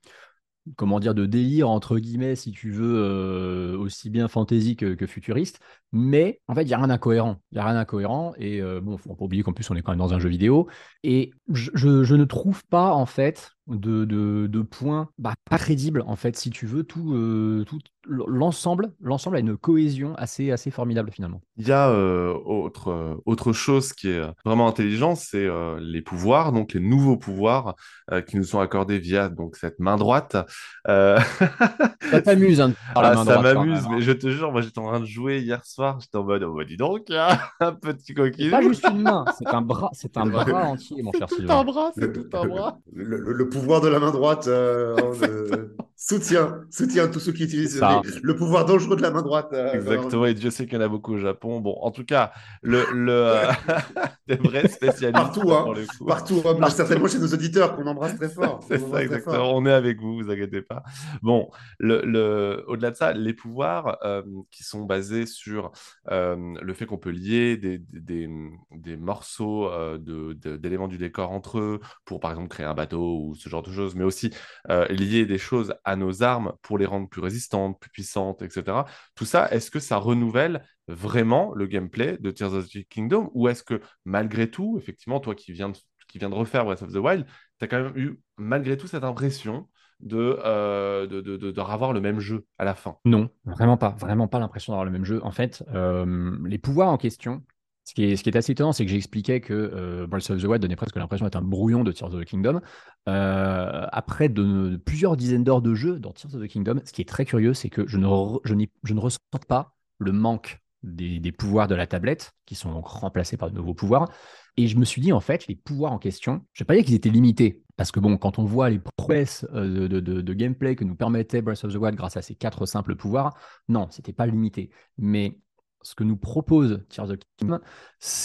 comment dire, de délire, entre guillemets, si tu veux, euh, aussi bien fantasy que, futuriste. Mais en fait, il n'y a rien d'incohérent. Il n'y a rien d'incohérent. Et euh, bon, faut pas oublier qu'en plus, on est quand même dans un jeu vidéo. Et je, je ne trouve pas, en fait, de, de, points bah, pas crédibles en fait si tu veux tout, euh, tout l'ensemble l'ensemble a une cohésion assez assez formidable finalement. Il y a euh, autre euh, autre chose qui est vraiment intelligent c'est les pouvoirs donc les nouveaux pouvoirs qui nous sont accordés via donc cette main droite. *laughs* Ça t'amuse hein, ah, ça m'amuse mais je te jure moi j'étais en train de jouer hier soir j'étais en mode oh dis donc *laughs* un petit coquille pas juste une main c'est un bras c'est un bras entier mon cher tout un bras c'est tout un bras. Le pouvoir de la main droite. Euh, *laughs* soutien, soutien tous ceux qui utilisent le pouvoir dangereux de la main droite. Euh, Exactement, et Dieu sait qu'il y en a beaucoup au Japon. Bon, en tout cas, le, le euh, *laughs* des vrais spécialistes. Partout, hein, partout, hein, certainement chez nos auditeurs qu'on embrasse très fort. *laughs* C'est ça, exactement. On est avec vous, vous inquiétez pas. Bon, le, le... au-delà de ça, les pouvoirs qui sont basés sur le fait qu'on peut lier des, des, des morceaux de, d'éléments du décor entre eux pour, par exemple, créer un bateau ou ce genre de choses, mais aussi lier des choses à nos armes pour les rendre plus résistantes, plus puissantes, etc. Tout ça, est-ce que ça renouvelle vraiment le gameplay de Tears of the Kingdom ou est-ce que malgré tout, effectivement, toi qui viens de, refaire Breath of the Wild, tu as quand même eu malgré tout cette impression de, euh, de, de, le même jeu à la fin? Non, vraiment pas, vraiment pas l'impression d'avoir le même jeu. En fait, euh, les pouvoirs en question, ce qui, est, assez étonnant, c'est que j'expliquais que euh, Breath of the Wild donnait presque l'impression d'être un brouillon de Tears of the Kingdom. Euh, après plusieurs dizaines d'heures de jeu dans Tears of the Kingdom, ce qui est très curieux, c'est que je ne, ne ressens pas le manque des, pouvoirs de la tablette, qui sont donc remplacés par de nouveaux pouvoirs. Et je me suis dit, en fait, les pouvoirs en question, je ne vais pas dire qu'ils étaient limités, parce que bon, quand on voit les prouesses euh, de, de, de, gameplay que nous permettait Breath of the Wild grâce à ces quatre simples pouvoirs, non, c'était pas limité. Mais ce que nous propose Tears of Kingdom,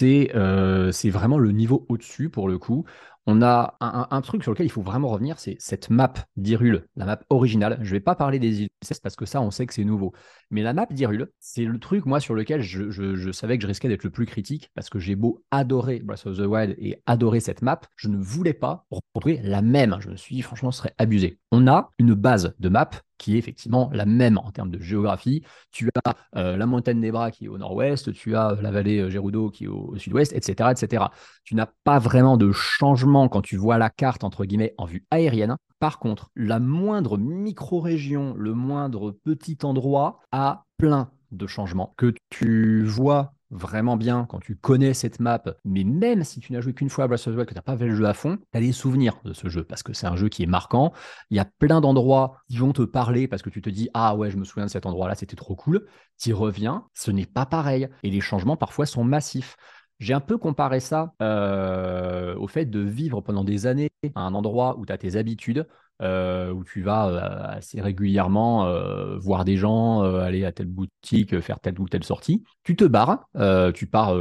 euh, c'est vraiment le niveau au-dessus pour le coup. On a un, truc sur lequel il faut vraiment revenir, c'est cette map d'Irule, la map originale. Je ne vais pas parler des îles parce que ça, on sait que c'est nouveau. Mais la map d'Irule, c'est le truc, moi, sur lequel je, savais que je risquais d'être le plus critique parce que j'ai beau adorer Breath of the Wild et adorer cette map, je ne voulais pas retrouver la même. Je me suis dit, franchement, ce serait abusé. On a une base de map qui est effectivement la même en termes de géographie. Tu as euh, la montagne des Bras qui est au nord-ouest, tu as la vallée euh, Gerudo qui est au, sud-ouest, etc., etc. Tu n'as pas vraiment de changement quand tu vois la carte, entre guillemets, en vue aérienne, par contre, la moindre micro-région, le moindre petit endroit a plein de changements que tu vois vraiment bien quand tu connais cette map, mais même si tu n'as joué qu'une fois à Breath of the Wild, que tu n'as pas fait le jeu à fond, tu as des souvenirs de ce jeu parce que c'est un jeu qui est marquant. Il y a plein d'endroits qui vont te parler parce que tu te dis Ah ouais, je me souviens de cet endroit-là, c'était trop cool. Tu reviens, ce n'est pas pareil. Et les changements parfois sont massifs. J'ai un peu comparé ça euh, au fait de vivre pendant des années à un endroit où tu as tes habitudes, euh, où tu vas euh, assez régulièrement euh, voir des gens, aller à telle boutique, faire telle ou telle sortie. Tu te barres, tu pars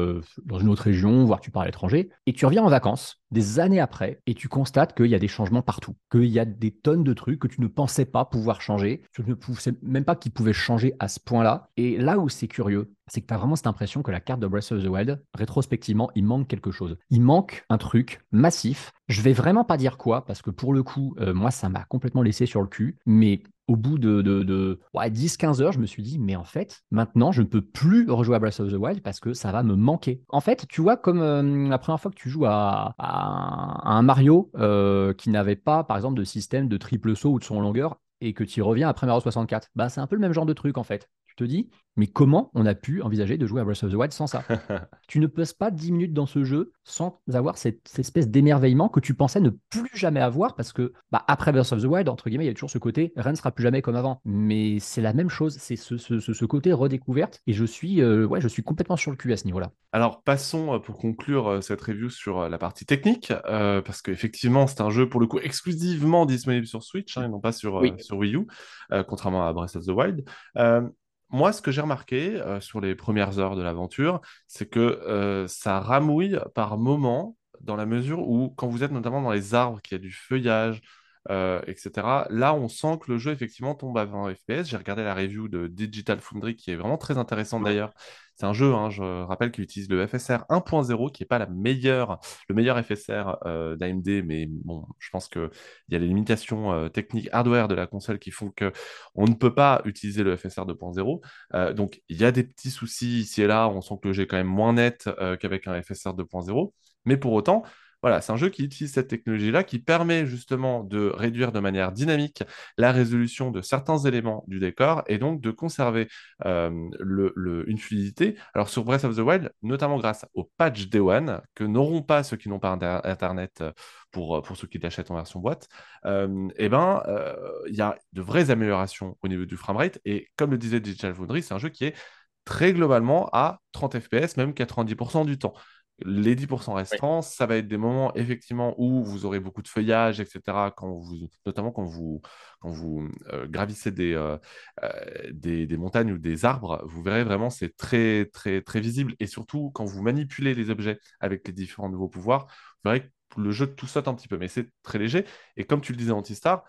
dans une autre région, voire tu pars à l'étranger, et tu reviens en vacances des années après, et tu constates qu'il y a des changements partout, qu'il y a des tonnes de trucs que tu ne pensais pas pouvoir changer, tu ne pensais même pas qu'ils pouvaient changer à ce point-là. Et là où c'est curieux, c'est que tu as vraiment cette impression que la carte de Breath of the Wild, rétrospectivement, il manque quelque chose. Il manque un truc massif. Je vais vraiment pas dire quoi, parce que pour le coup, moi, ça m'a complètement laissé sur le cul. Mais au bout de, de, 10-15 heures, je me suis dit, mais en fait, maintenant, je ne peux plus rejouer à Breath of the Wild parce que ça va me manquer. En fait, tu vois, comme euh, la première fois que tu joues à, un Mario euh, qui n'avait pas, par exemple, de système de triple saut ou de son longueur et que tu reviens après Mario 64, bah, c'est un peu le même genre de truc, en fait. Te dis, mais comment on a pu envisager de jouer à Breath of the Wild sans ça *laughs* Tu ne passes pas 10 minutes dans ce jeu sans avoir cette, espèce d'émerveillement que tu pensais ne plus jamais avoir parce que bah, après Breath of the Wild, entre guillemets, il y a toujours ce côté rien ne sera plus jamais comme avant. Mais c'est la même chose, c'est ce, côté redécouverte et je suis, euh, ouais, je suis complètement sur le cul à ce niveau-là. Alors passons euh, pour conclure euh, cette review sur la partie technique parce qu'effectivement c'est un jeu pour le coup exclusivement disponible sur Switch hein, et non pas sur, sur Wii U, contrairement à Breath of the Wild moi, ce que j'ai remarqué euh, sur les premières heures de l'aventure, c'est que euh, ça ramouille par moments, dans la mesure où, quand vous êtes notamment dans les arbres, qu'il y a du feuillage, euh, etc., là, on sent que le jeu, effectivement, tombe à 20 FPS. J'ai regardé la review de Digital Foundry, qui est vraiment très intéressante d'ailleurs, c'est un jeu, hein, je rappelle, qui utilise le FSR 1.0, qui n'est pas le meilleur FSR euh, d'AMD, mais je pense qu'il y a les limitations euh, techniques hardware de la console qui font qu'on ne peut pas utiliser le FSR 2.0. Euh, donc, il y a des petits soucis ici et là, on sent que le jeu est quand même moins net qu'avec un FSR 2.0, mais pour autant, voilà, c'est un jeu qui utilise cette technologie-là, qui permet justement de réduire de manière dynamique la résolution de certains éléments du décor et donc de conserver euh, une fluidité. Alors sur Breath of the Wild, notamment grâce au patch Day One, que n'auront pas ceux qui n'ont pas Internet euh, pour, pour ceux qui l'achètent en version boîte, euh, eh ben, il y a de vraies améliorations au niveau du framerate. Et comme le disait Digital Foundry, c'est un jeu qui est très globalement à 30 FPS, même 90% du temps. Les 10% restants, ça va être des moments effectivement où vous aurez beaucoup de feuillage, etc. Quand vous, notamment quand vous, quand vous euh, gravissez euh, euh, des, des, montagnes ou des arbres, vous verrez vraiment c'est très très très visible. Et surtout quand vous manipulez les objets avec les différents nouveaux pouvoirs, vous verrez que le jeu tout saute un petit peu, mais c'est très léger. Et comme tu le disais Antistar,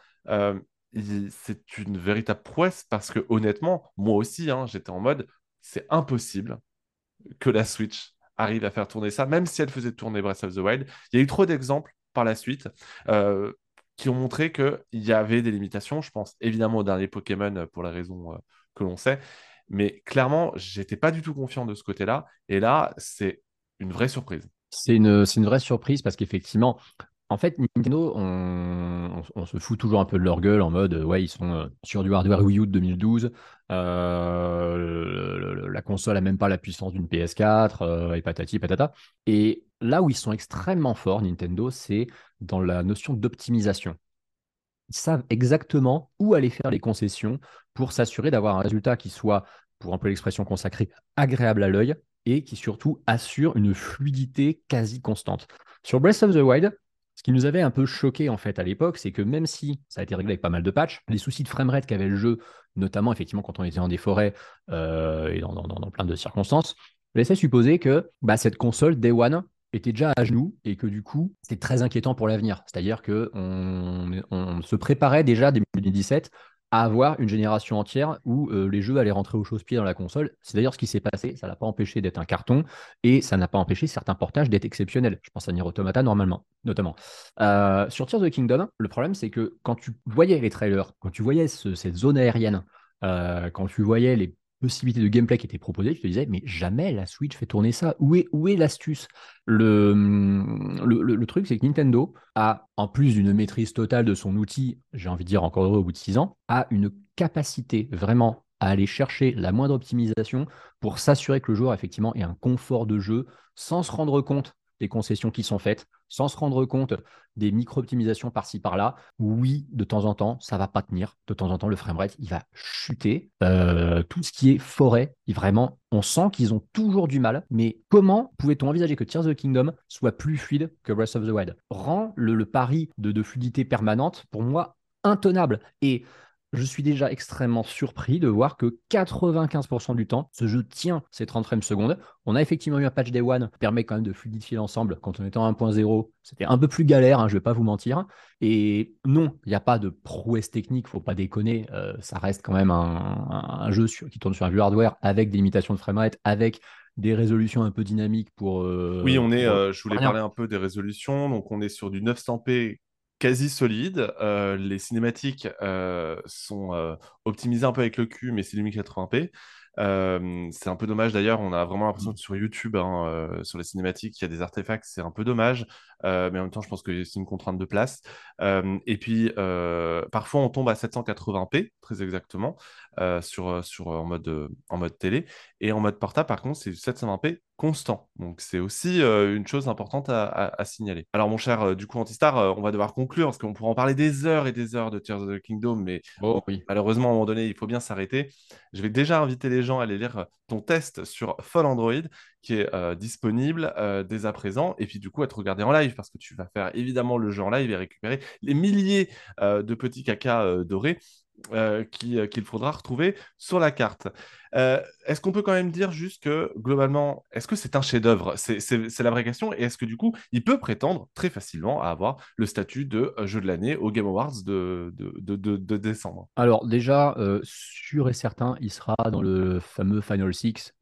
c'est une véritable prouesse parce que honnêtement, moi aussi, hein, j'étais en mode c'est impossible que la Switch arrive à faire tourner ça, même si elle faisait tourner Breath of the Wild. Il y a eu trop d'exemples par la suite euh, qui ont montré qu'il y avait des limitations. Je pense évidemment au dernier Pokémon euh, pour la raison euh, que l'on sait. Mais clairement, j'étais pas du tout confiant de ce côté-là. Et là, c'est une vraie surprise. C'est une, une, vraie surprise parce qu'effectivement, en fait, Nintendo, on, se fout toujours un peu de leur gueule en mode, ouais, ils sont euh, sur du hardware Wii U de 2012. Euh, la console a même pas la puissance d'une PS4 euh, et patati patata. Et là où ils sont extrêmement forts, Nintendo, c'est dans la notion d'optimisation. Ils savent exactement où aller faire les concessions pour s'assurer d'avoir un résultat qui soit, pour un peu l'expression consacrée, agréable à l'œil et qui surtout assure une fluidité quasi constante. Sur Breath of the Wild, ce qui nous avait un peu choqué en fait à l'époque, c'est que même si ça a été réglé avec pas mal de patchs, les soucis de framerate qu'avait le jeu, notamment effectivement quand on était dans des forêts euh, et dans, plein de circonstances, laissait supposer que bah, cette console Day One était déjà à genoux et que du coup, c'était très inquiétant pour l'avenir. C'est-à-dire qu'on on se préparait déjà dès 2017 à avoir une génération entière où euh, les jeux allaient rentrer au chausse-pied dans la console. C'est d'ailleurs ce qui s'est passé. Ça n'a pas empêché d'être un carton et ça n'a pas empêché certains portages d'être exceptionnels. Je pense à Nier Automata normalement, notamment. Euh, sur Tears of the Kingdom, le problème c'est que quand tu voyais les trailers, quand tu voyais cette zone aérienne, euh, quand tu voyais les possibilités de gameplay qui étaient proposées, tu te disais, mais jamais la Switch fait tourner ça. Où est, l'astuce? Le, le, le, truc, c'est que Nintendo a, en plus d'une maîtrise totale de son outil, j'ai envie de dire encore heureux au bout de 6 ans, a une capacité vraiment à aller chercher la moindre optimisation pour s'assurer que le joueur effectivement ait un confort de jeu sans se rendre compte des concessions qui sont faites, sans se rendre compte des micro-optimisations par-ci par-là. Oui, de temps en temps, ça va pas tenir. De temps en temps, le framerate, il va chuter. Euh, tout ce qui est forêt, vraiment, on sent qu'ils ont toujours du mal. Mais comment pouvait-on envisager que Tears of the Kingdom soit plus fluide que Breath of the Wild? Rend le, pari de, de fluidité permanente, pour moi, intenable. Et je suis déjà extrêmement surpris de voir que 95% du temps, ce jeu tient ses 30 frames secondes. On a effectivement eu un patch Day One qui permet quand même de fluidifier l'ensemble. Quand on était en 1.0, c'était un peu plus galère, hein, je ne vais pas vous mentir. Et non, il n'y a pas de prouesse technique, faut pas déconner. Euh, ça reste quand même un, jeu qui tourne sur un vieux hardware avec des limitations de framerate, avec des résolutions un peu dynamiques pour. Euh, oui, on est. Euh, je voulais parler un peu des résolutions. Donc, on est sur du 900p quasi solide. Euh, les cinématiques euh, sont euh, optimisées un peu avec le cul, mais c'est du 1080p. c'est un peu dommage d'ailleurs, on a vraiment l'impression que sur YouTube, hein, sur les cinématiques, il y a des artefacts, c'est un peu dommage, mais en même temps, je pense que c'est une contrainte de place. et puis, parfois, on tombe à 780p, très exactement, sur, sur, en, mode, en mode télé. Et en mode portable, par contre, c'est 720p constant. Donc, c'est aussi une chose importante à, signaler. Alors, mon cher, du coup, Antistar, on va devoir conclure parce qu'on pourrait en parler des heures et des heures de Tears of the Kingdom, mais oh, oui. malheureusement, à un moment donné, il faut bien s'arrêter. Je vais déjà inviter les gens à aller lire ton test sur Fall Android qui est disponible dès à présent et puis du coup à te regarder en live parce que tu vas faire évidemment le jeu en live et récupérer les milliers de petits cacas dorés euh, euh, qu'il faudra retrouver sur la carte. Euh, est-ce qu'on peut quand même dire juste que globalement, est-ce que c'est un chef-d'œuvre? C'est la vraie question. Et est-ce que du coup, il peut prétendre très facilement à avoir le statut de jeu de l'année au Game Awards de, décembre? Alors déjà, sûr et certain, il sera dans le fameux Final Six.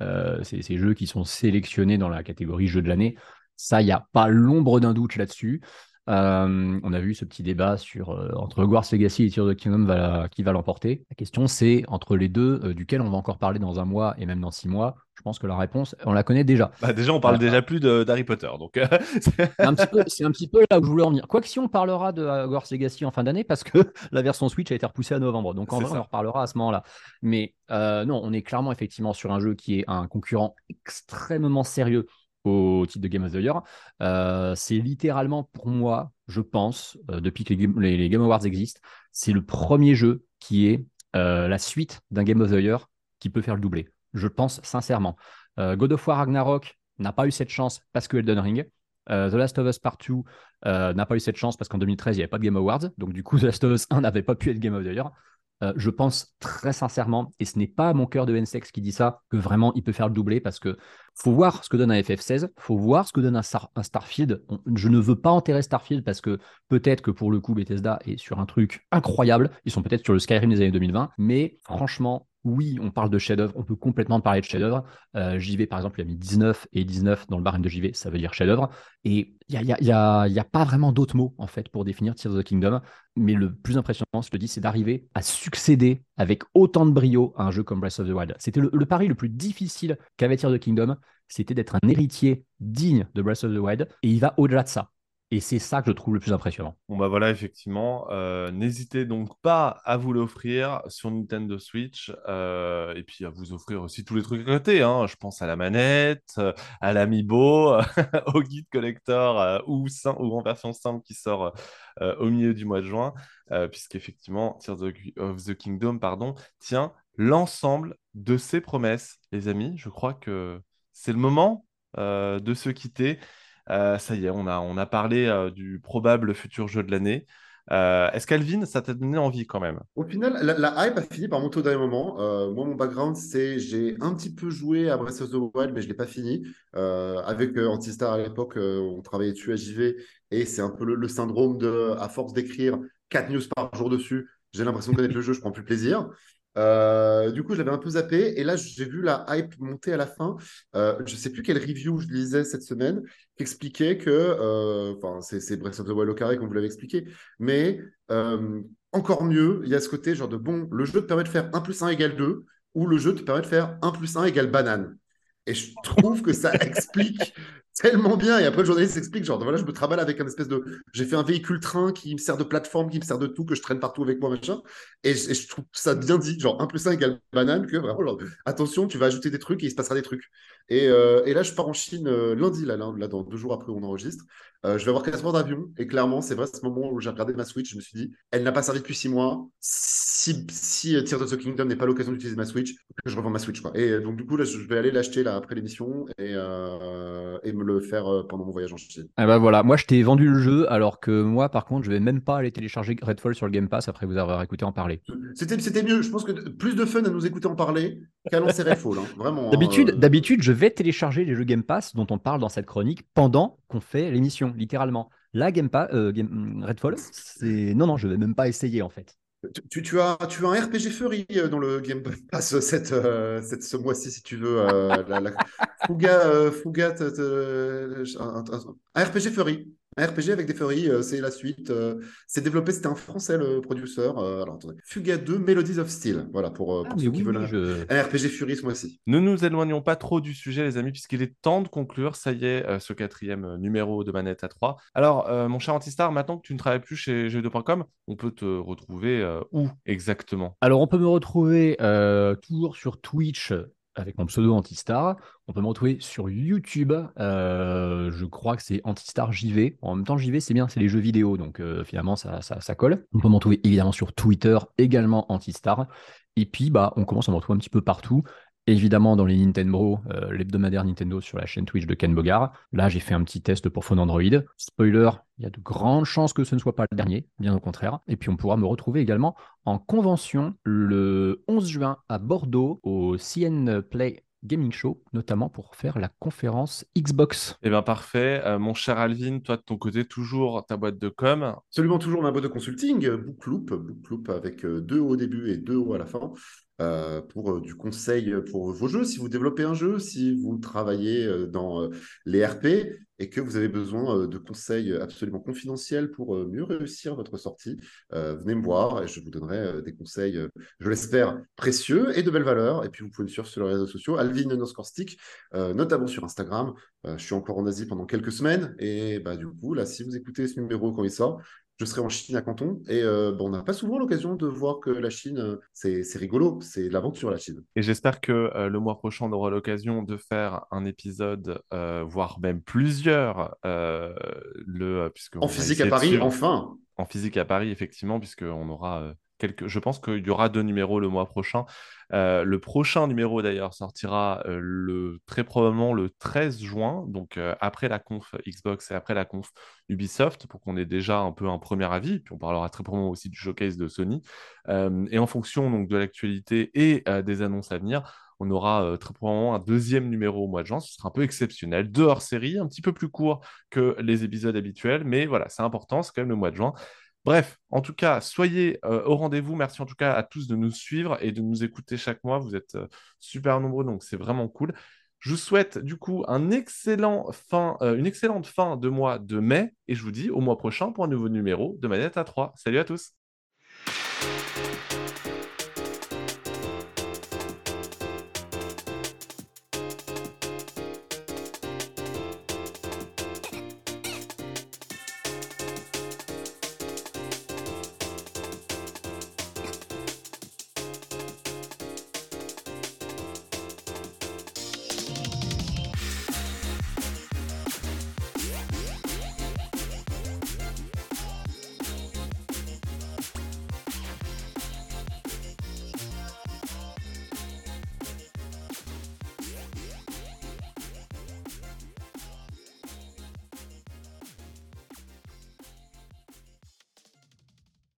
ces jeux qui sont sélectionnés dans la catégorie jeu de l'année. Ça, il n'y a pas l'ombre d'un doute là-dessus. Euh, on a vu ce petit débat sur euh, entre Hogwarts Legacy et Tears of the Kingdom qui va l'emporter. La question c'est entre les deux, euh, duquel on va encore parler dans un mois et même dans six mois? Je pense que la réponse, on la connaît déjà. Bah, déjà, on parle déjà plus d'Harry Potter, donc. *laughs* c'est un, petit peu là où je voulais en venir. Quoique si on parlera de Hogwarts Legacy en fin d'année, parce que *laughs* la version Switch a été repoussée à novembre, donc en vrai, on en reparlera à ce moment-là. Mais non, on est clairement effectivement sur un jeu qui est un concurrent extrêmement sérieux au titre de Game of the Year. Euh, c'est littéralement pour moi, je pense, euh, depuis que les, Game Awards existent, c'est le premier jeu qui est euh, la suite d'un Game of the Year qui peut faire le doublé. Je pense sincèrement. God of War Ragnarok n'a pas eu cette chance parce que Elden Ring. The Last of Us Part 2 n'a pas eu cette chance parce qu'en 2013, il n'y avait pas de Game Awards. Donc, du coup, *laughs* The Last of Us 1 n'avait pas pu être Game of the Year. Euh, je pense très sincèrement, et ce n'est pas mon cœur de N-Sex qui dit ça, que vraiment il peut faire le doublé parce que faut voir ce que donne un FF16, faut voir ce que donne un, Starfield. je ne veux pas enterrer Starfield parce que peut-être que pour le coup Bethesda est sur un truc incroyable, ils sont peut-être sur le Skyrim des années 2020, mais franchement, oui, on parle de chef-d'œuvre, on peut complètement parler de chef-d'œuvre. Euh, JV, par exemple, il a mis 19 et 19 dans le barème de JV, ça veut dire chef-d'œuvre. Et il n'y a, a, y a, pas vraiment d'autres mots, en fait, pour définir Tears of the Kingdom. Mais le plus impressionnant, je te dis, c'est d'arriver à succéder avec autant de brio à un jeu comme Breath of the Wild. C'était le, le, pari le plus difficile qu'avait Tears of the Kingdom, c'était d'être un héritier digne de Breath of the Wild. Et il va au-delà de ça. Et c'est ça que je trouve le plus impressionnant. Bon bah voilà, effectivement. Euh, n'hésitez donc pas à vous l'offrir sur Nintendo Switch euh, et puis à vous offrir aussi tous les trucs à côté. Hein. Je pense à la manette, à l'Amiibo, *laughs* au guide collector euh, ou, ou, en version simple qui sort au milieu du mois de juin, puisqu'effectivement, Tears of the Kingdom pardon, tient l'ensemble de ses promesses, les amis. Je crois que c'est le moment de se quitter. Euh, ça y est, on a, on a parlé euh, du probable futur jeu de l'année. Euh, est-ce qu'Alvin, ça t'a donné envie quand même? Au final, la, hype a fini par monter au dernier moment. moi, mon background, c'est j'ai un petit peu joué à Breath of the Wild, mais je ne l'ai pas fini. avec Antistar à l'époque, on travaillait dessus à JV, et c'est un peu le, syndrome de, à force d'écrire 4 news par jour dessus, j'ai l'impression de connaître le jeu, je prends plus plaisir. Euh, du coup, j'avais un peu zappé et là, j'ai vu la hype monter à la fin. Euh, je ne sais plus quelle review je lisais cette semaine qui expliquait que, euh, enfin, c'est Breath of the Wild au carré, comme vous l'avez expliqué, mais encore mieux, il y a ce côté genre de bon, le jeu te permet de faire 1 plus 1 égale 2. où le jeu te permet de faire 1 plus 1 égale banane. Et je trouve que ça explique tellement bien. Et après, le journaliste explique, genre, voilà, je me travaille avec un espèce de... J'ai fait un véhicule train qui me sert de plateforme, qui me sert de tout, que je traîne partout avec moi, machin. Et, je trouve ça bien dit, genre, 1 plus 1 égale banane, que vraiment, attention, tu vas ajouter des trucs et il se passera des trucs. Et, euh, et là, je pars en Chine euh, lundi, là, là, là, dans deux jours après on enregistre. Euh, je vais avoir 4 heures d'avion. Et clairement, c'est vrai, ce moment où j'ai regardé ma Switch, je me suis dit, elle n'a pas servi depuis 6 mois. Si, si Tears of the Kingdom n'est pas l'occasion d'utiliser ma Switch, je revends ma Switch. Quoi. Et donc, du coup, là, je vais aller l'acheter là, après l'émission et, et me le faire pendant mon voyage en Chine. Ah bah voilà, moi, je t'ai vendu le jeu, alors que moi, par contre, je vais même pas aller télécharger Redfall sur le Game Pass après vous avoir écouté en parler. C'était mieux. Je pense que plus de fun à nous écouter en parler Hein. Vraiment. D'habitude, d'habitude, je vais télécharger les jeux Game Pass dont on parle dans cette chronique pendant qu'on fait l'émission, littéralement. Là, Game Pass, euh, Redfall, c'est non, non, je vais même pas essayer en fait. Tu, tu, as, tu as un RPG Fury euh, dans le Game Pass cette, euh, cette ce mois-ci, si tu veux. la, la... *laughs* Un, un, RPG Fury. Un RPG avec des furries, euh, c'est la suite. Euh, c'est développé, c'était un français le producteur. Euh, alors attendez. Fuga 2, Melodies of Steel. Voilà, pour, ah, ceux qui veulent un, RPG Fury ce mois-ci. Ne nous éloignons pas trop du sujet, les amis, puisqu'il est temps de conclure. Ça y est, ce quatrième numéro de Manette à 3. Alors, mon cher Antistar, maintenant que tu ne travailles plus chez jeux2.com, on peut te retrouver où exactement? Alors, on peut me retrouver toujours sur Twitch avec mon pseudo Antistar. On peut me retrouver sur YouTube. Euh, je crois que c'est Antistar JV. En même temps, JV, c'est bien, c'est les jeux vidéo. Donc euh, finalement, ça, colle. On peut me retrouver évidemment sur Twitter, également Antistar. Et puis, bah, on commence à me retrouver un petit peu partout évidemment dans les Nintendo, euh, l'hebdomadaire Nintendo sur la chaîne Twitch de Ken Bogard. Là, j'ai fait un petit test pour Phone Android. Spoiler, il y a de grandes chances que ce ne soit pas le dernier, bien au contraire. Et puis, on pourra me retrouver également en convention le 11 juin à Bordeaux au CN Play Gaming Show, notamment pour faire la conférence Xbox. Eh bien, parfait. Euh, mon cher Alvin, toi, de ton côté, toujours ta boîte de com Absolument, toujours ma boîte de consulting, Bookloop, Bookloop avec euh, deux au début et deux hauts à la fin. Euh, pour euh, du conseil pour vos jeux. Si vous développez un jeu, si vous travaillez euh, dans les RP et que vous avez besoin de conseils absolument confidentiels pour mieux réussir votre sortie, venez me voir et je vous donnerai des conseils, je l'espère, précieux et de belle valeur. Et puis vous pouvez me suivre sur les réseaux sociaux, Alvin Noscorstick, notamment sur Instagram. je suis encore en Asie pendant quelques semaines et bah, du coup, là, si vous écoutez ce numéro quand il sort, je serai en Chine à Canton. Et euh, bon, on n'a pas souvent l'occasion de voir que la Chine, euh, c'est rigolo, c'est l'aventure la Chine. Et j'espère que euh, le mois prochain, on aura l'occasion de faire un épisode, voire même plusieurs, le, puisque en physique à Paris, enfin. En physique à Paris, effectivement, puisqu'on aura je pense qu'il y aura deux numéros le mois prochain. Euh, le prochain numéro d'ailleurs sortira euh, très probablement le 13 juin, donc euh, après la conf Xbox et après la conf Ubisoft, pour qu'on ait déjà un peu un premier avis. Puis on parlera très probablement aussi du showcase de Sony. et en fonction donc, de l'actualité et des annonces à venir, on aura très probablement un deuxième numéro au mois de juin. Ce sera un peu exceptionnel, deux hors série, un petit peu plus court que les épisodes habituels, mais voilà, c'est important, c'est quand même le mois de juin. Bref, en tout cas, soyez euh, au rendez-vous. Merci en tout cas à tous de nous suivre et de nous écouter chaque mois. Vous êtes euh, super nombreux, donc c'est vraiment cool. Je vous souhaite du coup euh, une excellente fin de mois de mai et je vous dis au mois prochain pour un nouveau numéro de Manette à 3. Salut à tous